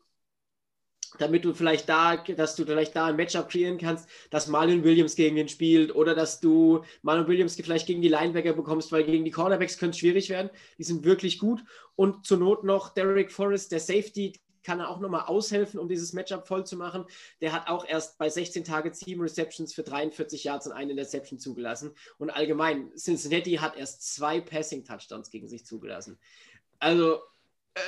damit du vielleicht da, dass du vielleicht da ein Matchup kreieren kannst, dass Marlon Williams gegen den spielt oder dass du Marlon Williams vielleicht gegen die Linebacker bekommst, weil gegen die Cornerbacks könnte es schwierig werden. Die sind wirklich gut. Und zur Not noch Derek Forrest, der Safety, kann er auch nochmal aushelfen, um dieses Matchup voll zu machen. Der hat auch erst bei 16 Tagen 7 Receptions für 43 Yards und eine Interception zugelassen. Und allgemein, Cincinnati hat erst zwei Passing-Touchdowns gegen sich zugelassen. Also, äh,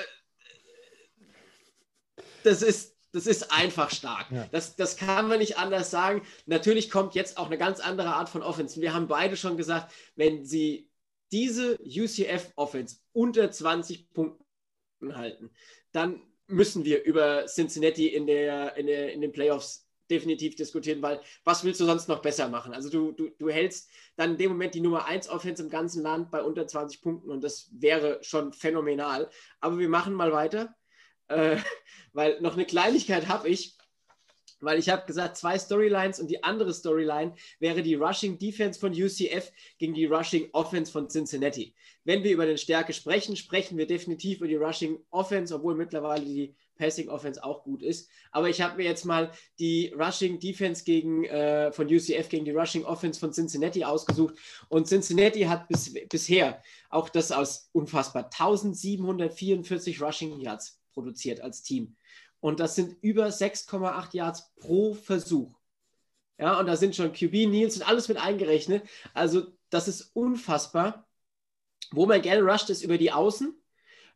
das ist, das ist einfach stark. Ja. Das, das kann man nicht anders sagen. Natürlich kommt jetzt auch eine ganz andere Art von Offense. Wir haben beide schon gesagt, wenn sie diese UCF-Offense unter 20 Punkten halten, dann müssen wir über Cincinnati in, der, in, der, in den Playoffs definitiv diskutieren, weil was willst du sonst noch besser machen? Also du, du, du hältst dann in dem Moment die Nummer 1 Offense im ganzen Land bei unter 20 Punkten und das wäre schon phänomenal. Aber wir machen mal weiter, äh, *laughs* weil noch eine Kleinigkeit habe ich weil ich habe gesagt, zwei Storylines und die andere Storyline wäre die Rushing Defense von UCF gegen die Rushing Offense von Cincinnati. Wenn wir über den Stärke sprechen, sprechen wir definitiv über die Rushing Offense, obwohl mittlerweile die Passing Offense auch gut ist. Aber ich habe mir jetzt mal die Rushing Defense gegen, äh, von UCF gegen die Rushing Offense von Cincinnati ausgesucht. Und Cincinnati hat bis, bisher auch das aus unfassbar 1744 Rushing Yards produziert als Team. Und das sind über 6,8 Yards pro Versuch. Ja, und da sind schon QB, Nils und alles mit eingerechnet. Also, das ist unfassbar. Wo man gerne rusht, ist über die Außen.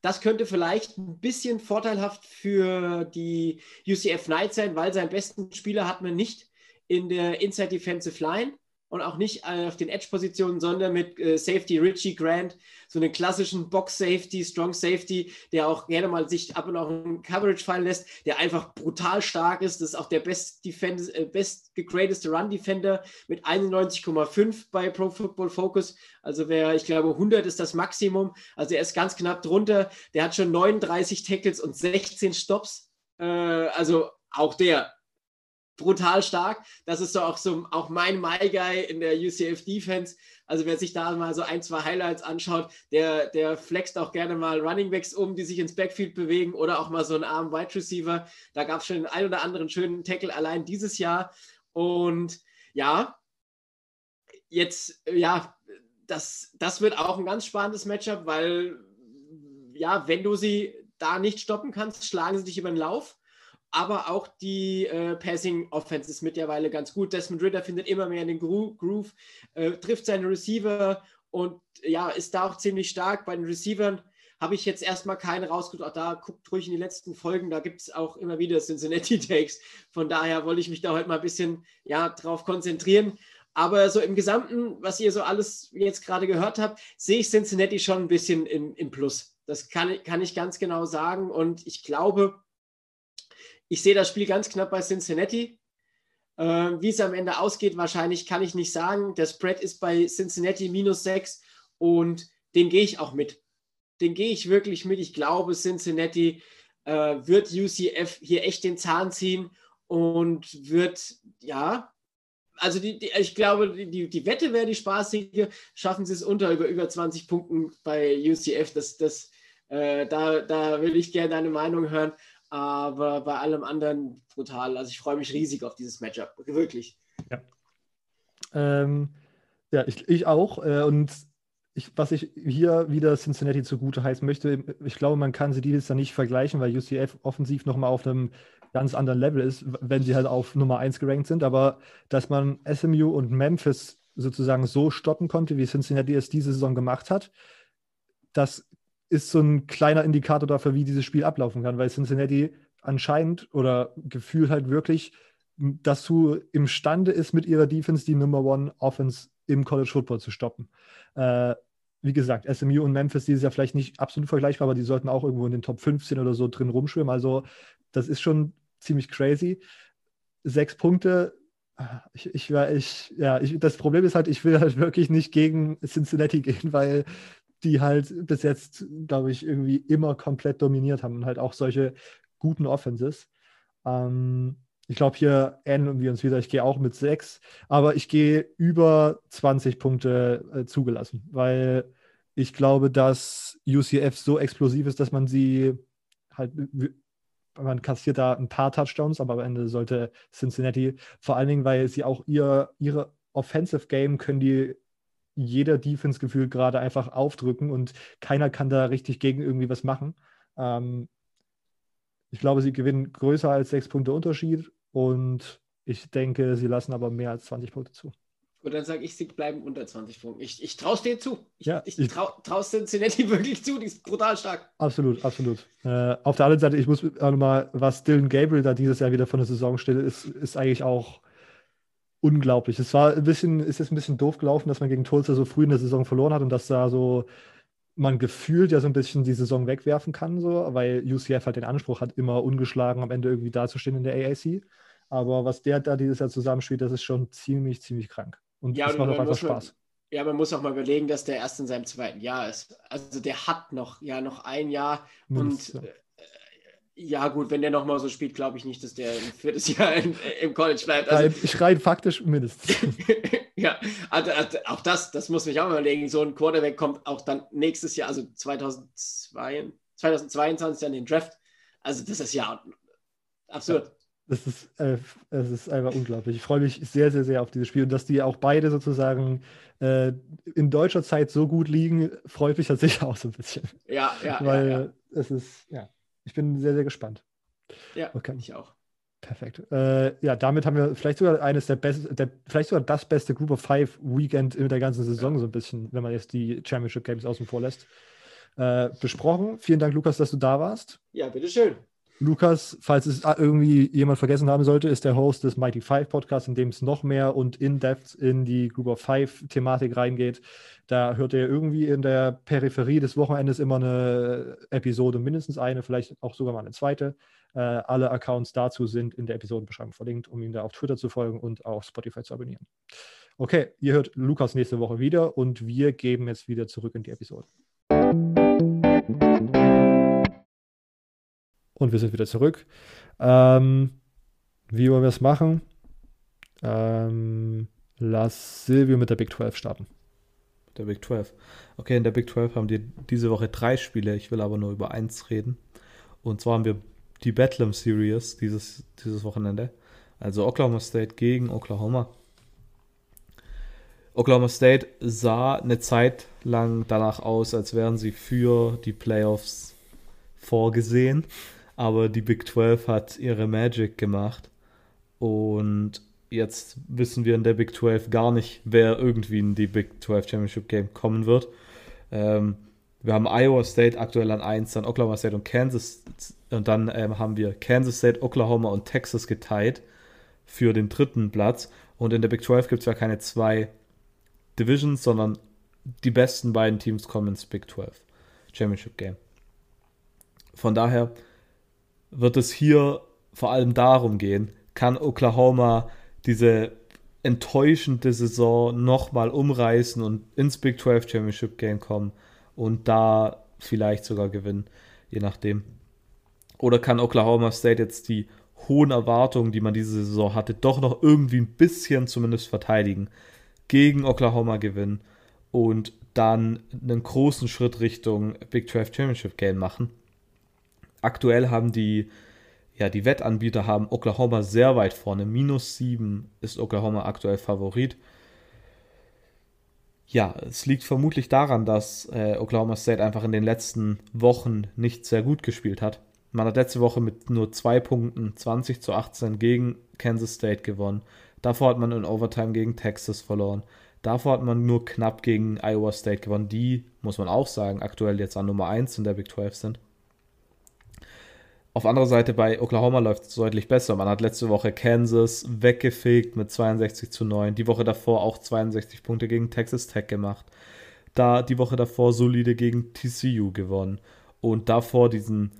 Das könnte vielleicht ein bisschen vorteilhaft für die UCF Knights sein, weil seinen besten Spieler hat man nicht in der Inside Defensive Line und auch nicht äh, auf den Edge-Positionen, sondern mit äh, Safety Richie Grant, so einen klassischen Box-Safety, Strong Safety, der auch gerne mal sich ab und an in Coverage fallen lässt, der einfach brutal stark ist. Das ist auch der best, Defend äh, best gegradeste Run-Defender mit 91,5 bei Pro Football Focus. Also wer, ich glaube, 100 ist das Maximum. Also er ist ganz knapp drunter. Der hat schon 39 Tackles und 16 Stops. Äh, also auch der brutal stark. Das ist so auch so auch mein My Guy in der UCF Defense. Also wer sich da mal so ein, zwei Highlights anschaut, der, der flext auch gerne mal Running Backs um, die sich ins Backfield bewegen oder auch mal so einen armen Wide Receiver. Da gab es schon den ein oder anderen schönen Tackle allein dieses Jahr. Und ja, jetzt, ja, das, das wird auch ein ganz spannendes Matchup, weil ja, wenn du sie da nicht stoppen kannst, schlagen sie dich über den Lauf. Aber auch die äh, Passing Offense ist mittlerweile ganz gut. Desmond Ritter findet immer mehr in den Gro Groove, äh, trifft seine Receiver und ja, ist da auch ziemlich stark. Bei den Receivern habe ich jetzt erstmal keinen rausgesucht. Da guckt ruhig in die letzten Folgen, da gibt es auch immer wieder Cincinnati Takes. Von daher wollte ich mich da heute mal ein bisschen ja, drauf konzentrieren. Aber so im Gesamten, was ihr so alles jetzt gerade gehört habt, sehe ich Cincinnati schon ein bisschen im, im Plus. Das kann, kann ich ganz genau sagen. Und ich glaube, ich sehe das Spiel ganz knapp bei Cincinnati. Äh, wie es am Ende ausgeht, wahrscheinlich kann ich nicht sagen. Der Spread ist bei Cincinnati minus 6 und den gehe ich auch mit. Den gehe ich wirklich mit. Ich glaube, Cincinnati äh, wird UCF hier echt den Zahn ziehen und wird, ja, also die, die, ich glaube, die, die Wette wäre die spaßige. Schaffen sie es unter über, über 20 Punkten bei UCF? Das, das, äh, da, da will ich gerne deine Meinung hören aber bei allem anderen brutal. Also ich freue mich riesig auf dieses Matchup, wirklich. Ja, ähm, ja ich, ich auch. Äh, und ich, was ich hier wieder Cincinnati zugute heißen möchte, ich glaube, man kann sie dieses Jahr nicht vergleichen, weil UCF offensiv nochmal auf einem ganz anderen Level ist, wenn sie halt auf Nummer 1 gerankt sind. Aber dass man SMU und Memphis sozusagen so stoppen konnte, wie Cincinnati es diese Saison gemacht hat, das ist so ein kleiner Indikator dafür, wie dieses Spiel ablaufen kann, weil Cincinnati anscheinend oder gefühlt halt wirklich dazu imstande ist, mit ihrer Defense die Number One Offense im College Football zu stoppen. Äh, wie gesagt, SMU und Memphis, die ist ja vielleicht nicht absolut vergleichbar, aber die sollten auch irgendwo in den Top 15 oder so drin rumschwimmen. Also, das ist schon ziemlich crazy. Sechs Punkte. Ich, ich, ich, ja, ich, das Problem ist halt, ich will halt wirklich nicht gegen Cincinnati gehen, weil die halt bis jetzt, glaube ich, irgendwie immer komplett dominiert haben und halt auch solche guten Offenses. Ähm, ich glaube, hier ähneln wir uns wieder. Ich gehe auch mit sechs, aber ich gehe über 20 Punkte äh, zugelassen, weil ich glaube, dass UCF so explosiv ist, dass man sie halt, man kassiert da ein paar Touchdowns, aber am Ende sollte Cincinnati, vor allen Dingen, weil sie auch ihr, ihre Offensive Game können die jeder Defense gefühlt gerade einfach aufdrücken und keiner kann da richtig gegen irgendwie was machen. Ähm, ich glaube, sie gewinnen größer als sechs Punkte Unterschied und ich denke, sie lassen aber mehr als 20 Punkte zu. Und dann sage ich, sie bleiben unter 20 Punkten. Ich, ich traue es dir zu. Ich, ja, ich, ich traue es Cincinnati *laughs* wirklich zu. Die ist brutal stark. Absolut, absolut. Äh, auf der anderen Seite, ich muss auch nochmal, was Dylan Gabriel da dieses Jahr wieder von der Saison stellt, ist, ist eigentlich auch unglaublich. Es war ein bisschen, ist jetzt ein bisschen doof gelaufen, dass man gegen Tulsa so früh in der Saison verloren hat und dass da so man gefühlt ja so ein bisschen die Saison wegwerfen kann, so, weil UCF halt den Anspruch hat, immer ungeschlagen am Ende irgendwie dazustehen in der AAC. Aber was der da dieses Jahr zusammenspielt, das ist schon ziemlich, ziemlich krank. Und ja, das macht auch einfach Spaß. Ja, man muss auch mal überlegen, dass der erst in seinem zweiten Jahr ist. Also der hat noch, ja, noch ein Jahr Mindest, und ja. Äh, ja, gut, wenn der nochmal so spielt, glaube ich nicht, dass der ein viertes *laughs* Jahr in, im College bleibt. Also, ich rein faktisch mindestens. *laughs* ja, also, also, auch das, das muss mich auch überlegen. So ein Quarterback kommt auch dann nächstes Jahr, also 2002, 2022 an den Draft. Also das ist ja absurd. Ja, das ist, äh, das ist einfach unglaublich. Ich freue mich sehr, sehr, sehr auf dieses Spiel und dass die auch beide sozusagen äh, in deutscher Zeit so gut liegen, freut mich tatsächlich auch so ein bisschen. Ja, ja. Weil ja, ja. es ist, ja ich bin sehr, sehr gespannt. Ja, okay. ich auch. Perfekt. Äh, ja, damit haben wir vielleicht sogar eines der besten, der, vielleicht sogar das beste Group of Five Weekend in der ganzen Saison, ja. so ein bisschen, wenn man jetzt die Championship Games außen vor lässt, äh, besprochen. Vielen Dank, Lukas, dass du da warst. Ja, bitteschön. Lukas, falls es irgendwie jemand vergessen haben sollte, ist der Host des Mighty Five Podcasts, in dem es noch mehr und in-depth in die Group of Five Thematik reingeht. Da hört ihr irgendwie in der Peripherie des Wochenendes immer eine Episode, mindestens eine, vielleicht auch sogar mal eine zweite. Äh, alle Accounts dazu sind in der Episodenbeschreibung verlinkt, um ihm da auf Twitter zu folgen und auf Spotify zu abonnieren. Okay, ihr hört Lukas nächste Woche wieder und wir geben jetzt wieder zurück in die Episode. Und wir sind wieder zurück. Ähm, wie wollen wir es machen? Ähm, lass Silvio mit der Big 12 starten. Der Big 12. Okay, in der Big 12 haben wir diese Woche drei Spiele. Ich will aber nur über eins reden. Und zwar haben wir die Bedlam Series dieses, dieses Wochenende. Also Oklahoma State gegen Oklahoma. Oklahoma State sah eine Zeit lang danach aus, als wären sie für die Playoffs vorgesehen. Aber die Big 12 hat ihre Magic gemacht und jetzt wissen wir in der Big 12 gar nicht, wer irgendwie in die Big 12 Championship Game kommen wird. Ähm, wir haben Iowa State aktuell an 1, dann Oklahoma State und Kansas und dann ähm, haben wir Kansas State, Oklahoma und Texas geteilt für den dritten Platz. Und in der Big 12 gibt es ja keine zwei Divisions, sondern die besten beiden Teams kommen ins Big 12 Championship Game. Von daher wird es hier vor allem darum gehen, kann Oklahoma diese enttäuschende Saison nochmal umreißen und ins Big 12 Championship Game kommen und da vielleicht sogar gewinnen, je nachdem. Oder kann Oklahoma State jetzt die hohen Erwartungen, die man diese Saison hatte, doch noch irgendwie ein bisschen zumindest verteidigen, gegen Oklahoma gewinnen und dann einen großen Schritt Richtung Big 12 Championship Game machen. Aktuell haben die, ja, die Wettanbieter haben Oklahoma sehr weit vorne. Minus 7 ist Oklahoma aktuell Favorit. Ja, es liegt vermutlich daran, dass äh, Oklahoma State einfach in den letzten Wochen nicht sehr gut gespielt hat. Man hat letzte Woche mit nur zwei Punkten 20 zu 18 gegen Kansas State gewonnen. Davor hat man in Overtime gegen Texas verloren. Davor hat man nur knapp gegen Iowa State gewonnen. Die, muss man auch sagen, aktuell jetzt an Nummer 1 in der Big 12 sind. Auf anderer Seite bei Oklahoma läuft es deutlich besser. Man hat letzte Woche Kansas weggefegt mit 62 zu 9. Die Woche davor auch 62 Punkte gegen Texas Tech gemacht. Da die Woche davor solide gegen TCU gewonnen. Und davor diesen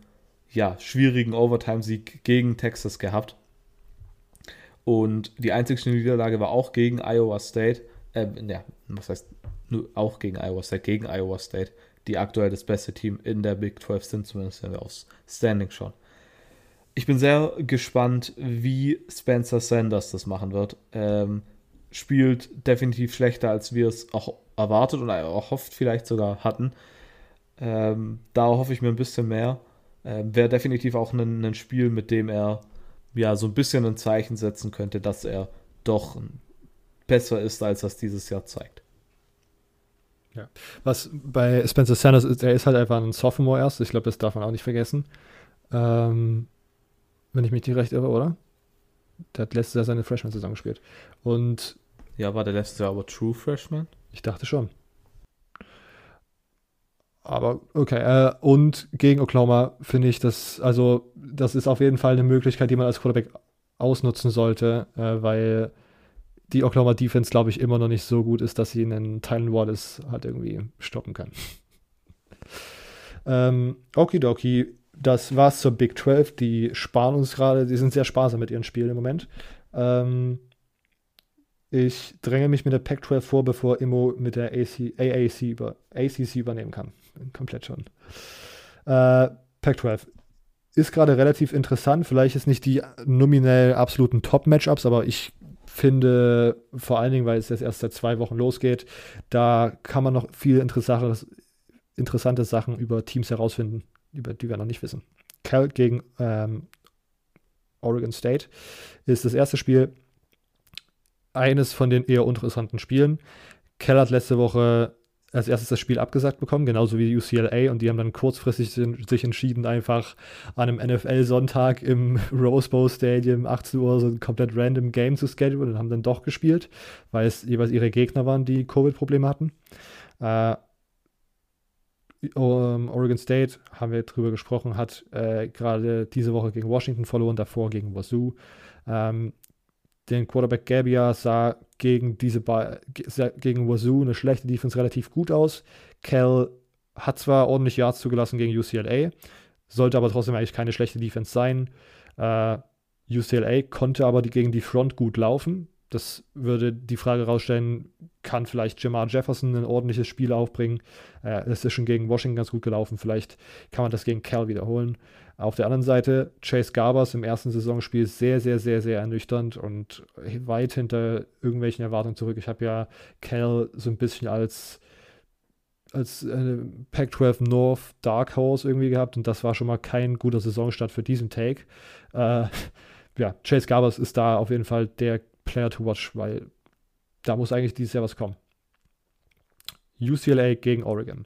ja, schwierigen Overtime-Sieg gegen Texas gehabt. Und die einzige Niederlage war auch gegen Iowa State. Äh, ja, was heißt nur auch gegen Iowa State, gegen Iowa State, die aktuell das beste Team in der Big 12 sind, zumindest wenn wir aufs Standing schauen. Ich bin sehr gespannt, wie Spencer Sanders das machen wird. Ähm, spielt definitiv schlechter, als wir es auch erwartet und auch hofft vielleicht sogar hatten. Ähm, da hoffe ich mir ein bisschen mehr. Äh, Wäre definitiv auch ein, ein, Spiel, mit dem er ja so ein bisschen ein Zeichen setzen könnte, dass er doch besser ist, als das dieses Jahr zeigt. Ja. Was bei Spencer Sanders ist, er ist halt einfach ein Sophomore erst. Ich glaube, das darf man auch nicht vergessen. Ähm, wenn ich mich nicht recht irre, oder? Der hat letztes Jahr seine Freshman-Saison gespielt. Und. Ja, war der letzte Jahr aber True Freshman? Ich dachte schon. Aber okay, äh, und gegen Oklahoma finde ich das, also das ist auf jeden Fall eine Möglichkeit, die man als Quarterback ausnutzen sollte, äh, weil die Oklahoma Defense, glaube ich, immer noch nicht so gut ist, dass sie einen Tylen Wallace halt irgendwie stoppen kann. *laughs* ähm, Okidoki, das war's zur Big 12. Die sparen uns gerade, die sind sehr sparsam mit ihren Spielen im Moment. Ähm, ich dränge mich mit der Pac 12 vor, bevor Immo mit der AC, AAC, über, ACC übernehmen kann komplett schon. Äh, Pac-12 ist gerade relativ interessant. Vielleicht ist nicht die nominell absoluten Top-Matchups, aber ich finde vor allen Dingen, weil es jetzt erst seit zwei Wochen losgeht, da kann man noch viel interessante, interessante Sachen über Teams herausfinden, über die wir noch nicht wissen. Cal gegen ähm, Oregon State ist das erste Spiel eines von den eher interessanten Spielen. Cal hat letzte Woche als erstes das Spiel abgesagt bekommen, genauso wie UCLA. Und die haben dann kurzfristig sich entschieden, einfach an einem NFL-Sonntag im *laughs* Rose Bowl Stadium 18 Uhr so ein komplett random Game zu schedulen und haben dann doch gespielt, weil es jeweils ihre Gegner waren, die Covid-Probleme hatten. Äh, Oregon State, haben wir drüber gesprochen, hat äh, gerade diese Woche gegen Washington verloren, davor gegen Wazoo. Ähm, den Quarterback Gabia sah gegen diese gegen Wazoo eine schlechte Defense relativ gut aus. Cal hat zwar ordentlich Yards zugelassen gegen UCLA, sollte aber trotzdem eigentlich keine schlechte Defense sein. Äh, UCLA konnte aber die, gegen die Front gut laufen. Das würde die Frage rausstellen, kann vielleicht Jamar Jefferson ein ordentliches Spiel aufbringen? Äh, ist schon gegen Washington ganz gut gelaufen. Vielleicht kann man das gegen Cal wiederholen. Auf der anderen Seite, Chase Garbers im ersten Saisonspiel sehr, sehr, sehr, sehr ernüchternd und weit hinter irgendwelchen Erwartungen zurück. Ich habe ja Cal so ein bisschen als, als äh, Pac-12 North Dark Horse irgendwie gehabt und das war schon mal kein guter Saisonstart für diesen Take. Äh, ja, Chase Garbers ist da auf jeden Fall der Player to watch, weil da muss eigentlich dieses Jahr was kommen. UCLA gegen Oregon.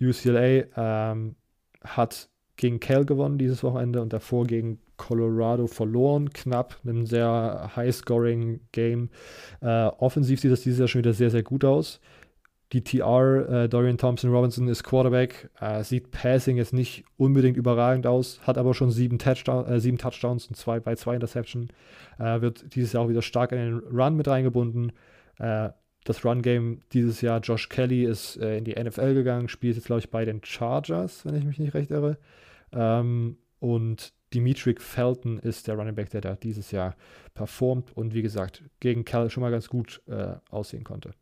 UCLA ähm, hat gegen Cal gewonnen dieses Wochenende und davor gegen Colorado verloren, knapp, einem sehr High-Scoring-Game. Äh, offensiv sieht das dieses Jahr schon wieder sehr, sehr gut aus. Die TR, äh, Dorian Thompson Robinson, ist Quarterback, äh, sieht Passing jetzt nicht unbedingt überragend aus, hat aber schon sieben, Touchdown, äh, sieben Touchdowns und zwei bei zwei Interception. Äh, wird dieses Jahr auch wieder stark in den Run mit reingebunden. Äh, das Run-Game dieses Jahr, Josh Kelly ist äh, in die NFL gegangen, spielt jetzt, glaube ich, bei den Chargers, wenn ich mich nicht recht irre. Ähm, und Dimitri Felton ist der Running Back, der da dieses Jahr performt und wie gesagt gegen Cal schon mal ganz gut aussehen konnte.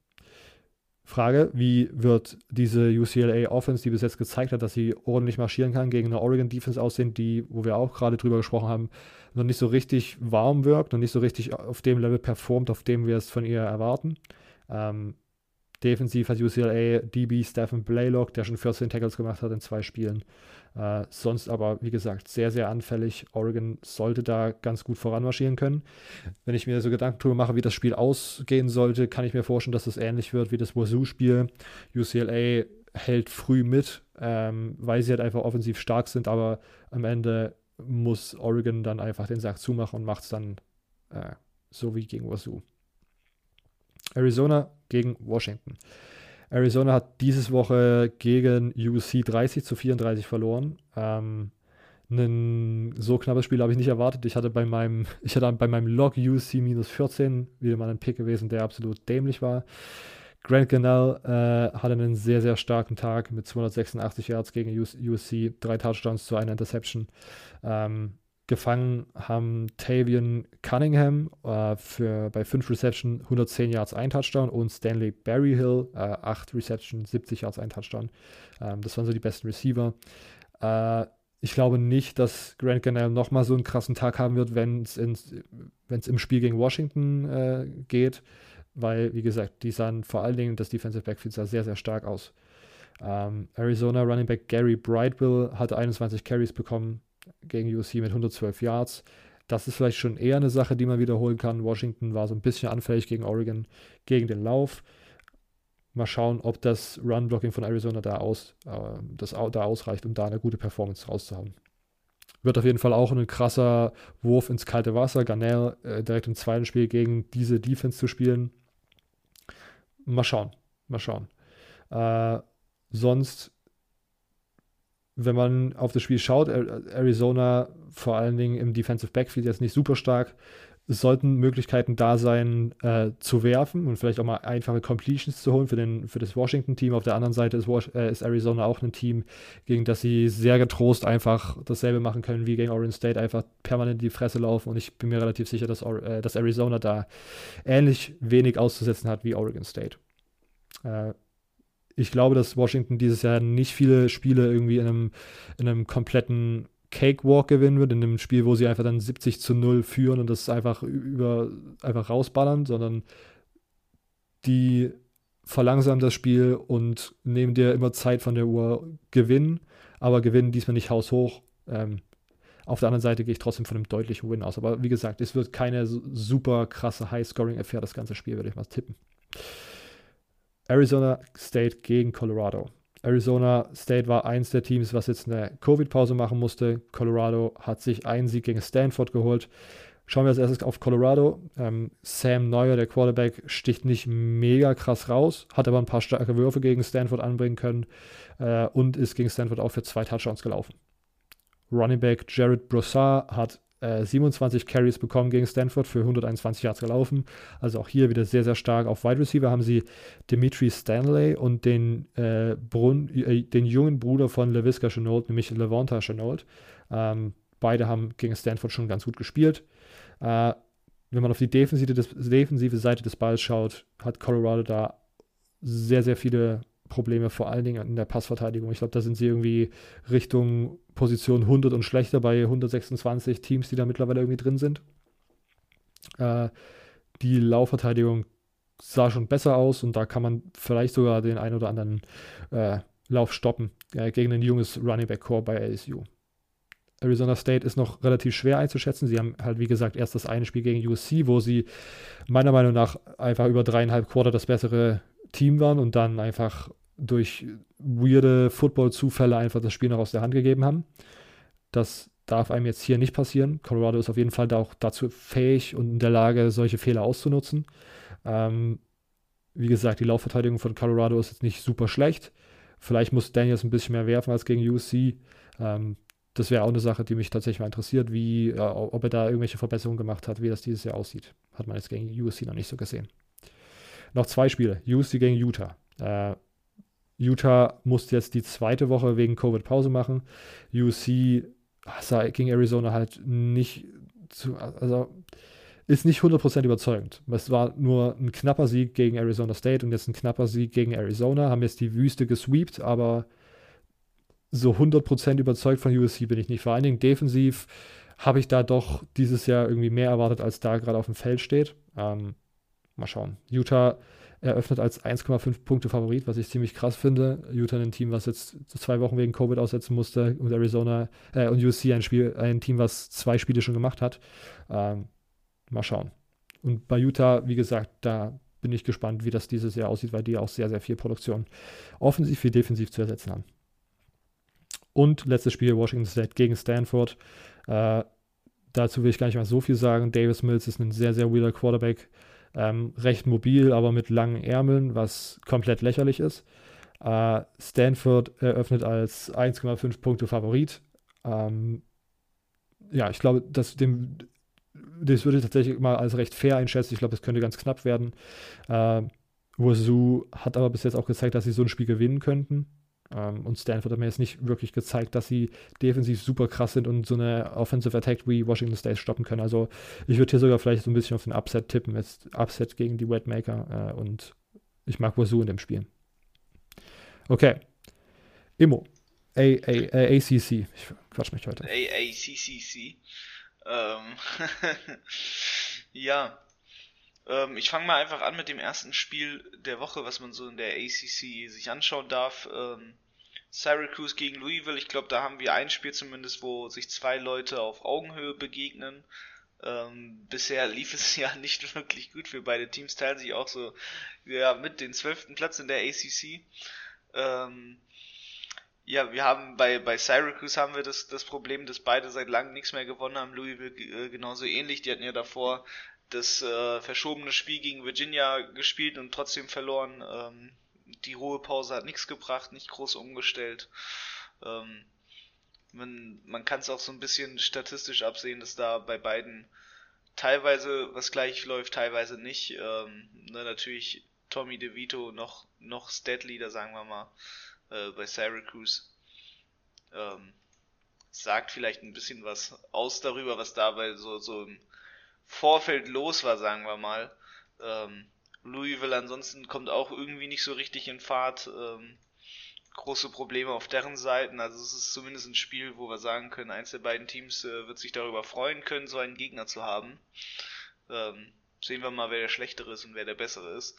Frage, wie wird diese UCLA Offense, die bis jetzt gezeigt hat, dass sie ordentlich marschieren kann, gegen eine Oregon Defense aussehen, die, wo wir auch gerade drüber gesprochen haben, noch nicht so richtig warm wirkt, noch nicht so richtig auf dem Level performt, auf dem wir es von ihr erwarten. Ähm, defensiv hat UCLA DB Stephen Blaylock, der schon 14 Tackles gemacht hat in zwei Spielen. Äh, sonst aber, wie gesagt, sehr, sehr anfällig. Oregon sollte da ganz gut voranmarschieren können. Wenn ich mir so Gedanken drüber mache, wie das Spiel ausgehen sollte, kann ich mir vorstellen, dass es das ähnlich wird wie das Wazoo-Spiel. UCLA hält früh mit, ähm, weil sie halt einfach offensiv stark sind, aber am Ende muss Oregon dann einfach den Sack zumachen und macht es dann äh, so wie gegen Wazoo. Arizona gegen Washington. Arizona hat dieses Woche gegen UC 30 zu 34 verloren. Ähm, ein so knappes Spiel habe ich nicht erwartet. Ich hatte bei meinem, *laughs* ich hatte bei meinem Log UC minus 14 wieder mal ein Pick gewesen, der absolut dämlich war. Grant Gunnell äh, hatte einen sehr, sehr starken Tag mit 286 Yards gegen USC, drei Touchdowns zu einer Interception. Ähm, gefangen haben Tavian Cunningham äh, für, bei 5 Reception 110 Yards, ein Touchdown und Stanley Berryhill äh, 8 Reception, 70 Yards, ein Touchdown. Ähm, das waren so die besten Receiver. Äh, ich glaube nicht, dass Grant Gunnell nochmal so einen krassen Tag haben wird, wenn es im Spiel gegen Washington äh, geht, weil, wie gesagt, die sahen vor allen Dingen, das Defensive Backfield sah sehr, sehr stark aus. Ähm, Arizona Running Back Gary Brightwill hatte 21 Carries bekommen, gegen UC mit 112 Yards. Das ist vielleicht schon eher eine Sache, die man wiederholen kann. Washington war so ein bisschen anfällig gegen Oregon, gegen den Lauf. Mal schauen, ob das Run-Blocking von Arizona da, aus, äh, das, da ausreicht, um da eine gute Performance rauszuhauen. Wird auf jeden Fall auch ein krasser Wurf ins kalte Wasser. Garnell äh, direkt im zweiten Spiel gegen diese Defense zu spielen. Mal schauen. Mal schauen. Äh, sonst wenn man auf das Spiel schaut, Arizona vor allen Dingen im Defensive Backfield jetzt nicht super stark. Sollten Möglichkeiten da sein, äh, zu werfen und vielleicht auch mal einfache Completions zu holen für, den, für das Washington-Team. Auf der anderen Seite ist, äh, ist, Arizona auch ein Team, gegen das sie sehr getrost einfach dasselbe machen können wie gegen Oregon State, einfach permanent in die Fresse laufen. Und ich bin mir relativ sicher, dass, äh, dass Arizona da ähnlich wenig auszusetzen hat wie Oregon State. Ich glaube, dass Washington dieses Jahr nicht viele Spiele irgendwie in einem, in einem kompletten Cakewalk gewinnen wird, in einem Spiel, wo sie einfach dann 70 zu 0 führen und das einfach über einfach rausballern, sondern die verlangsamen das Spiel und nehmen dir immer Zeit von der Uhr, gewinnen, aber gewinnen diesmal nicht haushoch. Ähm, auf der anderen Seite gehe ich trotzdem von einem deutlichen Win aus. Aber wie gesagt, es wird keine super krasse High-Scoring-Affair, das ganze Spiel, würde ich mal tippen. Arizona State gegen Colorado. Arizona State war eins der Teams, was jetzt eine Covid-Pause machen musste. Colorado hat sich einen Sieg gegen Stanford geholt. Schauen wir als erstes auf Colorado. Ähm, Sam Neuer, der Quarterback, sticht nicht mega krass raus, hat aber ein paar starke Würfe gegen Stanford anbringen können äh, und ist gegen Stanford auch für zwei Touchdowns gelaufen. Running Back Jared Broussard hat 27 äh, Carries bekommen gegen Stanford, für 121 Yards gelaufen. Also auch hier wieder sehr, sehr stark. Auf Wide Receiver haben sie Dimitri Stanley und den, äh, Brun, äh, den jungen Bruder von LaVisca Chenault, nämlich Levanta Chenault. Ähm, beide haben gegen Stanford schon ganz gut gespielt. Äh, wenn man auf die defensive, des, defensive Seite des Balls schaut, hat Colorado da sehr, sehr viele Probleme, vor allen Dingen in der Passverteidigung. Ich glaube, da sind sie irgendwie Richtung Position 100 und schlechter bei 126 Teams, die da mittlerweile irgendwie drin sind. Äh, die Laufverteidigung sah schon besser aus und da kann man vielleicht sogar den einen oder anderen äh, Lauf stoppen äh, gegen ein junges Running Back Core bei LSU. Arizona State ist noch relativ schwer einzuschätzen. Sie haben halt, wie gesagt, erst das eine Spiel gegen USC, wo sie meiner Meinung nach einfach über dreieinhalb Quarter das bessere Team waren und dann einfach durch weirde Football-Zufälle einfach das Spiel noch aus der Hand gegeben haben. Das darf einem jetzt hier nicht passieren. Colorado ist auf jeden Fall da auch dazu fähig und in der Lage, solche Fehler auszunutzen. Ähm, wie gesagt, die Laufverteidigung von Colorado ist jetzt nicht super schlecht. Vielleicht muss Daniels ein bisschen mehr werfen als gegen USC. Ähm, das wäre auch eine Sache, die mich tatsächlich mal interessiert, wie, äh, ob er da irgendwelche Verbesserungen gemacht hat, wie das dieses Jahr aussieht. Hat man jetzt gegen USC noch nicht so gesehen. Noch zwei Spiele. USC gegen Utah. Äh, Utah musste jetzt die zweite Woche wegen Covid Pause machen. USC sah gegen Arizona halt nicht zu, also ist nicht 100% überzeugend. Es war nur ein knapper Sieg gegen Arizona State und jetzt ein knapper Sieg gegen Arizona. Haben jetzt die Wüste gesweept, aber so 100% überzeugt von USC bin ich nicht. Vor allen Dingen defensiv habe ich da doch dieses Jahr irgendwie mehr erwartet, als da gerade auf dem Feld steht. Ähm, mal schauen. Utah eröffnet als 1,5 Punkte Favorit, was ich ziemlich krass finde. Utah ein Team, was jetzt zwei Wochen wegen Covid aussetzen musste und Arizona äh, und USC ein Spiel, ein Team, was zwei Spiele schon gemacht hat. Ähm, mal schauen. Und bei Utah, wie gesagt, da bin ich gespannt, wie das dieses Jahr aussieht, weil die auch sehr, sehr viel Produktion offensiv wie defensiv zu ersetzen haben. Und letztes Spiel Washington State gegen Stanford. Äh, dazu will ich gar nicht mal so viel sagen. Davis Mills ist ein sehr, sehr weirder Quarterback. Ähm, recht mobil, aber mit langen Ärmeln, was komplett lächerlich ist. Äh, Stanford eröffnet als 1,5 Punkte Favorit. Ähm, ja, ich glaube, dass dem, das würde ich tatsächlich mal als recht fair einschätzen. Ich glaube, das könnte ganz knapp werden. Äh, Wazoo hat aber bis jetzt auch gezeigt, dass sie so ein Spiel gewinnen könnten. Ähm, und Stanford hat mir jetzt nicht wirklich gezeigt, dass sie defensiv super krass sind und so eine Offensive Attack wie Washington State stoppen können. Also ich würde hier sogar vielleicht so ein bisschen auf den Upset tippen. Jetzt Upset gegen die Wetmaker äh, und ich mag Wazoo in dem Spiel. Okay. Immo. A, A, A, ACC. Ich quatsch mich heute. AACCC. Ähm, *laughs* ja. Ähm, ich fange mal einfach an mit dem ersten Spiel der Woche, was man so in der ACC sich anschauen darf. Ähm, Syracuse gegen Louisville. Ich glaube, da haben wir ein Spiel zumindest, wo sich zwei Leute auf Augenhöhe begegnen. Ähm, bisher lief es *laughs* ja nicht wirklich gut für beide Teams, teilen sich auch so ja, mit den zwölften Platz in der ACC. Ähm, ja, wir haben bei, bei Syracuse haben wir das, das Problem, dass beide seit langem nichts mehr gewonnen haben. Louisville äh, genauso ähnlich. Die hatten ja davor das äh, verschobene Spiel gegen Virginia gespielt und trotzdem verloren. Ähm, die Ruhepause hat nichts gebracht, nicht groß umgestellt. Ähm, man man kann es auch so ein bisschen statistisch absehen, dass da bei beiden teilweise was gleich läuft, teilweise nicht. Ähm, ne, natürlich Tommy DeVito noch, noch Stat-Leader, sagen wir mal, äh, bei Syracuse. Ähm, sagt vielleicht ein bisschen was aus darüber, was dabei so, so im Vorfeld los war, sagen wir mal. Ähm, Louisville ansonsten kommt auch irgendwie nicht so richtig in Fahrt. Ähm, große Probleme auf deren Seiten. Also es ist zumindest ein Spiel, wo wir sagen können, eins der beiden Teams äh, wird sich darüber freuen können, so einen Gegner zu haben. Ähm, sehen wir mal, wer der schlechtere ist und wer der bessere ist.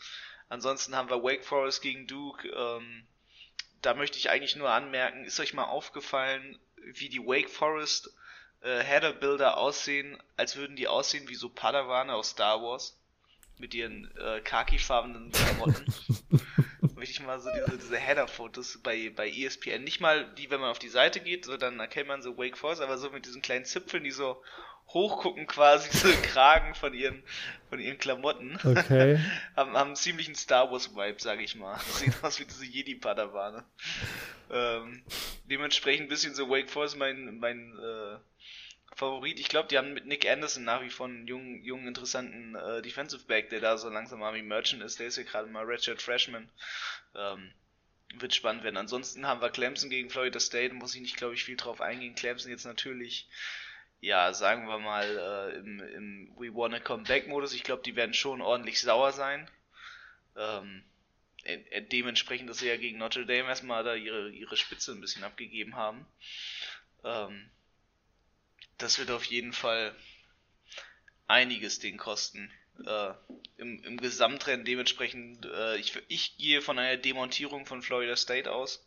Ansonsten haben wir Wake Forest gegen Duke. Ähm, da möchte ich eigentlich nur anmerken, ist euch mal aufgefallen, wie die Wake Forest äh, Header-Bilder aussehen, als würden die aussehen wie so Padawane aus Star Wars? Mit ihren äh, khakifarbenen Klamotten. *laughs* Möchte ich mal so diese, diese Header-Fotos bei, bei ESPN. Nicht mal die, wenn man auf die Seite geht, so dann erkennt man so Wake Forest, aber so mit diesen kleinen Zipfeln, die so hochgucken quasi, so Kragen von ihren, von ihren Klamotten. Okay. *laughs* haben, haben ziemlich einen Star Wars-Vibe, sag ich mal. *laughs* Sieht aus wie diese Jedi-Padawane. Ähm, dementsprechend ein bisschen so Wake Forest mein, mein äh, Favorit. Ich glaube, die haben mit Nick Anderson nach wie vor einen jungen, jungen interessanten äh, Defensive Back, der da so langsam wie Merchant ist. Der ist ja gerade mal Redshirt Freshman. Ähm, wird spannend werden. Ansonsten haben wir Clemson gegen Florida State. Muss ich nicht, glaube ich, viel drauf eingehen. Clemson jetzt natürlich, ja, sagen wir mal, äh, im, im We Wanna Come Back Modus. Ich glaube, die werden schon ordentlich sauer sein. Ähm, äh, dementsprechend, dass sie ja gegen Notre Dame erstmal da ihre, ihre Spitze ein bisschen abgegeben haben. Ähm, das wird auf jeden Fall einiges den kosten. Äh, im, Im Gesamtrennen dementsprechend, äh, ich, ich gehe von einer Demontierung von Florida State aus.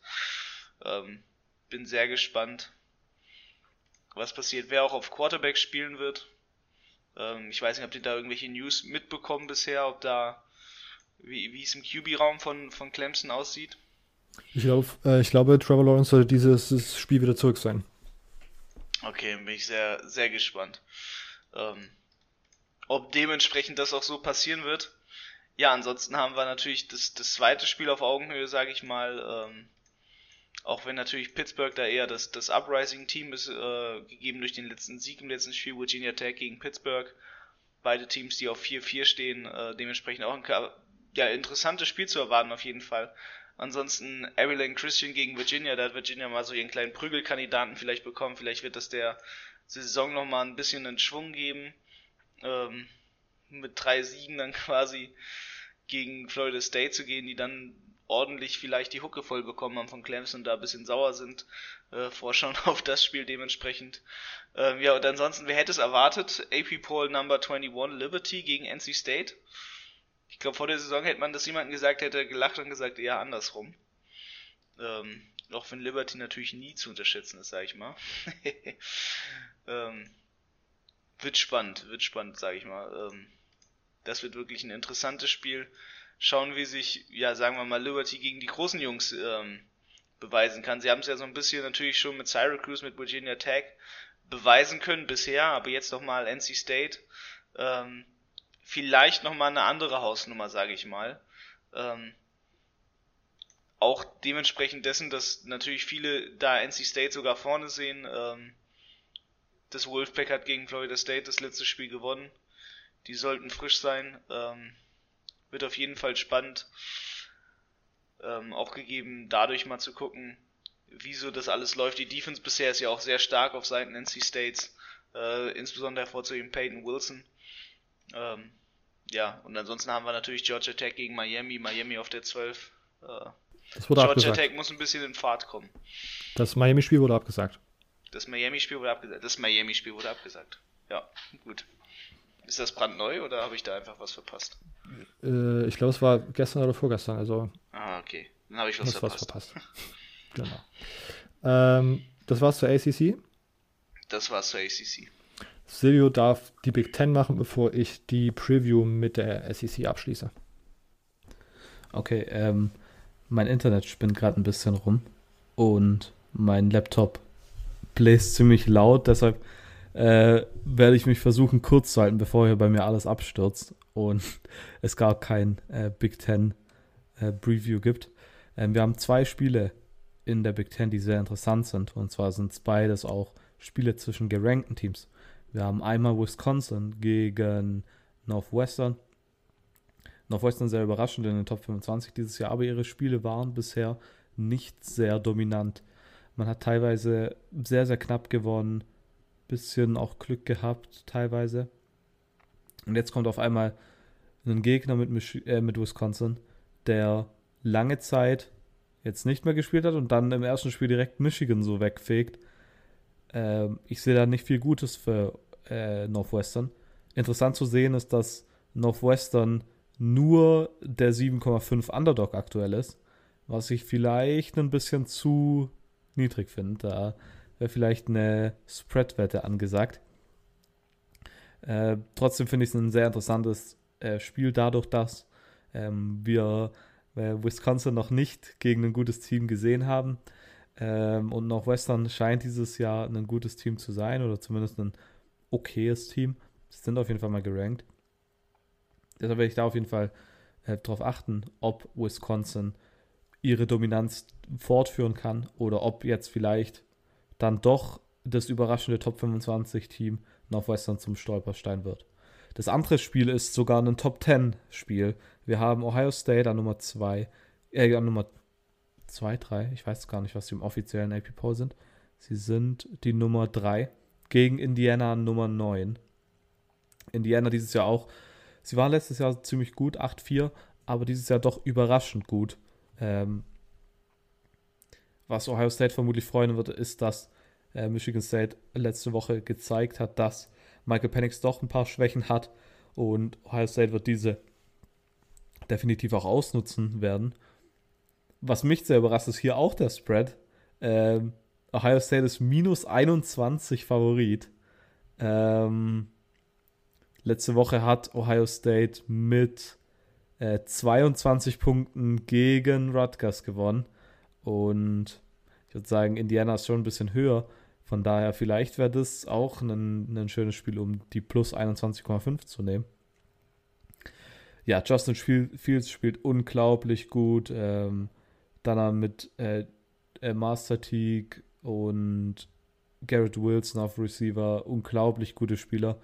Ähm, bin sehr gespannt, was passiert, wer auch auf Quarterback spielen wird. Ähm, ich weiß nicht, ob die da irgendwelche News mitbekommen bisher, ob da, wie, wie es im QB-Raum von, von Clemson aussieht. Ich, glaub, äh, ich glaube, Trevor Lawrence sollte dieses Spiel wieder zurück sein. Okay, bin ich sehr, sehr gespannt. Ähm, ob dementsprechend das auch so passieren wird. Ja, ansonsten haben wir natürlich das, das zweite Spiel auf Augenhöhe, sage ich mal. Ähm, auch wenn natürlich Pittsburgh da eher das, das Uprising-Team ist, äh, gegeben durch den letzten Sieg im letzten Spiel, Virginia Tech gegen Pittsburgh. Beide Teams, die auf 4-4 stehen, äh, dementsprechend auch ein ja, interessantes Spiel zu erwarten auf jeden Fall. Ansonsten Abilene Christian gegen Virginia, da hat Virginia mal so ihren kleinen Prügelkandidaten vielleicht bekommen. Vielleicht wird das der Saison nochmal ein bisschen einen Schwung geben. Ähm, mit drei Siegen dann *laughs* quasi gegen Florida State zu gehen, die dann ordentlich vielleicht die Hucke voll bekommen haben von Clemson und da ein bisschen sauer sind. Äh, Vorschauen *laughs* auf das Spiel dementsprechend. Ähm, ja, und ansonsten, wer hätte es erwartet? AP Poll Number 21 Liberty gegen NC State. Ich glaube, vor der Saison hätte man das jemandem gesagt, hätte gelacht und gesagt, eher andersrum. Ähm, auch wenn Liberty natürlich nie zu unterschätzen ist, sag ich mal. *laughs* ähm, wird spannend, wird spannend, sag ich mal. Ähm, das wird wirklich ein interessantes Spiel. Schauen, wie sich, ja, sagen wir mal, Liberty gegen die großen Jungs ähm, beweisen kann. Sie haben es ja so ein bisschen natürlich schon mit Syracuse, mit Virginia Tech beweisen können bisher, aber jetzt nochmal NC State. Ähm, vielleicht nochmal eine andere Hausnummer, sage ich mal. Ähm, auch dementsprechend dessen, dass natürlich viele da NC State sogar vorne sehen. Ähm, das Wolfpack hat gegen Florida State das letzte Spiel gewonnen. Die sollten frisch sein. Ähm, wird auf jeden Fall spannend. Ähm, auch gegeben, dadurch mal zu gucken, wieso das alles läuft. Die Defense bisher ist ja auch sehr stark auf Seiten NC States, äh, insbesondere hervorzuheben Peyton Wilson. Ähm, ja, und ansonsten haben wir natürlich Georgia Tech gegen Miami, Miami auf der 12. Äh, das wurde Georgia abgesagt. Tech muss ein bisschen in Fahrt kommen. Das Miami-Spiel wurde abgesagt. Das Miami-Spiel wurde abgesagt. Das Miami-Spiel wurde abgesagt. Ja, gut. Ist das brandneu oder habe ich da einfach was verpasst? Äh, ich glaube, es war gestern oder vorgestern. Also Ah, okay. Dann habe ich was verpasst. verpasst. genau. Ähm, das war's zur ACC. Das war's zur ACC. Silvio darf die Big Ten machen, bevor ich die Preview mit der SEC abschließe. Okay, ähm, mein Internet spinnt gerade ein bisschen rum und mein Laptop bläst ziemlich laut, deshalb äh, werde ich mich versuchen kurz zu halten, bevor hier bei mir alles abstürzt und *laughs* es gar kein äh, Big Ten äh, Preview gibt. Ähm, wir haben zwei Spiele in der Big Ten, die sehr interessant sind und zwar sind es beides auch Spiele zwischen gerankten Teams. Wir haben einmal Wisconsin gegen Northwestern. Northwestern sehr überraschend in den Top 25 dieses Jahr, aber ihre Spiele waren bisher nicht sehr dominant. Man hat teilweise sehr, sehr knapp gewonnen, bisschen auch Glück gehabt, teilweise. Und jetzt kommt auf einmal ein Gegner mit, Mich äh, mit Wisconsin, der lange Zeit jetzt nicht mehr gespielt hat und dann im ersten Spiel direkt Michigan so wegfegt. Ähm, ich sehe da nicht viel Gutes für äh, Northwestern. Interessant zu sehen ist, dass Northwestern nur der 7,5 Underdog aktuell ist, was ich vielleicht ein bisschen zu niedrig finde. Da wäre vielleicht eine Spread-Wette angesagt. Äh, trotzdem finde ich es ein sehr interessantes äh, Spiel, dadurch, dass ähm, wir äh, Wisconsin noch nicht gegen ein gutes Team gesehen haben. Ähm, und Northwestern scheint dieses Jahr ein gutes Team zu sein oder zumindest ein okayes Team. Sie sind auf jeden Fall mal gerankt. Deshalb werde ich da auf jeden Fall äh, darauf achten, ob Wisconsin ihre Dominanz fortführen kann oder ob jetzt vielleicht dann doch das überraschende Top 25 Team Northwestern zum Stolperstein wird. Das andere Spiel ist sogar ein Top 10 Spiel. Wir haben Ohio State an Nummer 2, äh, an Nummer 2, 3, ich weiß gar nicht, was sie im offiziellen AP Poll sind. Sie sind die Nummer 3 gegen Indiana an Nummer 9. Indiana dieses Jahr auch. Sie waren letztes Jahr ziemlich gut, 8-4, aber dieses Jahr doch überraschend gut. Ähm, was Ohio State vermutlich freuen wird, ist, dass äh, Michigan State letzte Woche gezeigt hat, dass Michael Penix doch ein paar Schwächen hat und Ohio State wird diese definitiv auch ausnutzen werden. Was mich sehr überrascht, ist hier auch der Spread. Ähm, Ohio State ist minus 21 Favorit. Ähm, letzte Woche hat Ohio State mit äh, 22 Punkten gegen Rutgers gewonnen. Und ich würde sagen, Indiana ist schon ein bisschen höher Von daher, vielleicht wäre das auch ein, ein schönes Spiel, um die plus 21,5 zu nehmen. Ja, Justin Fields spielt unglaublich gut. Ähm, dann mit äh, äh, Master Teague und Garrett Wilson auf Receiver, unglaublich gute Spieler.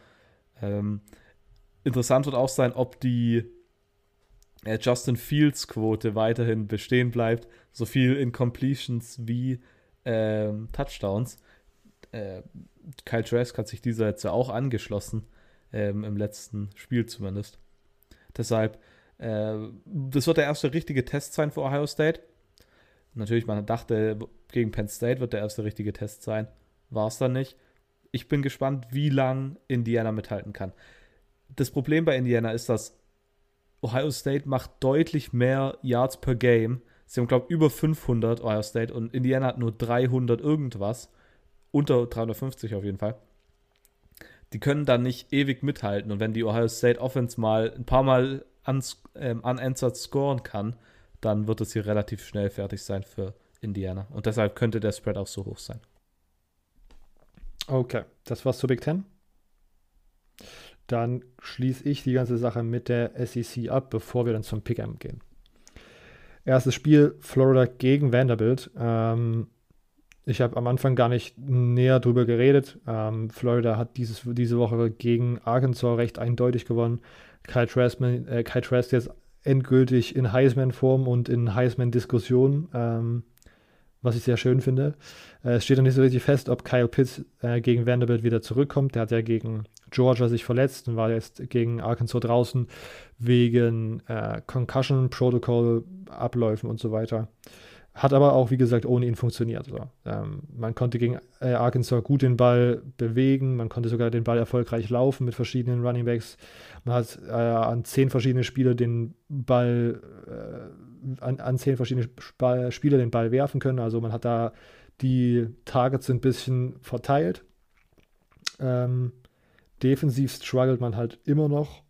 Ähm, interessant wird auch sein, ob die äh, Justin Fields Quote weiterhin bestehen bleibt. So viel Incompletions wie ähm, Touchdowns. Äh, Kyle Trask hat sich dieser jetzt ja auch angeschlossen, ähm, im letzten Spiel zumindest. Deshalb, äh, das wird der erste richtige Test sein für Ohio State. Natürlich, man dachte, gegen Penn State wird der erste richtige Test sein. War es dann nicht. Ich bin gespannt, wie lang Indiana mithalten kann. Das Problem bei Indiana ist, dass Ohio State macht deutlich mehr Yards per Game. Sie haben, glaube ich, über 500 Ohio State und Indiana hat nur 300 irgendwas. Unter 350 auf jeden Fall. Die können dann nicht ewig mithalten. Und wenn die Ohio State Offense mal ein paar Mal uns, ähm, unanswered scoren kann, dann wird es hier relativ schnell fertig sein für Indiana. Und deshalb könnte der Spread auch so hoch sein. Okay, das war's zu Big Ten. Dann schließe ich die ganze Sache mit der SEC ab, bevor wir dann zum Pick'em gehen. Erstes Spiel Florida gegen Vanderbilt. Ähm, ich habe am Anfang gar nicht näher drüber geredet. Ähm, Florida hat dieses, diese Woche gegen Arkansas recht eindeutig gewonnen. Kyle Trask, äh, Kyle Trask jetzt endgültig in Heisman-Form und in Heisman-Diskussion. Ähm, was ich sehr schön finde. Äh, es steht noch nicht so richtig fest, ob Kyle Pitts äh, gegen Vanderbilt wieder zurückkommt. Der hat ja gegen Georgia sich verletzt und war jetzt gegen Arkansas draußen wegen äh, Concussion Protocol Abläufen und so weiter. Hat aber auch, wie gesagt, ohne ihn funktioniert. So. Ähm, man konnte gegen äh, Arkansas gut den Ball bewegen, man konnte sogar den Ball erfolgreich laufen mit verschiedenen Running Backs. Man hat äh, an zehn verschiedene Spieler den Ball, äh, an, an zehn verschiedene Sp Spieler den Ball werfen können. Also man hat da die Targets ein bisschen verteilt. Ähm, defensiv struggelt man halt immer noch,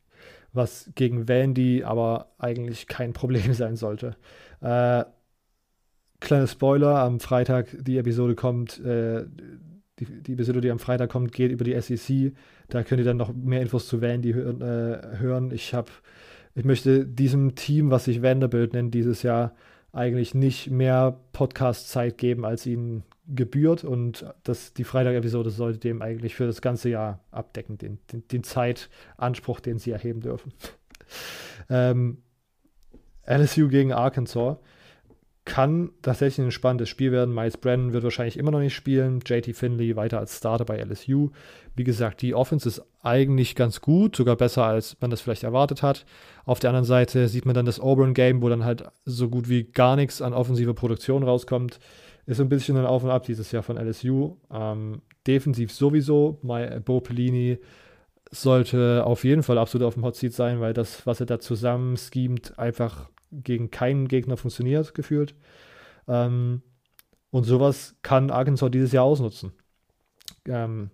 was gegen Vandy aber eigentlich kein Problem *laughs* sein sollte. Äh, kleiner Spoiler, am Freitag die Episode kommt, äh, die, die, Episode, die am Freitag kommt, geht über die SEC. Da könnt ihr dann noch mehr Infos zu Vandy äh, hören. Ich habe, ich möchte diesem Team, was sich Vanderbilt nennt, dieses Jahr eigentlich nicht mehr Podcast-Zeit geben, als ihnen gebührt. Und das, die Freitag-Episode sollte dem eigentlich für das ganze Jahr abdecken, den, den, den Zeitanspruch, den sie erheben dürfen. *laughs* ähm, LSU gegen Arkansas kann tatsächlich ein spannendes Spiel werden. Miles Brennan wird wahrscheinlich immer noch nicht spielen. JT Finley weiter als Starter bei LSU. Wie gesagt, die Offense ist eigentlich ganz gut, sogar besser, als man das vielleicht erwartet hat. Auf der anderen Seite sieht man dann das Auburn-Game, wo dann halt so gut wie gar nichts an offensive Produktion rauskommt. Ist ein bisschen ein Auf und Ab dieses Jahr von LSU. Ähm, defensiv sowieso. My, Bo Pellini sollte auf jeden Fall absolut auf dem Hot Seat sein, weil das, was er da zusammen schemt, einfach gegen keinen Gegner funktioniert, gefühlt. Ähm, und sowas kann Arkansas dieses Jahr ausnutzen. Ähm,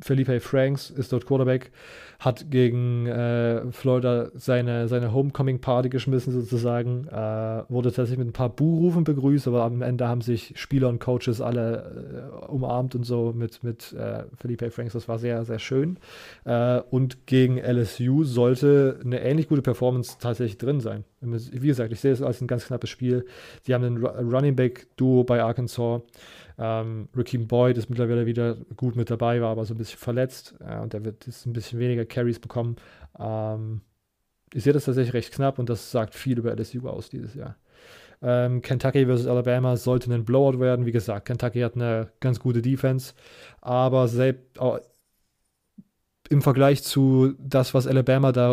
Felipe Franks ist dort Quarterback, hat gegen äh, Florida seine, seine Homecoming-Party geschmissen sozusagen, äh, wurde tatsächlich mit ein paar Buhrufen begrüßt, aber am Ende haben sich Spieler und Coaches alle äh, umarmt und so mit, mit äh, Felipe Franks, das war sehr, sehr schön. Äh, und gegen LSU sollte eine ähnlich gute Performance tatsächlich drin sein. Wie gesagt, ich sehe es als ein ganz knappes Spiel. Die haben ein Running Back-Duo bei Arkansas. Ähm, Raheem Boyd ist mittlerweile wieder gut mit dabei, war aber so ein bisschen verletzt äh, und der wird jetzt ein bisschen weniger Carries bekommen. Ähm, ich sehe das tatsächlich recht knapp und das sagt viel über LSU aus dieses Jahr. Ähm, Kentucky versus Alabama sollte ein Blowout werden. Wie gesagt, Kentucky hat eine ganz gute Defense, aber selbst oh, im Vergleich zu das, was Alabama da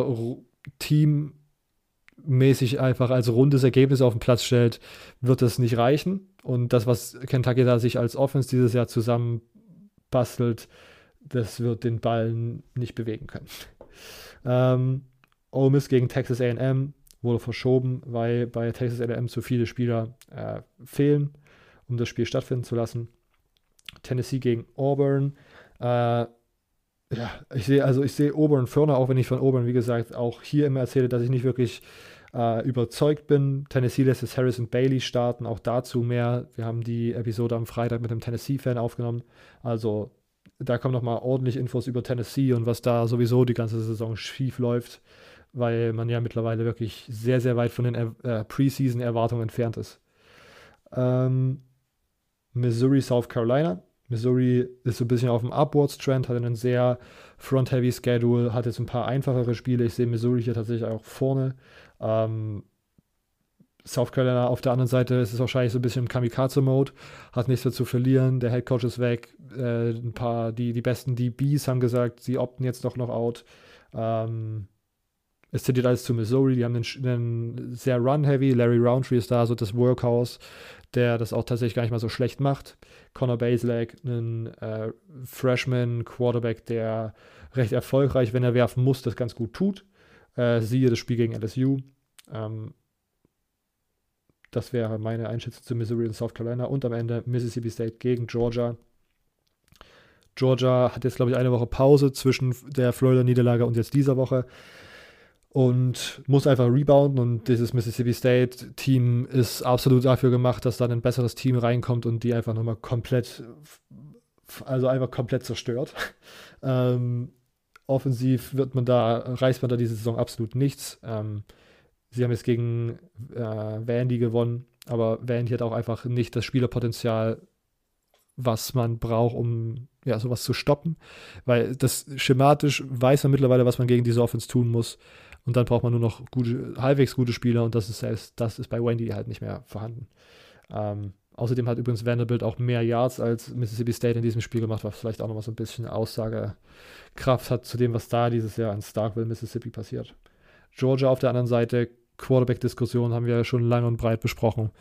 teammäßig einfach als rundes Ergebnis auf den Platz stellt, wird das nicht reichen. Und das, was Kentucky da sich als Offense dieses Jahr zusammenbastelt, das wird den Ball nicht bewegen können. *laughs* Ähm, Ole Miss gegen Texas AM wurde verschoben, weil bei Texas AM zu viele Spieler äh, fehlen, um das Spiel stattfinden zu lassen. Tennessee gegen Auburn. Äh, ja, ich sehe also ich sehe Auburn vorne, auch wenn ich von Auburn, wie gesagt, auch hier immer erzähle, dass ich nicht wirklich äh, überzeugt bin. Tennessee lässt es Harrison Bailey starten, auch dazu mehr. Wir haben die Episode am Freitag mit einem Tennessee-Fan aufgenommen. Also da kommen nochmal ordentlich Infos über Tennessee und was da sowieso die ganze Saison schief läuft, weil man ja mittlerweile wirklich sehr, sehr weit von den äh, Preseason-Erwartungen entfernt ist. Ähm, Missouri, South Carolina. Missouri ist so ein bisschen auf dem Upwards-Trend, hat einen sehr front-heavy Schedule, hat jetzt ein paar einfachere Spiele. Ich sehe Missouri hier tatsächlich auch vorne. Ähm, South Carolina auf der anderen Seite ist es wahrscheinlich so ein bisschen im Kamikaze-Mode, hat nichts mehr zu verlieren, der Head Coach ist weg, äh, ein paar, die, die besten DBs haben gesagt, sie opten jetzt doch noch out. Ähm, es tendiert alles zu Missouri, die haben einen, einen sehr run-heavy, Larry Roundtree ist da, so das Workhouse, der das auch tatsächlich gar nicht mal so schlecht macht. Connor Baselak, ein äh, Freshman-Quarterback, der recht erfolgreich, wenn er werfen muss, das ganz gut tut. Äh, siehe das Spiel gegen LSU. Ähm, das wäre meine Einschätzung zu Missouri und South Carolina. Und am Ende Mississippi State gegen Georgia. Georgia hat jetzt, glaube ich, eine Woche Pause zwischen der Florida-Niederlage und jetzt dieser Woche und muss einfach rebounden. Und dieses Mississippi State-Team ist absolut dafür gemacht, dass dann ein besseres Team reinkommt und die einfach nochmal komplett, also einfach komplett zerstört. *laughs* ähm, offensiv wird man da, reißt man da diese Saison absolut nichts. Ähm, Sie haben jetzt gegen äh, Vandy gewonnen, aber Vandy hat auch einfach nicht das Spielerpotenzial, was man braucht, um ja, sowas zu stoppen. Weil das schematisch weiß man mittlerweile, was man gegen diese Offense tun muss. Und dann braucht man nur noch gute, halbwegs gute Spieler und das ist, selbst, das ist bei Wendy halt nicht mehr vorhanden. Ähm, außerdem hat übrigens Vanderbilt auch mehr Yards als Mississippi State in diesem Spiel gemacht, was vielleicht auch nochmal so ein bisschen Aussagekraft hat zu dem, was da dieses Jahr in Starkville, Mississippi passiert. Georgia auf der anderen Seite Quarterback-Diskussion haben wir ja schon lang und breit besprochen.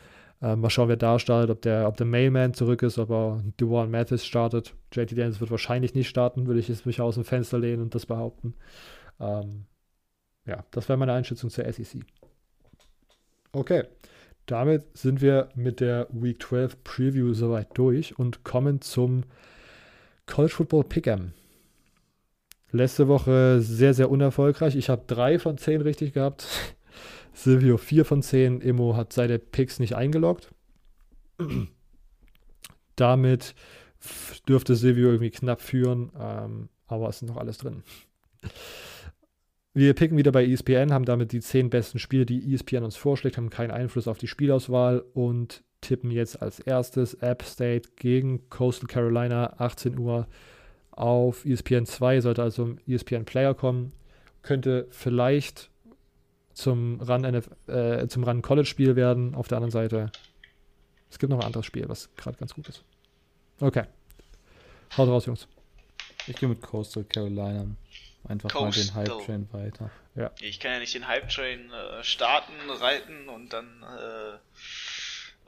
Ähm, mal schauen, wer da startet, ob der, ob der Mailman zurück ist, ob er Duane Mathis startet. JT Daniels wird wahrscheinlich nicht starten, würde ich jetzt mich aus dem Fenster lehnen und das behaupten. Ähm, ja, das wäre meine Einschätzung zur SEC. Okay, damit sind wir mit der Week 12 Preview soweit durch und kommen zum College Football Pick'em. Letzte Woche sehr, sehr unerfolgreich. Ich habe drei von zehn richtig gehabt. *laughs* Silvio 4 von 10. Immo hat seine Picks nicht eingeloggt. *clears throat* Damit dürfte Silvio irgendwie knapp führen, ähm, aber es ist noch alles drin. Wir picken wieder bei ESPN, haben damit die 10 besten Spiele, die ESPN uns vorschlägt, haben keinen Einfluss auf die Spielauswahl und tippen jetzt als erstes App State gegen Coastal Carolina, 18 Uhr auf ESPN 2, sollte also im ESPN Player kommen. Könnte vielleicht zum Run, äh, zum Run College Spiel werden. Auf der anderen Seite, es gibt noch ein anderes Spiel, was gerade ganz gut ist. Okay. Haut raus, Jungs. Ich gehe mit Coastal Carolina. Einfach Coastal. mal den Hype Train weiter. Ja. Ich kann ja nicht den Hype Train äh, starten, reiten und dann äh,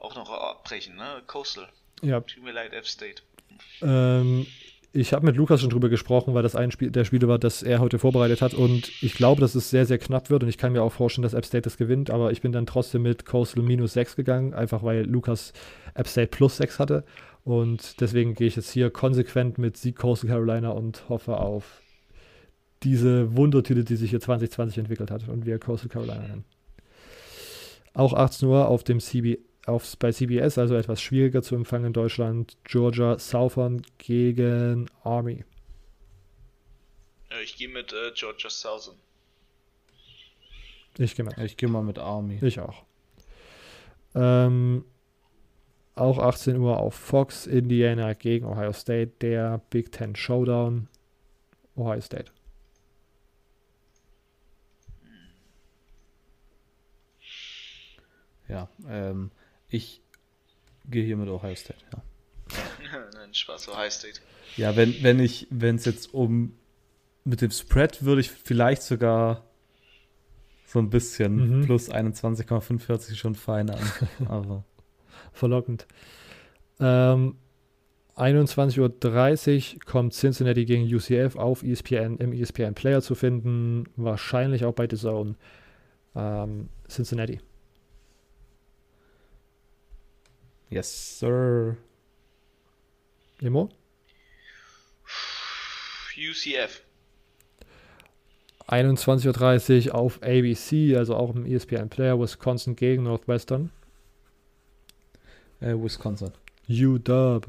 auch noch abbrechen, ne? Coastal. Ja. Tut mir leid, F-State. Ähm, ich habe mit Lukas schon drüber gesprochen, weil das ein Spiel der Spiele war, das er heute vorbereitet hat. Und ich glaube, dass es sehr, sehr knapp wird. Und ich kann mir auch vorstellen, dass App State das gewinnt. Aber ich bin dann trotzdem mit Coastal minus 6 gegangen, einfach weil Lukas App State plus 6 hatte. Und deswegen gehe ich jetzt hier konsequent mit Sieg Coastal Carolina und hoffe auf diese Wundertüte, die sich hier 2020 entwickelt hat und wir Coastal Carolina nennen. Auch 18 Uhr auf dem CB auf, bei CBS, also etwas schwieriger zu empfangen in Deutschland. Georgia Southern gegen Army. Ich gehe mit äh, Georgia Southern. Ich gehe mal. Ich gehe mal mit Army. Ich auch. Ähm, auch 18 Uhr auf Fox, Indiana gegen Ohio State, der Big Ten Showdown. Ohio State. Ja, ähm, ich gehe hier mit Ohio State, ja. *laughs* Nein, Spaß, Ohio State. Ja, wenn, wenn ich, wenn es jetzt um mit dem Spread würde ich vielleicht sogar so ein bisschen mhm. plus 21,5 hört sich schon fein an. *laughs* Aber. Verlockend. Ähm, 21.30 Uhr kommt Cincinnati gegen UCF auf ESPN im ESPN Player zu finden. Wahrscheinlich auch bei The Zone. Ähm, Cincinnati. Yes, sir. Emo? UCF. 21.30 Uhr auf ABC, also auch im ESPN Player, Wisconsin gegen Northwestern. Äh, Wisconsin. UW.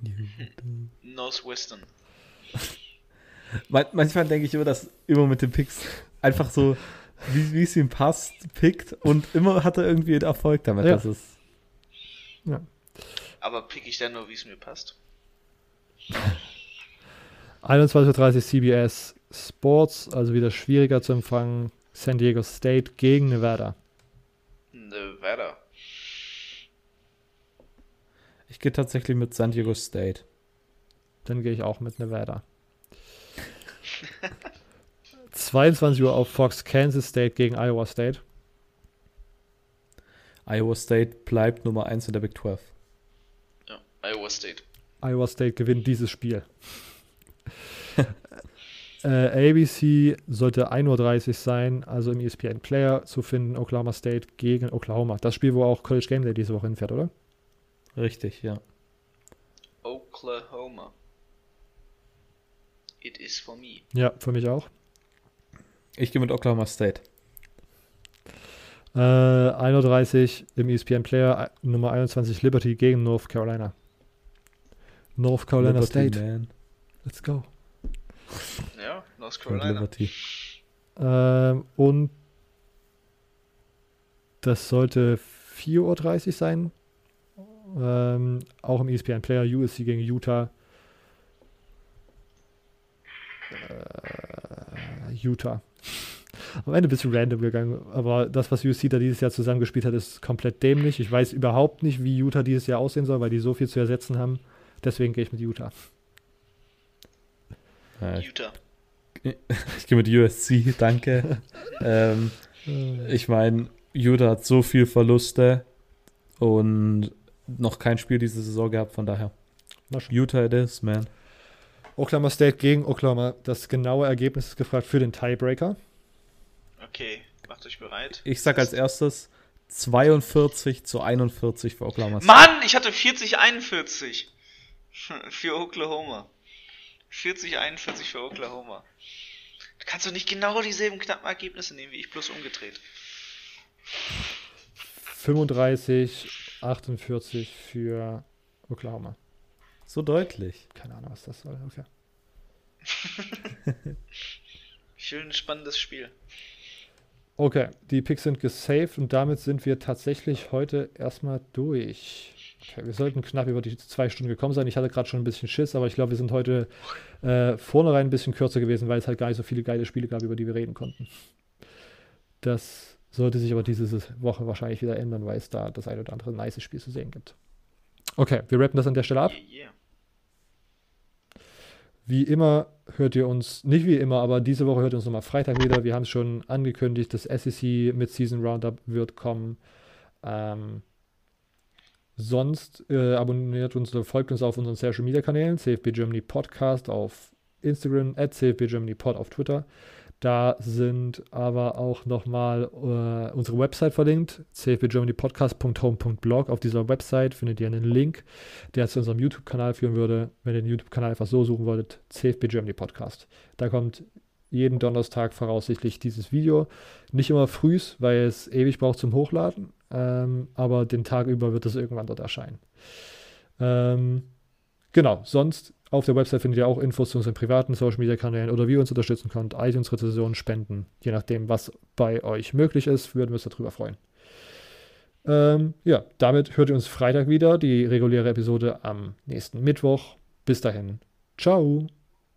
*laughs* Northwestern. *laughs* Man, manchmal denke ich immer, dass immer mit den Picks einfach so, wie, wie es ihm passt, pickt und immer hat er irgendwie einen Erfolg damit. Ja. Das ist, Aber pick ich dann nur, wie es mir passt. 21.30 Uhr CBS Sports, also wieder schwieriger zu empfangen. San Diego State gegen Nevada. Nevada. ich gehe tatsächlich mit San Diego State. Dann gehe ich auch mit Nevada. *laughs* 22 Uhr auf Fox Kansas State gegen Iowa State. Iowa State bleibt Nummer 1 in der Big 12. Ja, Iowa State. Iowa State gewinnt dieses Spiel. *laughs* äh, ABC sollte 1.30 Uhr sein, also im ESPN Player zu finden, Oklahoma State gegen Oklahoma. Das Spiel, wo auch College Game Day diese Woche hinfährt, oder? Richtig, ja. Oklahoma. It is for me. Ja, für mich auch. Ich gehe mit Oklahoma State. Äh, 1.30 Uhr im ESPN Player, äh, Nummer 21 Liberty gegen North Carolina. North Carolina Liberty, State, Man. let's go. Ja, North Und Carolina. Liberty. Ähm, und das sollte 4.30 Uhr sein. Ähm, auch im ESPN Player USC gegen Utah. Äh, Utah. Am Ende ein bisschen random gegangen, aber das, was USC da dieses Jahr zusammengespielt hat, ist komplett dämlich. Ich weiß überhaupt nicht, wie Utah dieses Jahr aussehen soll, weil die so viel zu ersetzen haben. Deswegen gehe ich mit Utah. Ich Utah. *laughs* ich gehe mit USC, danke. *laughs* ähm, ich meine, Utah hat so viel Verluste und noch kein Spiel diese Saison gehabt, von daher. Utah it is, man. Oklahoma State gegen Oklahoma. Das genaue Ergebnis ist gefragt für den Tiebreaker. Okay, macht euch bereit. Ich sag als erstes 42 zu 41 für Oklahoma State. Mann, ich hatte 40-41 *laughs* für Oklahoma. 40-41 für Oklahoma. Du kannst doch nicht genau dieselben knappen Ergebnisse nehmen wie ich, bloß umgedreht. 35, 48 für Oklahoma. So deutlich. Keine Ahnung, was das soll. Okay. *laughs* Schön spannendes Spiel. Okay, die Picks sind gesaved und damit sind wir tatsächlich heute erstmal durch. Okay, wir sollten knapp über die zwei Stunden gekommen sein. Ich hatte gerade schon ein bisschen Schiss, aber ich glaube, wir sind heute äh, vornherein ein bisschen kürzer gewesen, weil es halt gar nicht so viele geile Spiele gab, über die wir reden konnten. Das sollte sich aber diese Woche wahrscheinlich wieder ändern, weil es da das ein oder andere nice Spiel zu sehen gibt. Okay, wir rappen das an der Stelle ab. Yeah, yeah. Wie immer hört ihr uns, nicht wie immer, aber diese Woche hört ihr uns nochmal Freitag wieder. Wir haben es schon angekündigt, das SEC mit Season Roundup wird kommen. Ähm, sonst äh, abonniert uns oder folgt uns auf unseren Social Media Kanälen, CFB Germany Podcast auf Instagram, at CFB Germany Pod auf Twitter. Da sind aber auch nochmal äh, unsere Website verlinkt, cfbgermanypodcast.home.blog. Auf dieser Website findet ihr einen Link, der zu unserem YouTube-Kanal führen würde. Wenn ihr den YouTube-Kanal einfach so suchen wolltet, CFB Germany Podcast. Da kommt jeden Donnerstag voraussichtlich dieses Video. Nicht immer frühs, weil es ewig braucht zum Hochladen, ähm, aber den Tag über wird es irgendwann dort erscheinen. Ähm, genau, sonst auf der Website findet ihr auch Infos zu unseren privaten Social Media Kanälen oder wie ihr uns unterstützen könnt, iTunes-Rezensionen, Spenden, je nachdem, was bei euch möglich ist, würden wir uns darüber freuen. Ähm, ja, damit hört ihr uns Freitag wieder, die reguläre Episode am nächsten Mittwoch. Bis dahin, ciao.